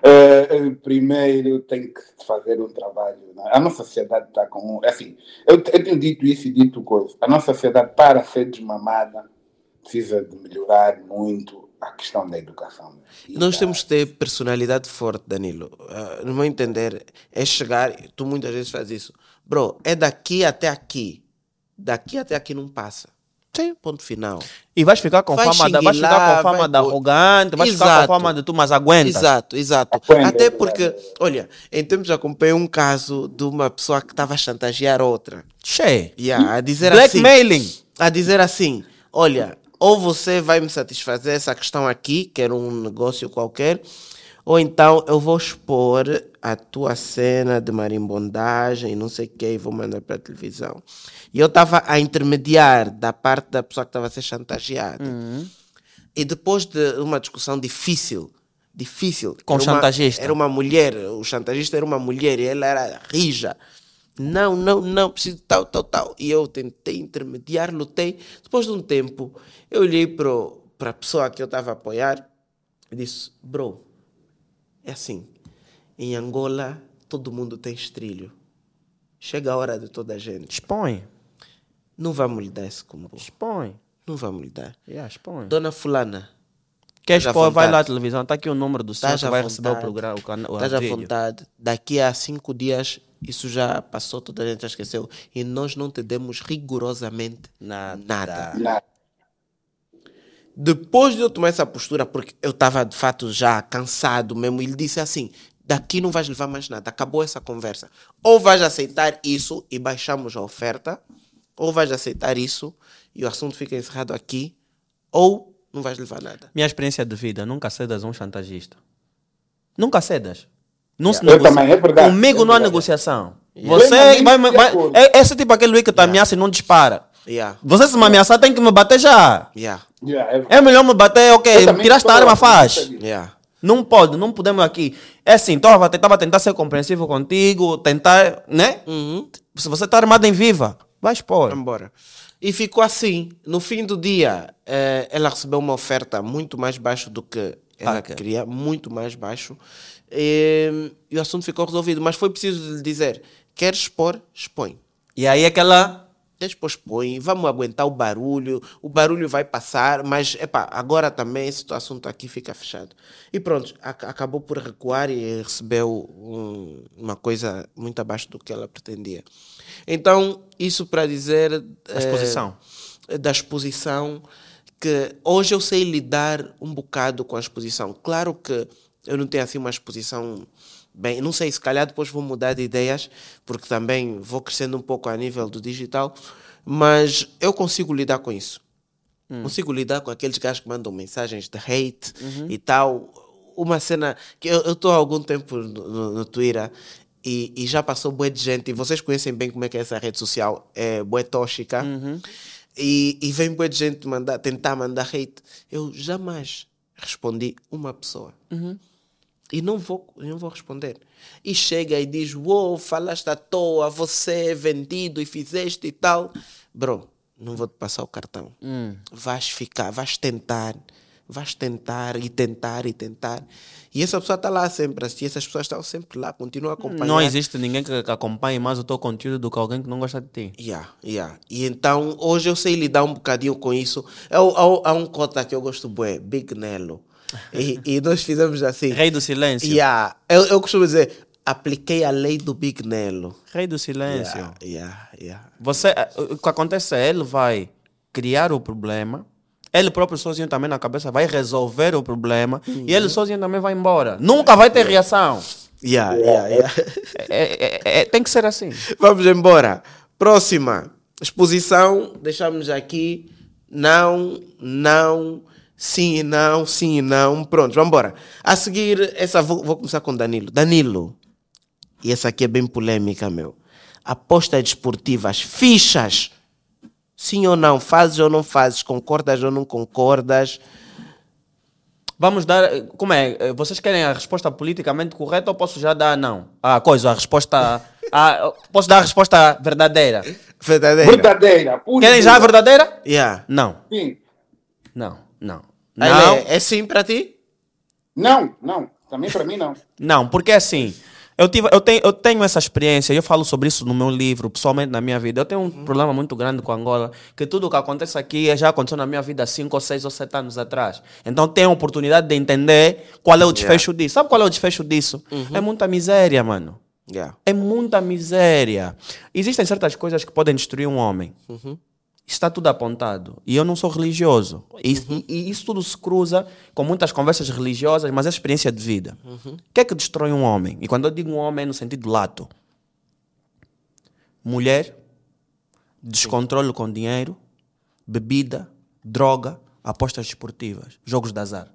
eh, eh, primeiro tem que fazer um trabalho. né? A nossa sociedade está com. Assim, eu, eu tenho dito isso e dito coisa. A nossa sociedade, para ser desmamada, precisa de melhorar muito a questão da educação. E Nós da- temos que ter personalidade forte, Danilo. Ah, no meu entender, é chegar, tu muitas vezes fazes isso. Bro, é daqui até aqui. Daqui até aqui não passa. Sim. Ponto final. E vais ficar com Vai fama, da, vais ficar com fama vai da arrogante, vais ficar com Exato. fama de tu, mas aguenta. Exato, exato. Aguenta, Até exato. porque, olha, em tempos acompanhei um caso de uma pessoa que estava a chantagear outra. Che. Yeah, a dizer assim. Blackmailing. a dizer assim: olha, ou você vai me satisfazer essa questão aqui, que era um negócio qualquer, ou então eu vou expor a tua cena de marimbondagem e não sei o que, e vou mandar para a televisão. E eu estava a intermediar da parte da pessoa que estava a ser chantageada. E depois de uma discussão difícil, difícil. Com era o uma- chantagista. Era uma mulher, o chantagista era uma mulher e ela era rija. Não, não, não, preciso tal, tal, tal. E eu tentei intermediar, lutei. Depois de um tempo, eu olhei para a pessoa que eu estava a apoiar e disse: Bro, é assim. Em Angola, todo mundo tem estrilho. Chega a hora de toda a gente. Expõe. Não vamos lhe dar esse combo. Expõe. Não vamos lhe dar. Yeah, expõe. Dona Fulana, Quer expor, vai lá à televisão. Está aqui o número do senhor que vai receber o programa. Estás à vontade. Daqui a cinco dias, isso já passou, toda a gente já esqueceu. E nós não te demos rigorosamente Nada. nada. Nada. Depois de eu tomar essa postura, porque eu estava de fato já cansado mesmo, ele disse assim: daqui não vais levar mais nada, acabou essa conversa. Ou vais aceitar isso e baixamos a oferta, ou vais aceitar isso e o assunto fica encerrado aqui, ou não vais levar nada. Minha experiência de vida, nunca cedas a um chantagista. Nunca cedas. Não se Eu negocia. também, é verdade. Comigo É não há negociação. Plenamente Você vai, vai, acordo. é, esse tipo aquele que te ameaça e não dispara. Yeah. Você se me ameaçar tem que me bater já. Yeah. Yeah, é- É melhor me bater, Eu ok, tiraste a arma, faz. Yeah. Não pode, não podemos aqui. É assim, estava a tentar ser compreensivo contigo, tentar, né? Uhum. Se você está armado em viva, vai expor. Embora. E ficou assim. No fim do dia, eh, ela recebeu uma oferta muito mais baixo do que ela Ok. queria, muito mais baixo. E, e o assunto ficou resolvido. Mas foi preciso lhe dizer: quer expor, expõe. E aí aquela. Depois põe, vamos aguentar o barulho, o barulho vai passar, mas epá, agora também esse assunto aqui fica fechado. E pronto, ac- acabou por recuar e recebeu um- uma coisa muito abaixo do que ela pretendia. Então, isso para dizer. A exposição. eh, da exposição, que hoje eu sei lidar um bocado com a exposição. Claro que eu não tenho assim uma exposição bem, não sei, se calhar depois vou mudar de ideias, porque também vou crescendo um pouco a nível do digital, mas eu consigo lidar com isso. Consigo lidar com aqueles gajos que mandam mensagens de hate e tal. Uma cena que eu estou há algum tempo no, no- no Twitter e, e já passou bué de gente, e vocês conhecem bem como é que é essa rede social, é bué tóxica. E, e vem bué de gente mandar, tentar mandar hate. Eu jamais respondi uma pessoa. E não vou, não vou responder. E chega e diz: Uou, falaste à toa, você é vendido e fizeste e tal. Bro, não vou te passar o cartão. Vais ficar, vais tentar, vais tentar e tentar e tentar. E essa pessoa está lá sempre a assistir, essas pessoas estão sempre lá, continuam a acompanhar. Não existe ninguém que acompanhe mais o teu conteúdo do que alguém que não gosta de ti. Yeah, yeah. E então, hoje eu sei lidar um bocadinho com isso. Há, há um cota que eu gosto bué, Big Nelo. E, e nós fizemos assim. Rei do silêncio. Yeah. Eu, eu costumo dizer, apliquei a lei do Big Nelo. Rei do silêncio. Yeah, yeah, yeah. Você, eh, o que acontece é ele vai criar o problema, ele próprio sozinho também na cabeça vai resolver o problema e ele sozinho também vai embora. Nunca vai ter reação. Yeah, yeah, yeah. É- é- é- é- tem que ser assim. Vamos embora. Próxima. Exposição. Deixamos aqui. Não, não, sim e não, sim e não. Pronto, vamos embora. A seguir, essa vou, vou começar com Danilo. Danilo. E essa aqui é bem polêmica, meu. Apostas desportivas, fichas. Sim ou não? Fazes ou não fazes? Concordas ou não concordas? Vamos dar. Como é? Vocês querem a resposta politicamente correta ou posso já dar não? A coisa, a resposta. a- posso dar a resposta verdadeira? Verdadeira. Verdadeira. Querem já a verdadeira? Yeah. Não, Sim. não, não. Não, É, é sim para ti? Não, não. Também para mim não. não, porque assim. Eu, tive, eu, tenho, eu tenho essa experiência, eu falo sobre isso no meu livro, pessoalmente na minha vida. Eu tenho um problema muito grande com Angola, que tudo o que acontece aqui já aconteceu na minha vida há 5 ou 6 ou 7 anos atrás. Então tenho a oportunidade de entender qual é o desfecho disso. Sabe qual é o desfecho disso? É muita miséria, mano. Yeah. É muita miséria. Existem certas coisas que podem destruir um homem. Está tudo apontado. E eu não sou religioso. E, e- e isso tudo se cruza com muitas conversas religiosas, mas é experiência de vida. O que é que destrói um homem? E quando eu digo um homem é no sentido lato. Mulher, descontrole com dinheiro, bebida, droga, apostas desportivas, jogos de azar.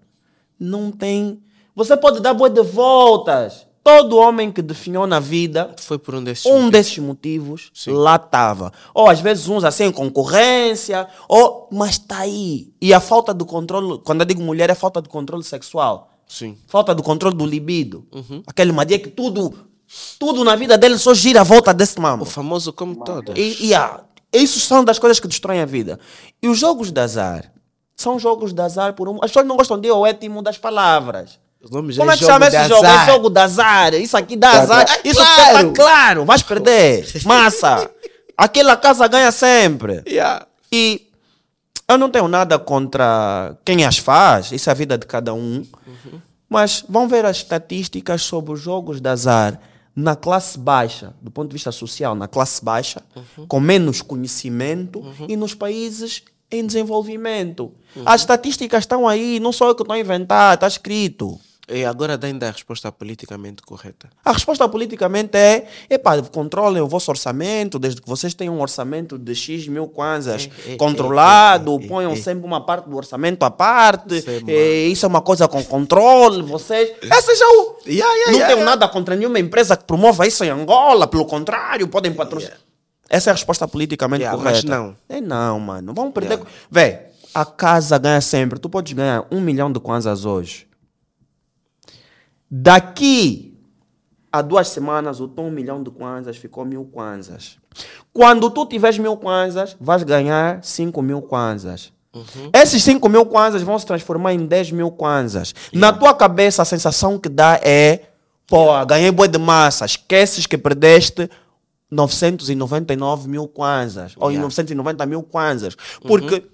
Não tem. Você pode dar boa de voltas. Todo homem que definhou na vida Foi por um desses. um motivos. desses motivos lá estava. Ou às vezes uns assim em concorrência, ou mas está aí. E a falta de controle, quando eu digo mulher, é falta de controle sexual. Sim. Falta de controle do libido. Aquele madia que tudo, tudo na vida dele só gira à volta desse mambo. O famoso como todas. E, e ah, isso são das coisas que destroem a vida. E os jogos de azar são jogos de azar por um. As pessoas não gostam de o étimo das palavras. Os nomes Como é que chama esse jogo? É jogo de azar. Isso aqui dá Tá, azar. tá. Isso Claro. tá claro. Vais perder. Massa. Aquela casa ganha sempre. Yeah. E eu não tenho nada contra quem as faz. Isso é a vida de cada um. Mas vão ver as estatísticas sobre os jogos de azar na classe baixa, do ponto de vista social, na classe baixa, com menos conhecimento e nos países em desenvolvimento. As estatísticas estão aí, não sou eu que estou a inventar, está escrito. E agora dá ainda a resposta politicamente correta. A resposta politicamente é: epá, controlem o vosso orçamento, desde que vocês tenham um orçamento de X mil kwanzas É, é, controlado, é, é, ponham é. sempre uma parte do orçamento à parte, Isso é eh, isso é uma coisa com controle, vocês. Essa já o. Yeah, yeah, não yeah, tenho nada contra nenhuma empresa que promova isso em Angola, pelo contrário, podem patrocinar. Essa é a resposta politicamente correta. mas não. É não, mano. Vamos perder. Yeah. Véi, a casa ganha sempre. Tu podes ganhar um milhão de kwanzas hoje. Daqui a duas semanas, o teu um milhão de kwanzas ficou mil kwanzas. Quando tu tiveres mil kwanzas, vais ganhar cinco mil kwanzas. Esses 5 mil kwanzas vão se transformar em 10 mil kwanzas. Na tua cabeça, a sensação que dá é: pô, ganhei boi de massa. Esqueces que perdeste 999 mil kwanzas. Ou Yeah. 990 mil kwanzas. Porque,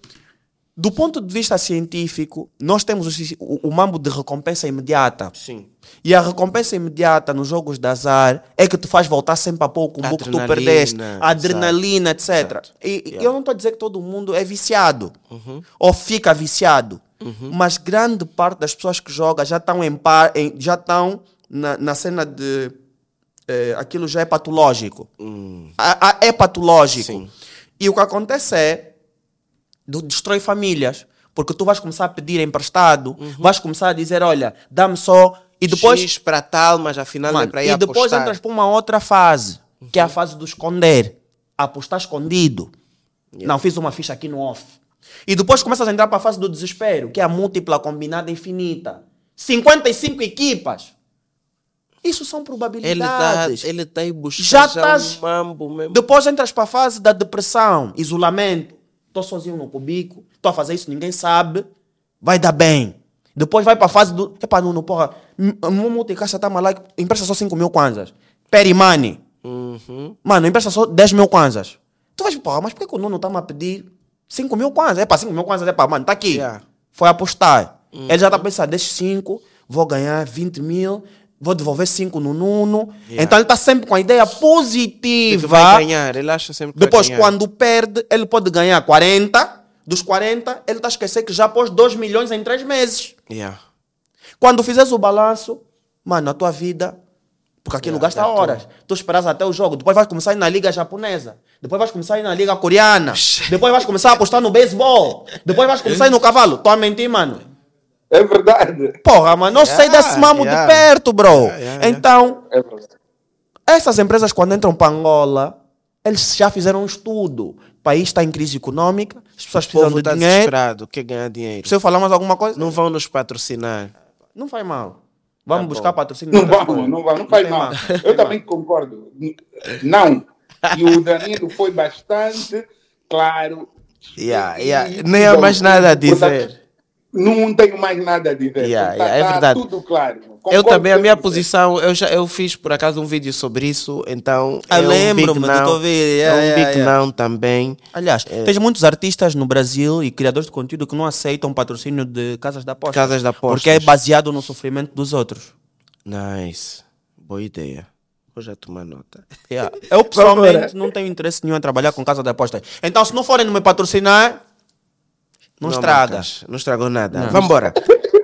do ponto de vista científico, nós temos o, o, o mambo de recompensa imediata. Sim. E a recompensa imediata nos jogos de azar é que te faz voltar sempre a pouco o que tu perdeste. A adrenalina, etc. exato. E e eu não estou a dizer que todo mundo é viciado ou fica viciado. Mas grande parte das pessoas que jogam já estão em par, em- já estão na, na cena de eh, aquilo já é patológico. A- a- é patológico. Sim. E o que acontece é do- destrói famílias. Porque tu vais começar a pedir emprestado, vais começar a dizer, olha, dá-me só. E depois, X para tal, mas afinal é Mano, para ir e depois apostar. entras para uma outra fase, que é a fase do esconder. Apostar escondido. Não, fiz uma ficha aqui no off. E depois começas a entrar para a fase do desespero, que é a múltipla combinada infinita. 55 equipas. Isso são Ele está probabilidades. ele tá aí buscando Já já estás- um mambo mesmo. Depois entras para a fase da depressão, isolamento. Estou sozinho no cubico, estou a fazer isso, ninguém sabe. Vai dar bem. Depois vai para a fase do. Epá, Nuno, porra, meu multicaixa está maluco, empresta só 5 mil kwanzas. Perimani. Uhum. Mano, empresta só 10 mil kwanzas. Tu vais, porra, mas por que, que o Nuno está-me a pedir 5 mil kwanzas? É para 5 mil kwanzas, é para, mano, tá aqui. Yeah. Foi apostar. Ele já está pensando, destes 5, vou ganhar 20 mil, vou devolver 5 no Nuno. Yeah. Então ele está sempre com a ideia Ele positiva. vai ganhar, ele acha sempre que Depois, quando perde, ele pode ganhar 40. Dos 40, ele está a esquecer que já pôs 2 milhões em 3 meses. Yeah. Quando fizeres o balanço, mano, a tua vida. Porque aquilo Yeah, gasta tô. horas. Tu esperas até o jogo. Depois vais começar a ir na liga japonesa. Depois vais começar a ir na liga coreana. Depois vais começar a apostar no beisebol. Depois vais começar a ir no cavalo. Tô a mentir, mano. É verdade. Porra, eu sei Yeah, desse mamo yeah. de perto, bro. Yeah, yeah, yeah. Então, É essas empresas, quando entram para Angola, eles já fizeram um estudo. O país está em crise econômica, as pessoas O precisam povo de está dinheiro. desesperado, quer ganhar dinheiro. Precisa falar mais alguma coisa? Não vão nos patrocinar. Não faz mal. Vamos Tá buscar patrocínio. Não vamos, não vamos, não faz tem mal. Eu também concordo. Não. E o Danilo foi bastante claro. Yeah, E- yeah. e- Nem há mais nada a portanto, dizer. Não tenho mais nada a dizer. Yeah, Tá- yeah, é tá verdade. tudo claro. Eu Concordo também, a minha 100%. posição, eu já eu fiz por acaso um vídeo sobre isso, então. Ah, é um lembro-me big do não. teu vídeo, É yeah, um yeah, big yeah. não também. Aliás, tens muitos artistas no Brasil e criadores de conteúdo que não aceitam patrocínio de casas de apostas. Casas de apostas. Porque é baseado no sofrimento dos outros. Nice. Boa ideia. Vou já tomar nota. Yeah. Eu pessoalmente não tenho interesse nenhum em trabalhar com casa de apostas. Então, se não forem me patrocinar, não, estraga. Marcas, Não estragou nada. Vamos embora.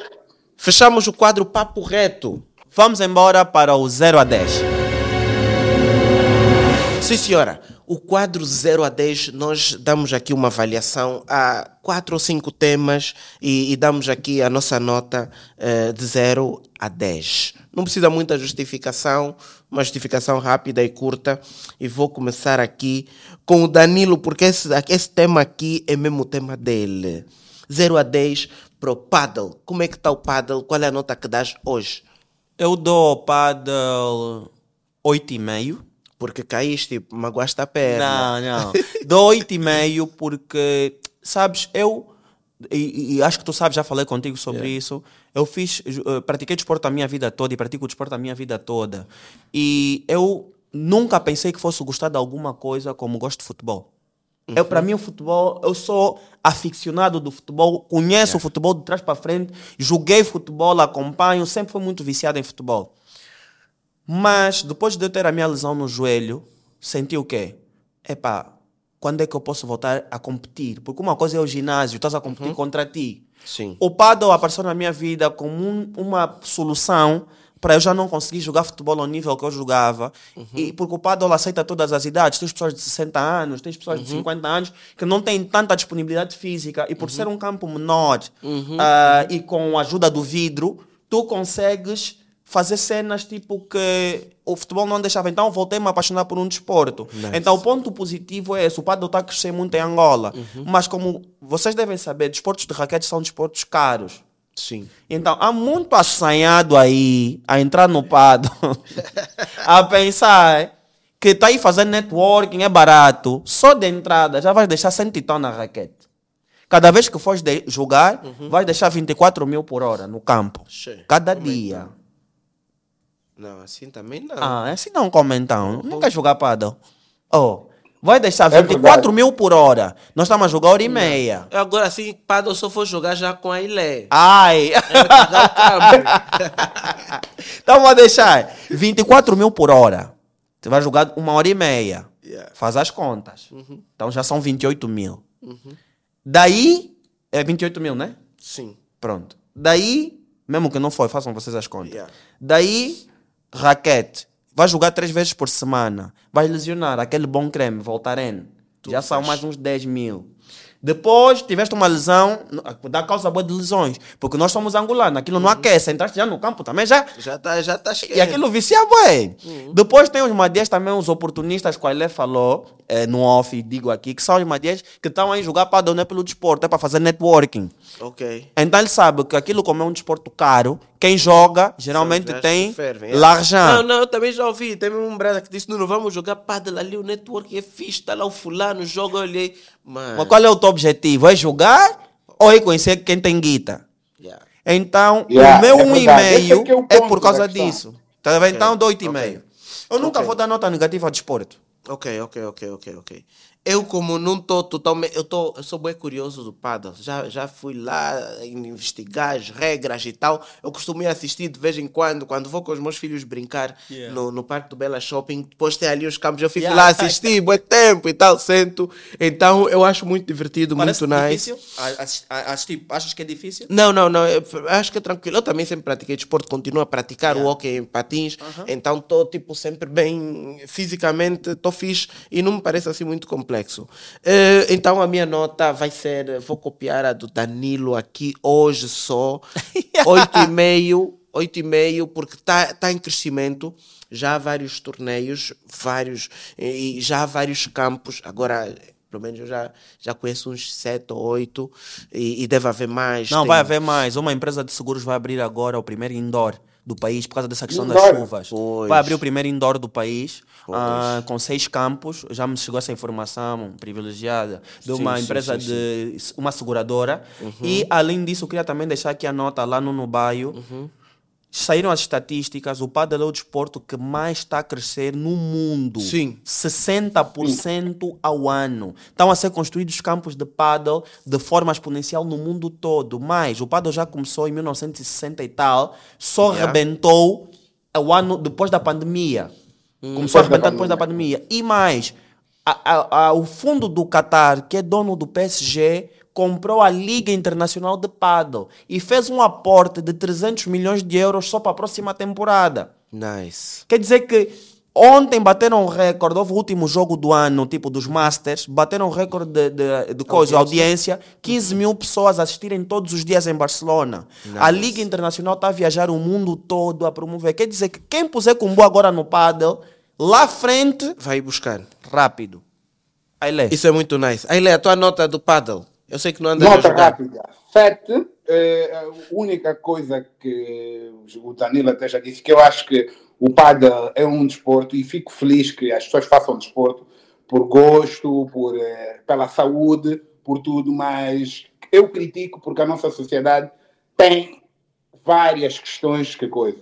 Fechamos o quadro Papo Reto. Vamos embora para o 0 a 10. Sim, senhora. O quadro 0 a 10, nós damos aqui uma avaliação a quatro ou cinco temas e, e damos aqui a nossa nota eh, de 0 a 10. Não precisa muita justificação, uma justificação rápida e curta. E vou começar aqui com o Danilo, porque esse, esse tema aqui é mesmo o tema dele. 0 a 10 pro paddle. Como é que está o paddle? Qual é a nota que dás hoje? Eu dou ao paddle 8,5. Porque caíste, magoaste a perna. Não, não. Dou 8,5 porque, sabes, eu. E, e acho que tu sabes, já falei contigo sobre isso. Eu fiz, eh, pratiquei desporto a minha vida toda e pratico desporto a minha vida toda. E eu nunca pensei que fosse gostar de alguma coisa como gosto de futebol. Eu, para mim, o futebol, eu sou aficionado do futebol, conheço o futebol de trás para frente, joguei futebol, acompanho, sempre fui muito viciado em futebol. Mas depois de eu ter a minha lesão no joelho, senti o quê? Epá, quando é que eu posso voltar a competir? Porque uma coisa é o ginásio, estás a competir contra ti. Sim. O paddle apareceu na minha vida como um- uma solução para eu já não conseguir jogar futebol ao nível que eu jogava. E porque o paddle aceita todas as idades. Tem pessoas de 60 anos, tem pessoas de 50 anos que não têm tanta disponibilidade física. E por ser um campo menor ah, e com a ajuda do vidro, tu consegues fazer cenas tipo que o futebol não deixava. Então voltei a me apaixonar por um desporto. Então o ponto positivo é esse. O paddle está a crescer muito em Angola. Mas como vocês devem saber, desportos de raquete são desportos caros. Sim. Então, há muito assanhado aí a entrar no paddle, a pensar que está aí fazendo networking, é barato. Só de entrada já vais deixar 100 titão na raquete. Cada vez que fores de- jogar, vais deixar 24 mil por hora no campo. Che, Cada dia. Não, assim também não. Ah, assim não come então. Não quer jogar paddle. Oh, vai deixar É 24 verdade. mil por hora. Nós estamos a jogar hora e meia. Eu Agora, assim, Pado, eu só vou jogar já com a Ilé. Ai! então vou deixar 24 mil por hora. Você vai jogar uma hora e meia. Yeah. Faz as contas. Então já são 28 mil. Daí, é 28 mil, né? Sim. Pronto. Daí, mesmo que não foi, façam vocês as contas. Yeah. Daí, raquete. Vai jogar três vezes por semana. Vai lesionar aquele bom creme, Voltaren. Já são mais uns 10 mil. Depois, tiveste uma lesão, dá causa boa de lesões. Porque nós somos angolanos, aquilo não aquece. Entraste já no campo também, já. Já tá, já tá E aquilo vicia, bué. Depois tem os madias também, os oportunistas que o Ailé falou eh, no off, digo aqui, que são os madias que estão aí jogar para não é pelo desporto, é para fazer networking. Ok. Então ele sabe que aquilo como é um desporto caro, quem joga geralmente São tem fervem, é. Não, não, eu também já ouvi. Tem um brother que disse: Nuno, vamos jogar paddle ali, o network é fixe, tá lá o fulano, joga, eu olhei. Mano. Mas qual é o teu objetivo? É jogar ou é conhecer quem tem guita? Yeah. Então, Yeah, o meu é um e é que é é por causa questão. disso. Tá vendo? Então, dou oito e meio. Eu nunca Ok. vou dar nota negativa ao desporto. Ok, ok, ok, ok, ok. Eu, como não estou totalmente. Eu, tô, eu sou bem curioso do paddle. Já, já fui lá investigar as regras e tal. Eu costumo ir assistir de vez em quando, quando vou com os meus filhos brincar no, no Parque do Bela Shopping. Depois tem ali os campos, eu fico Yeah. lá assistir, bom tempo e tal, sento. Então eu acho muito divertido, Parece muito nice. difícil? A- assistir- achas que é difícil? Não, não, não. Acho que é tranquilo. Eu também sempre pratiquei desporto, continuo a praticar o hockey em patins. Então estou tipo sempre bem fisicamente, estou fixe e não me parece assim muito complexo. Eh, então a minha nota vai ser, vou copiar a do Danilo aqui hoje só, 8,5, 8,5 porque está tá em crescimento. Já há vários torneios, vários e já há vários campos. Agora pelo menos eu já, já conheço uns sete ou oito e, e deve haver mais. Não, Tem- vai haver mais. Uma empresa de seguros vai abrir agora o primeiro indoor do país por causa dessa questão das Indoor? chuvas. Pois. Vai abrir o primeiro indoor do país ah, com seis campos. Já me chegou essa informação privilegiada de uma Sim, sim, empresa sim, de uma seguradora. E além disso, eu queria também deixar aqui a nota lá no Nubaio. Saíram as estatísticas, o paddle é o desporto que mais está a crescer no mundo. Sim. 60% ao ano. Estão a ser construídos campos de paddle de forma exponencial no mundo todo. Mas o paddle já começou em 1960 e tal, só Yeah. rebentou o ano depois da pandemia. Começou a arrebentar depois da pandemia. E mais, a- a- a- o fundo do Qatar, que é dono do PSG, comprou a Liga Internacional de Paddle e fez um aporte de 300 milhões de euros só para a próxima temporada. Nice. Quer dizer que ontem bateram o recorde, houve o último jogo do ano, tipo dos Masters, bateram o recorde de, de, de coisa, audiência, 15 mil pessoas assistirem todos os dias em Barcelona. A Liga Internacional está a viajar o mundo todo a promover. Quer dizer que quem puser combo agora no paddle, lá à frente, Vai buscar. rápido. Aí lê. Isso é muito nice. Aí, Lê, a tua nota do paddle. Eu sei que não andas a Nota jogar. rápida. Sete. eh, a única coisa que o Danilo até já disse, que eu acho que o paddle é um desporto e fico feliz que as pessoas façam desporto por gosto, por, eh, pela saúde, por tudo, mas eu critico porque a nossa sociedade tem várias questões que, coisa,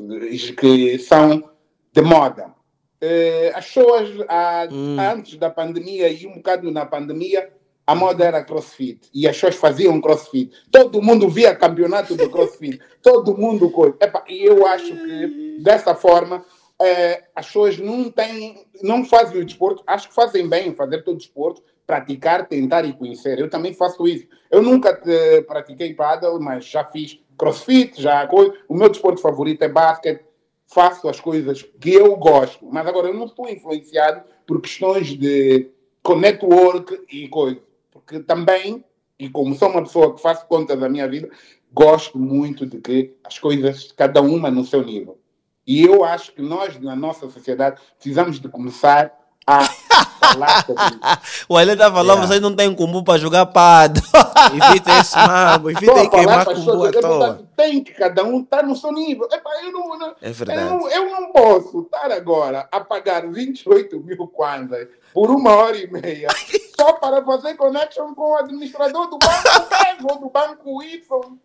que são de moda. Eh, as pessoas, ah, antes da pandemia e um bocado na pandemia, a moda era crossfit e as pessoas faziam crossfit. Todo mundo via campeonato do crossfit, todo mundo coisa. E eu acho que dessa forma eh, as pessoas não têm, não fazem o desporto, acho que fazem bem em fazer todo o desporto, praticar, tentar e conhecer. Eu também faço isso. Eu nunca te, pratiquei paddle, mas já fiz crossfit, já o meu desporto favorito é basquete. Faço as coisas que eu gosto, mas agora eu não estou influenciado por questões de network e coisa, porque também e como sou uma pessoa que faço conta da minha vida, gosto muito de que as coisas, cada uma no seu nível. E eu acho que nós, na nossa sociedade, precisamos de começar a falar sobre isso. o Ele está falando, yeah. vocês não têm cumbu para jogar pado. evita esse mambo, evita queimar cumbu à toa. Tem que cada um estar tá no seu nível. Epa, eu, não, não, é verdade. Eu não, eu não posso estar agora a pagar 28 mil kwanzas por uma hora e meia só para fazer connection com o administrador do banco ou do banco Y.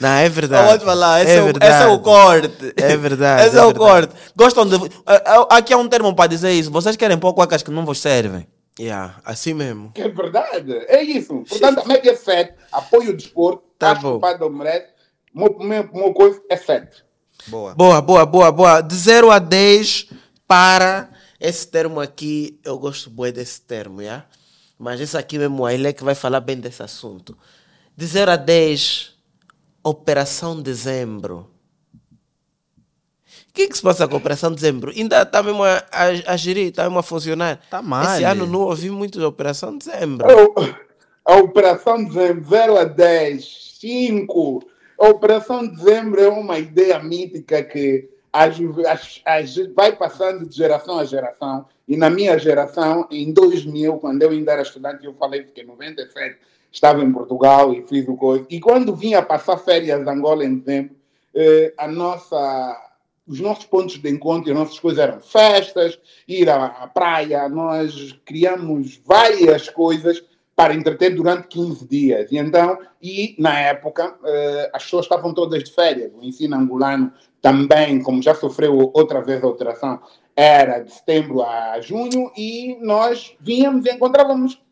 Não, é verdade. Pode falar, esse é, é, o, esse é o corte. É verdade. Esse é, é o corte. Gostam de. Aqui há um termo para dizer isso. Vocês querem pôr cuecas que não vos servem. Yeah, assim mesmo. É verdade. É isso. Portanto, a média é 7. Apoio o desporto. Tá acho bom. que o Padre merece. Meu, meu, meu coisa é 7. Boa. Boa, boa, boa, boa. De 0 a 10 para esse termo aqui, eu gosto bem desse termo, yeah? mas esse aqui mesmo, ele é que vai falar bem desse assunto. De 0 a 10, Operação Dezembro. O que, que se passa com a Operação Dezembro? Ainda está mesmo a, a, a gerir, está mesmo a funcionar. Está mal. Esse ano não ouvi muito de Operação Dezembro. A Operação Dezembro, 0 a 10, 5. A Operação Dezembro é uma ideia mítica que as, as, as, vai passando de geração a geração. E na minha geração, em 2000, quando eu ainda era estudante, eu falei que em 97 estava em Portugal e fiz o coisa. E quando vinha passar férias em Angola em dezembro, eh, a nossa, os nossos pontos de encontro, as nossas coisas eram festas, ir à, à praia. Nós criamos várias coisas para entreter durante 15 dias. E então, e na época, eh, as pessoas estavam todas de férias. O ensino angolano também, como já sofreu outra vez a alteração, era de setembro a junho e nós vínhamos e encontrávamos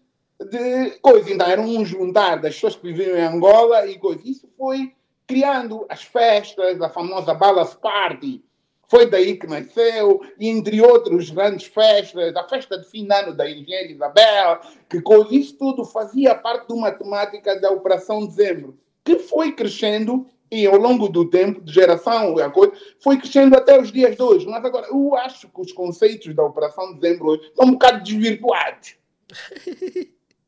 de coisa. Então, era um juntar das pessoas que viviam em Angola e coisa. Isso foi criando as festas, a famosa Balas Party. Foi daí que nasceu, entre outros grandes festas, a festa de fim de ano da Engenheira Isabel, que. Isso tudo fazia parte de uma temática da Operação Dezembro, que foi crescendo e ao longo do tempo, de geração a coisa, foi crescendo até os dias de hoje. Mas agora, eu acho que os conceitos da Operação Dezembro hoje estão um bocado desvirtuados.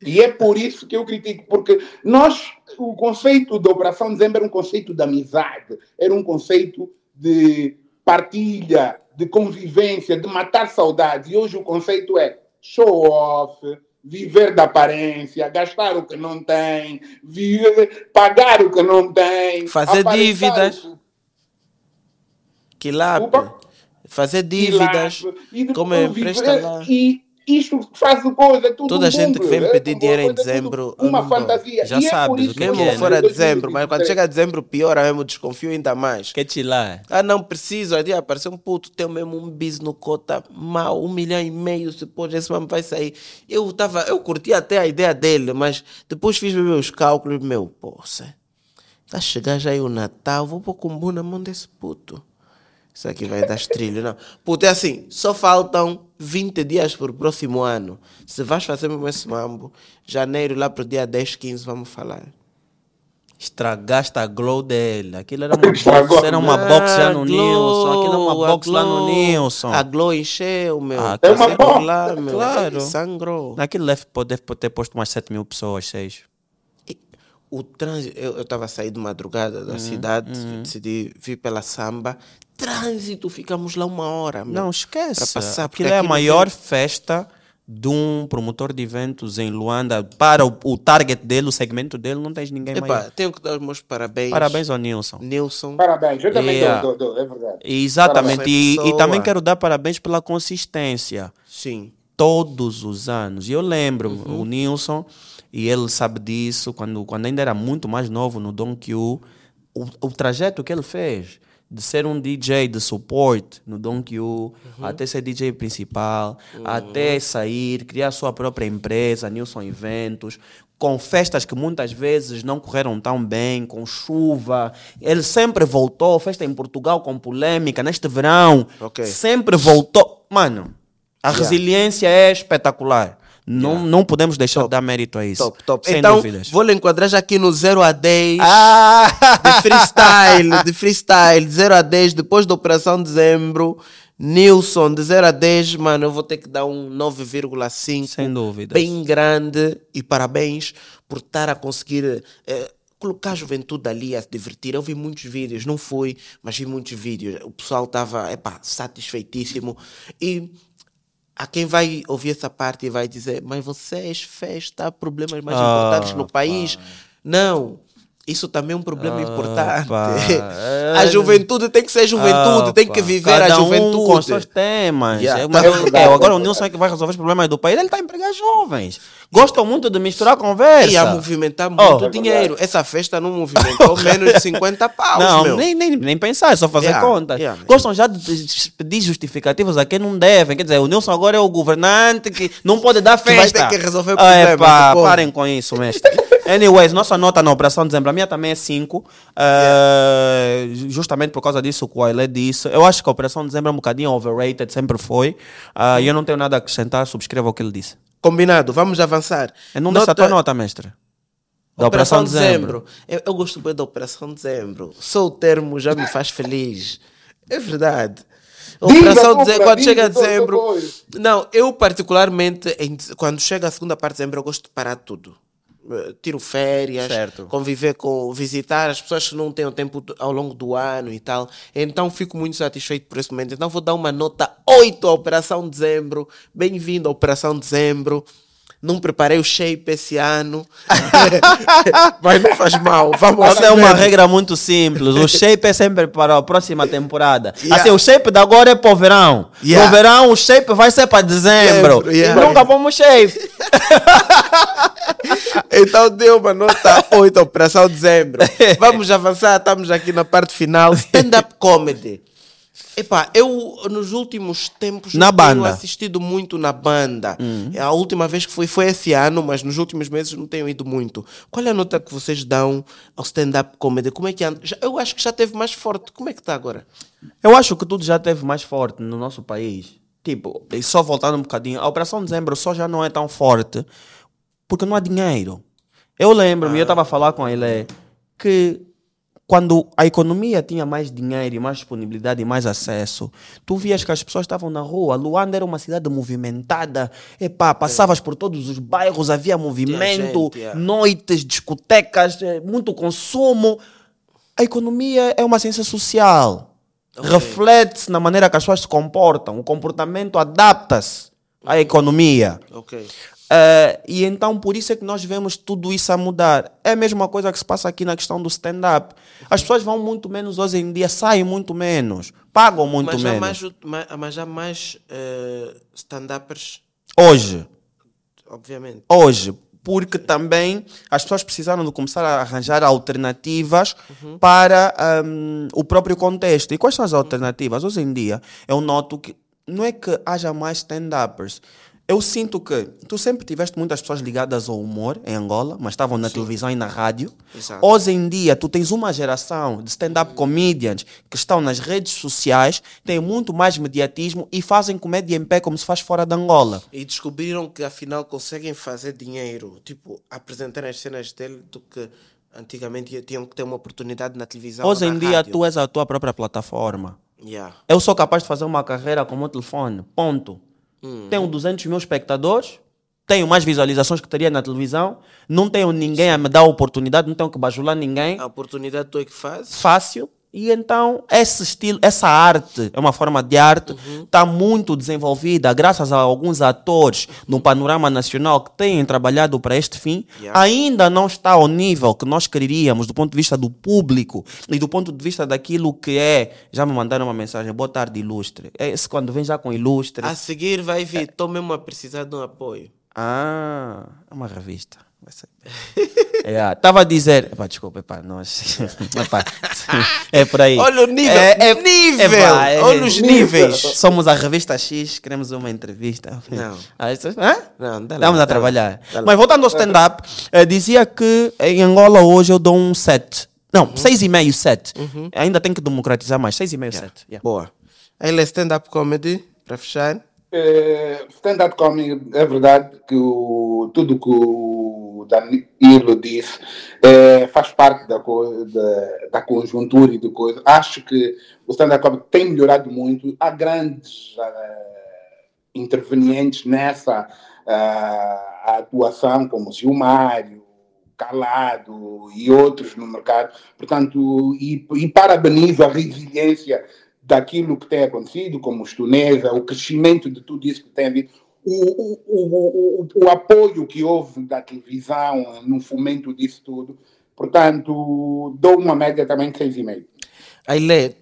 E é por isso que eu critico, porque nós, o conceito da Operação Dezembro era um conceito de amizade, era um conceito de partilha, de convivência, de matar saudades. E hoje o conceito é show off, viver da aparência, gastar o que não tem, viver, pagar o que não tem, fazer dívidas. O... Quilap. Fazer dívidas. Como é lá. E, isto faz coisa, tudo Toda a gente que vem pedir dinheiro em dezembro. Uma fantasia. Já e é sabes é o que é. Mesmo fora dezembro, mas quando chega dezembro, piora mesmo, desconfio ainda mais. Quer te lá? Ah, não preciso. Aí apareceu um puto, tem mesmo um bis no cota, mal, um milhão e meio, se pode, esse mano vai sair. Eu tava, eu curti até a ideia dele, mas depois fiz meus cálculos, meu, poça. Tá chegar já aí o Natal, vou pôr com na mão desse puto. Isso aqui vai dar estrilho, não. Puta, é assim, só faltam 20 dias para o próximo ano. Se vais fazer mesmo esse mambo, janeiro lá para o dia 10, 15, vamos falar. Estragaste a glow dele. Aquilo era uma box, era uma box já no Nilson. Aquilo era uma box glow, lá no Nilson. A glow encheu, meu. Ah, é uma box. Lá, meu. Claro. Sangrou. Naquilo deve, deve ter posto umas 7 mil pessoas, 6 o trânsito, eu estava a sair de madrugada da uhum, cidade, uhum. decidi vir pela samba, trânsito, ficamos lá uma hora. Meu, não, esquece. Para passar, Aquilo é a maior tem... festa de um promotor de eventos em Luanda para o, o target dele, o segmento dele, não tens ninguém Epa, maior. Tenho que dar os meus parabéns. Parabéns ao Nilson. Nilson. Parabéns, eu também yeah. dou, dou, dou, é verdade. Exatamente, e, e, também quero dar parabéns pela consistência. Sim. Todos os anos. E eu lembro, uhum. o Nilson e ele sabe disso, quando, quando ainda era muito mais novo no Don Q, o, o trajeto que ele fez de ser um DJ de suporte no Don Q, uhum. até ser DJ principal, uhum. até sair, criar sua própria empresa, Nilson Eventos, com festas que muitas vezes não correram tão bem, com chuva. Ele sempre voltou, festa em Portugal com polêmica, neste verão, okay. sempre voltou. Mano, a yeah. resiliência é espetacular. Não, Yeah. não podemos deixar de dar mérito a isso. Top, top. Sem então, dúvidas. vou lhe enquadrar já aqui no 0 a 10 Ah! de freestyle, de freestyle, de 0 a 10, depois da Operação Dezembro. Nilson, de 0 a 10, mano, eu vou ter que dar um 9,5. Sem dúvidas. Bem grande e parabéns por estar a conseguir eh, colocar a juventude ali a se divertir. Eu vi muitos vídeos, não fui, mas vi muitos vídeos. O pessoal estava, epá, satisfeitíssimo. E há quem vai ouvir essa parte e vai dizer, mas vocês, festa, problemas mais Ah, importantes no país. Não. Isso também é um problema importante. pá. A juventude tem que ser juventude, Ah, tem que viver Cada a juventude. Um com seus temas. Yeah. É, mas É verdade. é, agora o Nilson é que vai resolver os problemas do país. Ele está a empregar jovens. Gostam muito de misturar conversa. E a movimentar Oh. muito dinheiro. Essa festa não movimentou menos de 50 paus, Não, meu. nem, nem, nem pensar, é só fazer Yeah, contas. yeah. Gostam já de pedir justificativos a quem não devem. Quer dizer, o Nilson agora é o governante que não pode dar vai festa. ter que resolver Ah, é, pá, parem com isso, mestre. Anyways, nossa nota na Operação Dezembro, a minha também é 5. justamente por causa disso que o Aile disse. Eu acho que a Operação Dezembro é um bocadinho overrated, sempre foi. Ah, E eu não tenho nada a acrescentar, subscreva o que ele disse. Combinado, vamos avançar. Eu não disse a tua nota, mestre. Da Operação, Operação Dezembro. Eu, eu gosto bem da Operação Dezembro. Só o termo já me faz feliz. É verdade. A Operação Dezembro, quando chega a dezembro. Não, eu particularmente, quando chega a segunda parte de dezembro, eu gosto de parar tudo. Eh, Tiro férias, Certo. conviver com, visitar as pessoas que não têm o tempo ao longo do ano e tal. Então fico muito satisfeito por esse momento. Então vou dar uma nota 8 à Operação Dezembro. Bem-vindo à Operação Dezembro. Não preparei o shape esse ano. Mas não faz mal. Vamos Essa é uma mesmo. regra muito simples. O shape é sempre para a próxima temporada. Yeah. Assim, o shape de agora é para o verão. Yeah. No verão, o shape vai ser para dezembro. Dezembro, yeah. E nunca pomos shape. Então deu uma nota 8 à Operação Dezembro. Vamos avançar, estamos aqui na parte final. Stand-up comedy. Epá, eu nos últimos tempos Na não tenho banda. assistido muito na banda. A última vez que fui foi esse ano, mas nos últimos meses não tenho ido muito. Qual é a nota que vocês dão ao stand-up comedy? Como é que anda? Eu acho que já teve mais forte. Como é que está agora? Eu acho que tudo já teve mais forte no nosso país. Tipo, e só voltando um bocadinho, a Operação Dezembro só já não é tão forte porque não há dinheiro. Eu lembro-me, eu estava a falar com ele que quando a economia tinha mais dinheiro e mais disponibilidade e mais acesso, tu vias que as pessoas estavam na rua. Luanda era uma cidade movimentada. Epá, passavas por todos os bairros, havia movimento, gente, yeah. noites, discotecas, eh, muito consumo. A economia é uma ciência social. Reflete-se na maneira que as pessoas se comportam. O comportamento adapta-se à economia. Ok. Eh, e então por isso é que nós vemos tudo isso a mudar. É a mesma coisa que se passa aqui na questão do stand-up. As pessoas vão muito menos hoje em dia, saem muito menos, pagam muito Mas menos. mais, ma- mas já mais eh, stand-uppers, Hoje, obviamente. hoje, porque também as pessoas precisaram de começar a arranjar alternativas para hum, o próprio contexto. E quais são as alternativas? Hoje em dia, eu noto que não é que haja mais stand-uppers. Eu sinto que tu sempre tiveste muitas pessoas ligadas ao humor em Angola, mas estavam na televisão e na rádio. Exato. Hoje em dia, tu tens uma geração de stand-up comedians que estão nas redes sociais, têm muito mais mediatismo e fazem comédia em pé como se faz fora de Angola. E descobriram que afinal conseguem fazer dinheiro, tipo, apresentar as cenas dele do que antigamente tinham que ter uma oportunidade na televisão. Hoje em dia, rádio. tu és a tua própria plataforma. Yeah. Eu sou capaz de fazer uma carreira com o meu telefone. Ponto. Tenho 200 mil espectadores, tenho mais visualizações que teria na televisão, não tenho ninguém a me dar oportunidade, não tenho que bajular ninguém. A oportunidade tu é que fazes. Fácil. E então, esse estilo, essa arte, é uma forma de arte, Uhum. está muito desenvolvida, graças a alguns atores no panorama nacional que têm trabalhado para este fim. Yeah. Ainda não está ao nível que nós queríamos, do ponto de vista do público e do ponto de vista daquilo que é. Já me mandaram uma mensagem, boa tarde, ilustre. É esse quando vem já com ilustre. A seguir vai vir, estou mesmo a precisar de um apoio. Ah, é uma revista. Vai ser. Estava a dizer. Epá, desculpa, epá, nós. epá, é por aí. Olha o nível, É, é- nível, epá, é- olha os níveis. Somos a revista X, queremos uma entrevista. Não. Ah, isso- hã? Não, dá lá, Estamos a trabalhar. lá. Mas voltando ao stand-up, eh, dizia que em Angola hoje eu dou um 7. Não, Uhum. 6,5, 7. Ainda tem que democratizar mais. 6,5, 7. Yeah. Boa. Ele é stand-up comedy, para fechar. eh, stand-up comedy, é verdade que o, tudo que o Danilo disse eh, faz parte da, da, da conjuntura e de coisa. Acho que o stand-up comedy tem melhorado muito. Há grandes eh, intervenientes nessa ah, atuação, como o Gilmário, Calado e outros no mercado. Portanto, e, e parabenizo a resiliência daquilo que tem acontecido, como os Tunesa, o crescimento de tudo isso que tem havido, o, o, o, o, apoio que houve da televisão no fomento disso tudo. Portanto, dou uma média também de 6,5. Aile,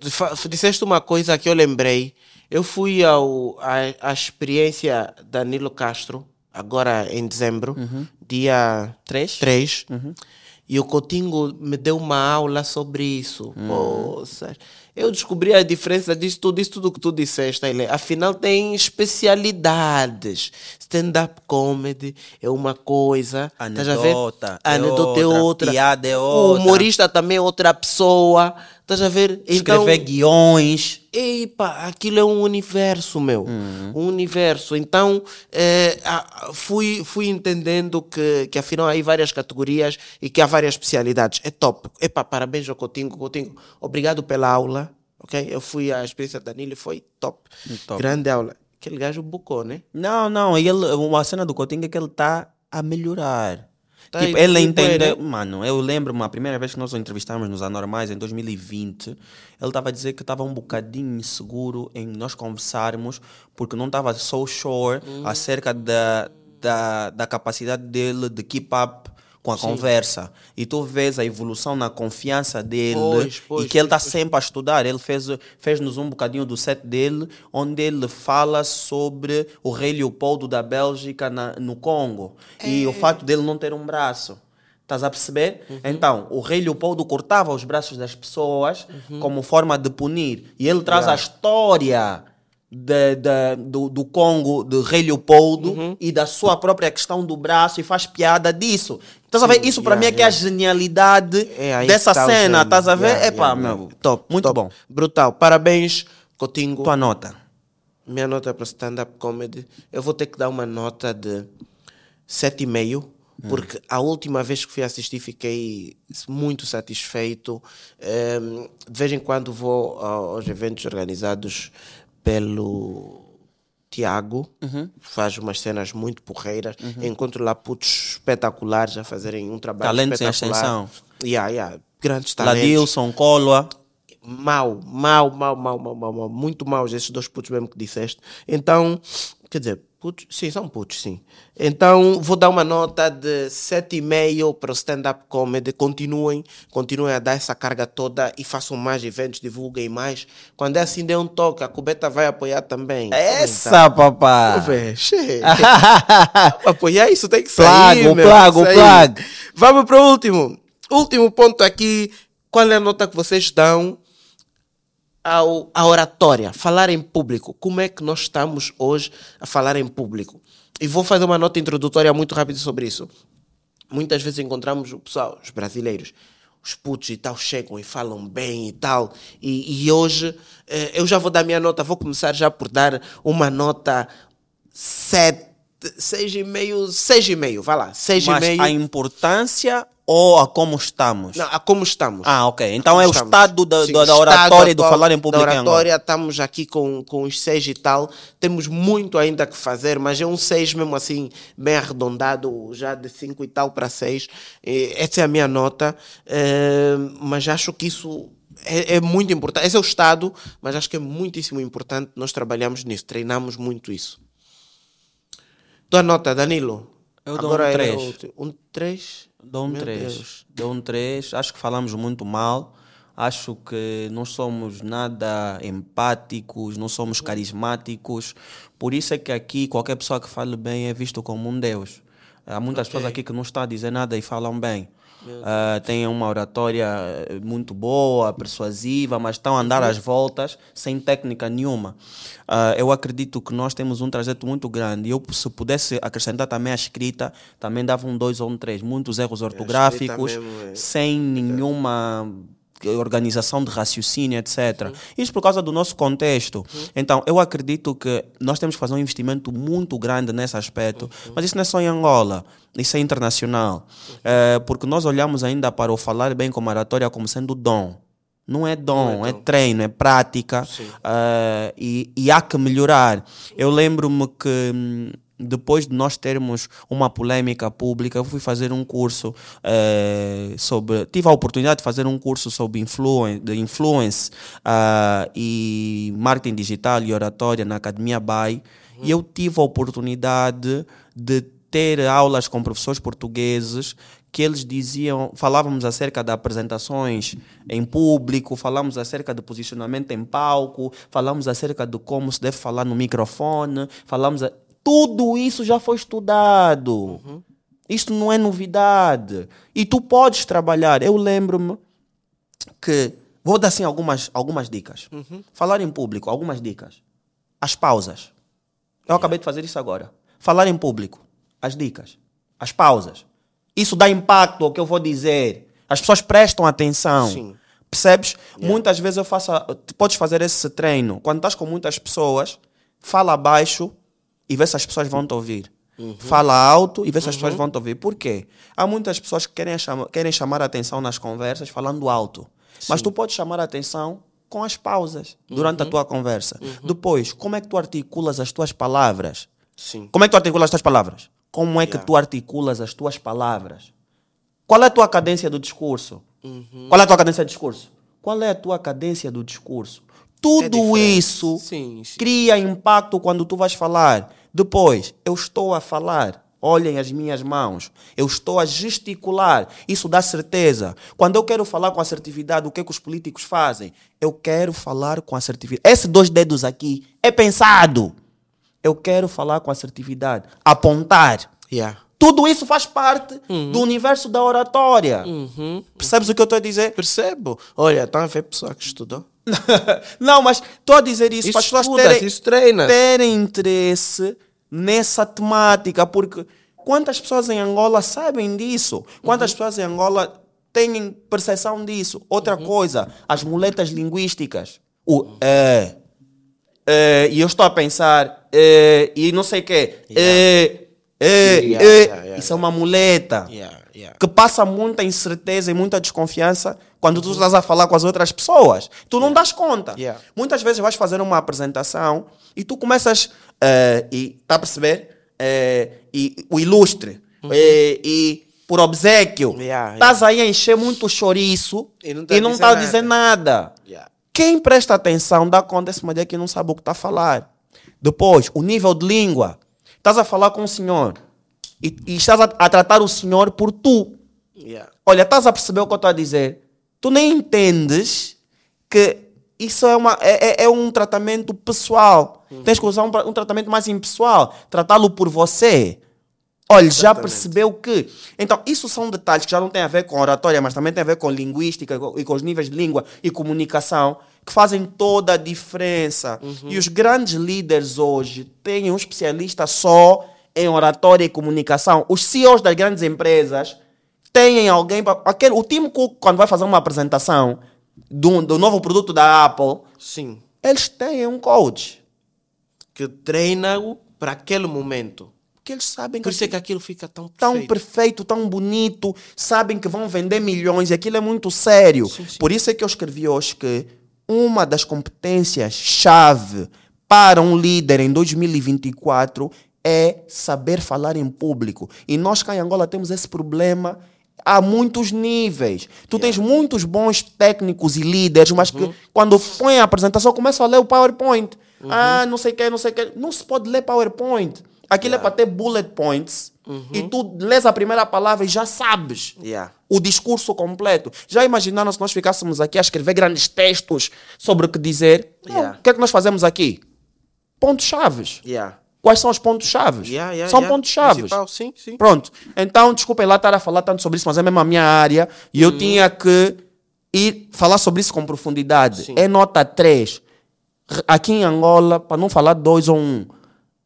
disseste uma coisa que eu lembrei. Eu fui ao, à, à experiência Danilo Castro, agora em dezembro, dia Três? 3. E o Coutinho me deu uma aula sobre isso. Poxa, eu descobri a diferença disso tudo, isso tudo que tu disseste, Aile. Afinal, tem especialidades. Stand-up comedy é uma coisa. ver? Anedota é Anedota é outra, piada é O outra. humorista também é outra pessoa. Estás a ver? Escrever guiões. Epa, aquilo é um universo, meu. Um universo. Então, eh, fui, fui entendendo que, que afinal há várias categorias e que há várias especialidades. É top. Epa, parabéns ao Coutinho. Coutinho, obrigado pela aula. Ok? Eu fui à experiência da Danilo e foi top. top. Grande aula. Aquele gajo bucou, né? Não, não, ele, uma cena do Coutinho é que ele está a melhorar. Tá tipo, aí, ele entendeu. né? Mano, eu lembro-me, a primeira vez que nós o entrevistamos nos Anormais, em 2020, ele estava a dizer que estava um bocadinho inseguro em nós conversarmos, porque não estava so sure Hum. acerca da, da, da capacidade dele de keep up com a conversa. E tu vês a evolução na confiança dele Pois, pois, e que ele está sempre a estudar. Ele fez, fez-nos um bocadinho do set dele, onde ele fala sobre o rei Leopoldo da Bélgica na- no Congo e É. o fato dele não ter um braço. Estás a perceber? Uhum. Então, o rei Leopoldo cortava os braços das pessoas Uhum. como forma de punir. E ele traz a história de- de- do, do Congo, do rei Leopoldo Uhum. e da sua própria questão do braço e faz piada disso. Estás a ver? Isso para yeah, mim é que é a yeah. genialidade É dessa tá cena. Estás a ver? Yeah, Epá, yeah, meu. yeah. Top. Muito top. bom. Brutal. Parabéns, Coutinho. Tua nota. Minha nota para stand-up comedy, eu vou ter que dar uma nota de 7,5, porque a última vez que fui assistir fiquei muito satisfeito. Ehm, de vez em quando vou aos eventos organizados pelo Tiago, faz umas cenas muito porreiras. Encontro lá putos espetaculares a fazerem um trabalho Talentos em espetacular. ascensão. Yeah, yeah. Grandes talentos Ladilson, Colua. mal, mal, mal, mal, mal, mal, mal, muito maus esses dois putos mesmo que disseste. Então, quer dizer, putos, sim, são putos, sim. Então, vou dar uma nota de 7,5 para o stand-up comedy. Continuem, continuem a dar essa carga toda e façam mais eventos, divulguem mais. Quando é assim, dê um toque, a Cubeta vai apoiar também. Essa, papá! Ô, véi, che. Apoiar isso tem que sair, Plago, meu, plago, sair. plago. Vamos para o último. Último ponto aqui. Qual é a nota que vocês dão ao, à oratória? Falar em público. Como é que nós estamos hoje a falar em público? E vou fazer uma nota introdutória muito rápida sobre isso. Muitas vezes encontramos o pessoal, os brasileiros, os putos e tal, chegam e falam bem e tal. E, e hoje eh, eu já vou dar minha nota, vou começar já por dar uma nota 7, 6,5, 6,5, vai lá, Mas 6,5. a importância ou a como estamos? Não, a como estamos. Ah, ok. Então é o Estamos. estado da, Sim, da- da oratória estado e do falar em público Da oratória, estamos aqui com, com os seis e tal. Temos muito ainda que fazer, mas é um seis mesmo assim, bem arredondado, já de cinco e tal para seis. Eh, Essa é a minha nota. Eh, mas acho que isso é, é muito importante. Esse é o estado, mas acho que é muitíssimo importante. Nós trabalhamos nisso, treinamos muito isso. Tua nota, Danilo? Eu dou um Agora é três. o- Um três? Dou um Meu 3. Deus. Dou um 3. Acho que falamos muito mal. Acho que não somos nada empáticos, não somos carismáticos. Por isso é que aqui qualquer pessoa que fale bem é visto como um Deus. Há muitas pessoas aqui que não estão a dizer nada e falam bem. Ah, têm uma oratória eh, muito boa, persuasiva, mas estão a andar às voltas sem técnica nenhuma. Ah, eu acredito que nós temos um trajeto muito grande. Eu, se pudesse acrescentar também a escrita, também dava um 2 ou um 3. Muitos erros ortográficos, mesmo é- sem nenhuma organização de raciocínio, etc. Isso por causa do nosso contexto. Então, eu acredito que nós temos que fazer um investimento muito grande nesse aspecto, mas isso não é só em Angola, isso é internacional. Eh, porque nós olhamos ainda para o falar bem como oratória como sendo dom. Não é dom, é, treino, é prática eh, e, e há que melhorar. Eu lembro-me que hum, depois de nós termos uma polêmica pública, eu fui fazer um curso eh, sobre. Tive a oportunidade de fazer um curso sobre influen de influence ah, e marketing digital e oratória na Academia BAI e eu tive a oportunidade de ter aulas com professores portugueses que eles diziam, falávamos acerca de apresentações em público, falamos acerca de posicionamento em palco, falamos acerca de como se deve falar no microfone, falamos a- tudo isso já foi estudado. Isso não é novidade. E tu podes trabalhar. Eu lembro-me que vou dar assim algumas algumas dicas. Falar em público, algumas dicas. As pausas. Eu acabei de fazer isso agora. Falar em público, as dicas, as pausas. Isso dá impacto ao que eu vou dizer. As pessoas prestam atenção. Sim. Percebes? Muitas vezes eu faço. podes fazer esse treino. Quando estás com muitas pessoas, fala baixo e vê se as pessoas vão te ouvir. Fala alto e vê se as pessoas vão te ouvir. Por quê? Há muitas pessoas que querem, chama, querem chamar a atenção nas conversas falando alto. Mas tu podes chamar a atenção com as pausas durante a tua conversa. Depois, como é que tu articulas as tuas palavras? Sim. Como é que tu articulas as tuas palavras? Como é que Yeah. tu articulas as tuas palavras? Qual é a tua cadência do discurso? Uhum. Qual é a tua cadência do discurso? Qual é a tua cadência do discurso? Tudo diferente. isso Sim, sim. cria impacto quando tu vais falar. Depois, eu estou a falar. Olhem as minhas mãos. Eu estou a gesticular. Isso dá certeza. Quando eu quero falar com assertividade, o que, é que os políticos fazem? Eu quero falar com assertividade. Esses dois dedos aqui é pensado. Eu quero falar com assertividade. Apontar. Yeah. Tudo isso faz parte Uhum. do universo da oratória. Percebes o que eu estou a dizer? Percebo. Olha, estão a ver pessoa que estudou. Não, mas estou a dizer isso, Isso para as pessoas estudas, terem, terem interesse nessa temática, porque quantas pessoas em Angola sabem disso? Quantas pessoas em Angola têm percepção disso? Outra coisa, as muletas linguísticas. O é, é, e eu estou a pensar, é, e não sei o quê. É, é, Yeah, é. yeah, yeah, Isso é uma muleta Yeah, yeah. que passa muita incerteza e muita desconfiança quando tu estás a falar com as outras pessoas. Tu não das conta. Yeah. Muitas vezes vais fazer uma apresentação e tu começas eh, e tá a perceber Eh, e o ilustre eh, e por obsequio Uhum. Yeah, estás aí a encher muito chouriço E e não não tá a dizer está a dizer nada. Yeah. Quem presta atenção dá conta desse mulher que não sabe o que está a falar. Depois, o nível de língua. Estás a falar com o senhor e, e estás a, a tratar o senhor por tu. Yeah. Olha, estás a perceber o que eu estou a dizer? Tu nem entendes que isso é, uma, é, é- é um tratamento pessoal. Tens que usar um, um tratamento mais impessoal. Tratá-lo por você. Olha, já percebeu que. Então, isso são detalhes que já não têm a ver com oratória, mas também tem a ver com linguística e com- e com os níveis de língua e comunicação, que fazem toda a diferença. E os grandes líderes hoje têm um especialista só em oratória e comunicação. Os CEOs das grandes empresas têm alguém. pra- aquele, o Tim Cook, quando vai fazer uma apresentação do, do novo produto da Apple, Sim. eles têm um coach. Que treina-o para aquele momento. Porque eles sabem que Por isso é que aquilo fica tão tão perfeito. perfeito, tão bonito, sabem que vão vender milhões e aquilo é muito sério. Por isso é que eu escrevi hoje que uma das competências-chave para um líder em 2024 é saber falar em público. E nós cá em Angola temos esse problema a muitos níveis. Tu tens muitos bons técnicos e líderes, mas que quando põem a apresentação começam a ler o PowerPoint. Ah, não sei o que, não sei o que. Não se pode ler PowerPoint. Aquilo é para ter bullet points e tu lês a primeira palavra e já sabes Yeah. o discurso completo. Já imaginaram se nós ficássemos aqui a escrever grandes textos sobre o que dizer? Não. Yeah. O que é que nós fazemos aqui? Pontos-chaves. Yeah. Quais são os pontos-chaves? Yeah, yeah, são yeah. pontos-chaves. Principal, Sim, sim. Pronto. Então, desculpem lá estar a falar tanto sobre isso, mas é mesmo a minha área e eu tinha que ir falar sobre isso com profundidade. Sim. É nota 3. R- Aqui em Angola, para não falar 2 ou 1, um,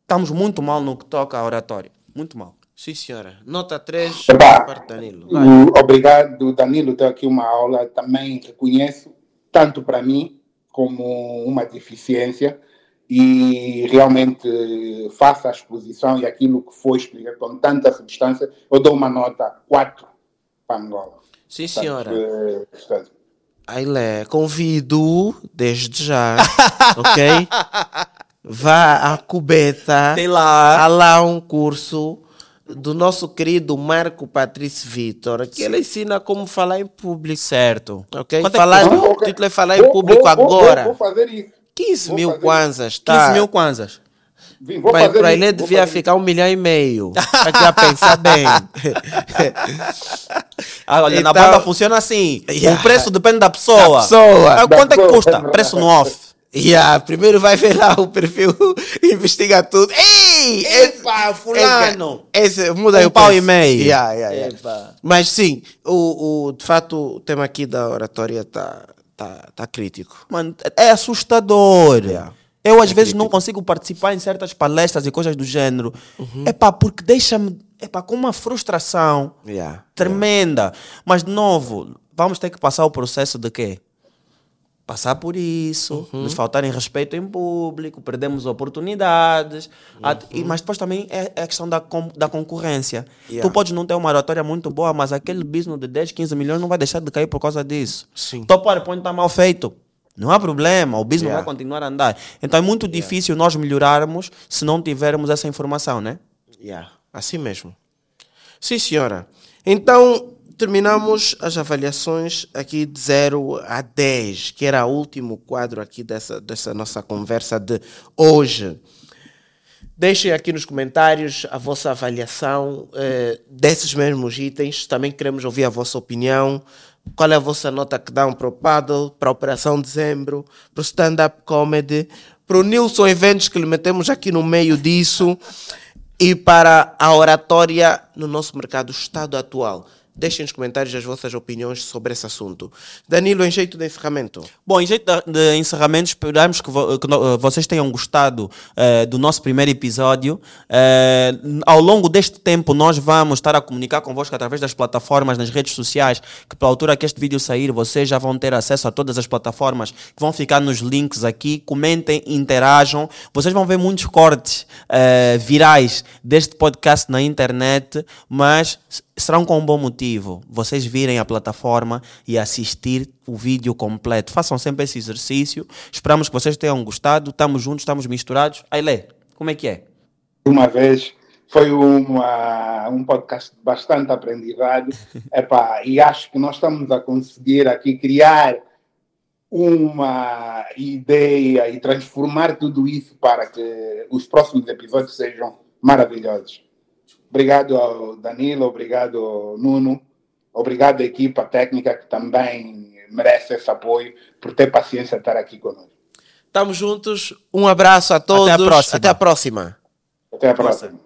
estamos muito mal no que toca a oratória. Muito mal. Sim, senhora. Nota 3, Epá, parte Danilo. Vai. obrigado, Danilo, deu aqui uma aula. Também reconheço, tanto para mim como uma deficiência, e realmente faço a exposição e aquilo que foi explicado com tanta substância, eu dou uma nota 4 para Angola. Sim, senhora. Portanto, Ailé, convido desde já, ok? Vá à Cubeta. Tem lá. Há lá um curso do nosso querido Marco Patrício Vitor, que ele ensina como falar em público. Certo. Ok? Quanto é que falar, o título é falar em Vou- público vou- vou- agora. Vou, vou fazer isso. 15 vou mil fazer. kwanzas, 15 tá? mil kwanzas. Vim, vou Para fazer ele vou devia fazer ficar um milhão e meio. Para já pensar bem. Ah, olha, na Então- banda funciona assim. Yeah. O preço depende da pessoa. Da pessoa. Ah, Quanto é que Da custa? Preço no off. yeah, primeiro vai ver lá o perfil, investiga tudo. Ei! Epa, fulano. Esse, esse muda aí Um o pau preço. e meio. Yeah, yeah, yeah. Mas sim, o, o, de fato, o tema aqui da oratória está tá, tá crítico. Mano, é assustador. Yeah. Eu às vezes não consigo participar em certas palestras e coisas do gênero. É pá, porque deixa-me é pá, com uma frustração Yeah. tremenda. Mas de novo, vamos ter que passar o processo de quê? Passar por isso, nos faltarem respeito em público, perdemos oportunidades, a- e- mas depois também é, é a questão da, com- da concorrência. Yeah. Tu podes não ter uma oratória muito boa, mas aquele business de 10, 15 milhões não vai deixar de cair por causa disso. Sim. Teu PowerPoint está mal feito. Não há problema, o business Yeah. vai continuar a andar. Então é muito difícil nós melhorarmos se não tivermos essa informação, né? Yeah, assim mesmo. Sim, senhora. Então, terminamos as avaliações aqui de 0 a 10, que era o último quadro aqui dessa, dessa nossa conversa de hoje. Deixem aqui nos comentários a vossa avaliação eh, desses mesmos itens. Também queremos ouvir a vossa opinião. Qual é a vossa nota que dão para o Paddle, para a Operação Dezembro, para o Stand-Up Comedy, para o Nilson Eventos, que lhe metemos aqui no meio disso, e para a oratória no nosso mercado, estado atual. Deixem nos comentários as vossas opiniões sobre esse assunto. Danilo, em jeito de encerramento. Bom, em jeito de, encerramento, esperamos que, vo- que no- vocês tenham gostado eh, do nosso primeiro episódio. Eh, ao longo deste tempo, nós vamos estar a comunicar convosco através das plataformas, nas redes sociais, que pela altura que este vídeo sair, vocês já vão ter acesso a todas as plataformas que vão ficar nos links aqui. Comentem, interajam. Vocês vão ver muitos cortes eh, virais deste podcast na internet, mas serão com um bom motivo. Vocês virem a plataforma e assistir o vídeo completo. Façam sempre esse exercício. Esperamos que vocês tenham gostado. Estamos juntos, estamos misturados. Ailé, como é que é? uma vez. Foi uma, um podcast de bastante aprendizado. Epá, e acho que nós estamos a conseguir aqui criar uma ideia e transformar tudo isso para que os próximos episódios sejam maravilhosos. Obrigado ao Danilo, obrigado ao Nuno, obrigado à equipa técnica que também merece esse apoio por ter paciência de estar aqui conosco. Estamos juntos. Um abraço a todos. próxima. Até a próxima. Até a próxima.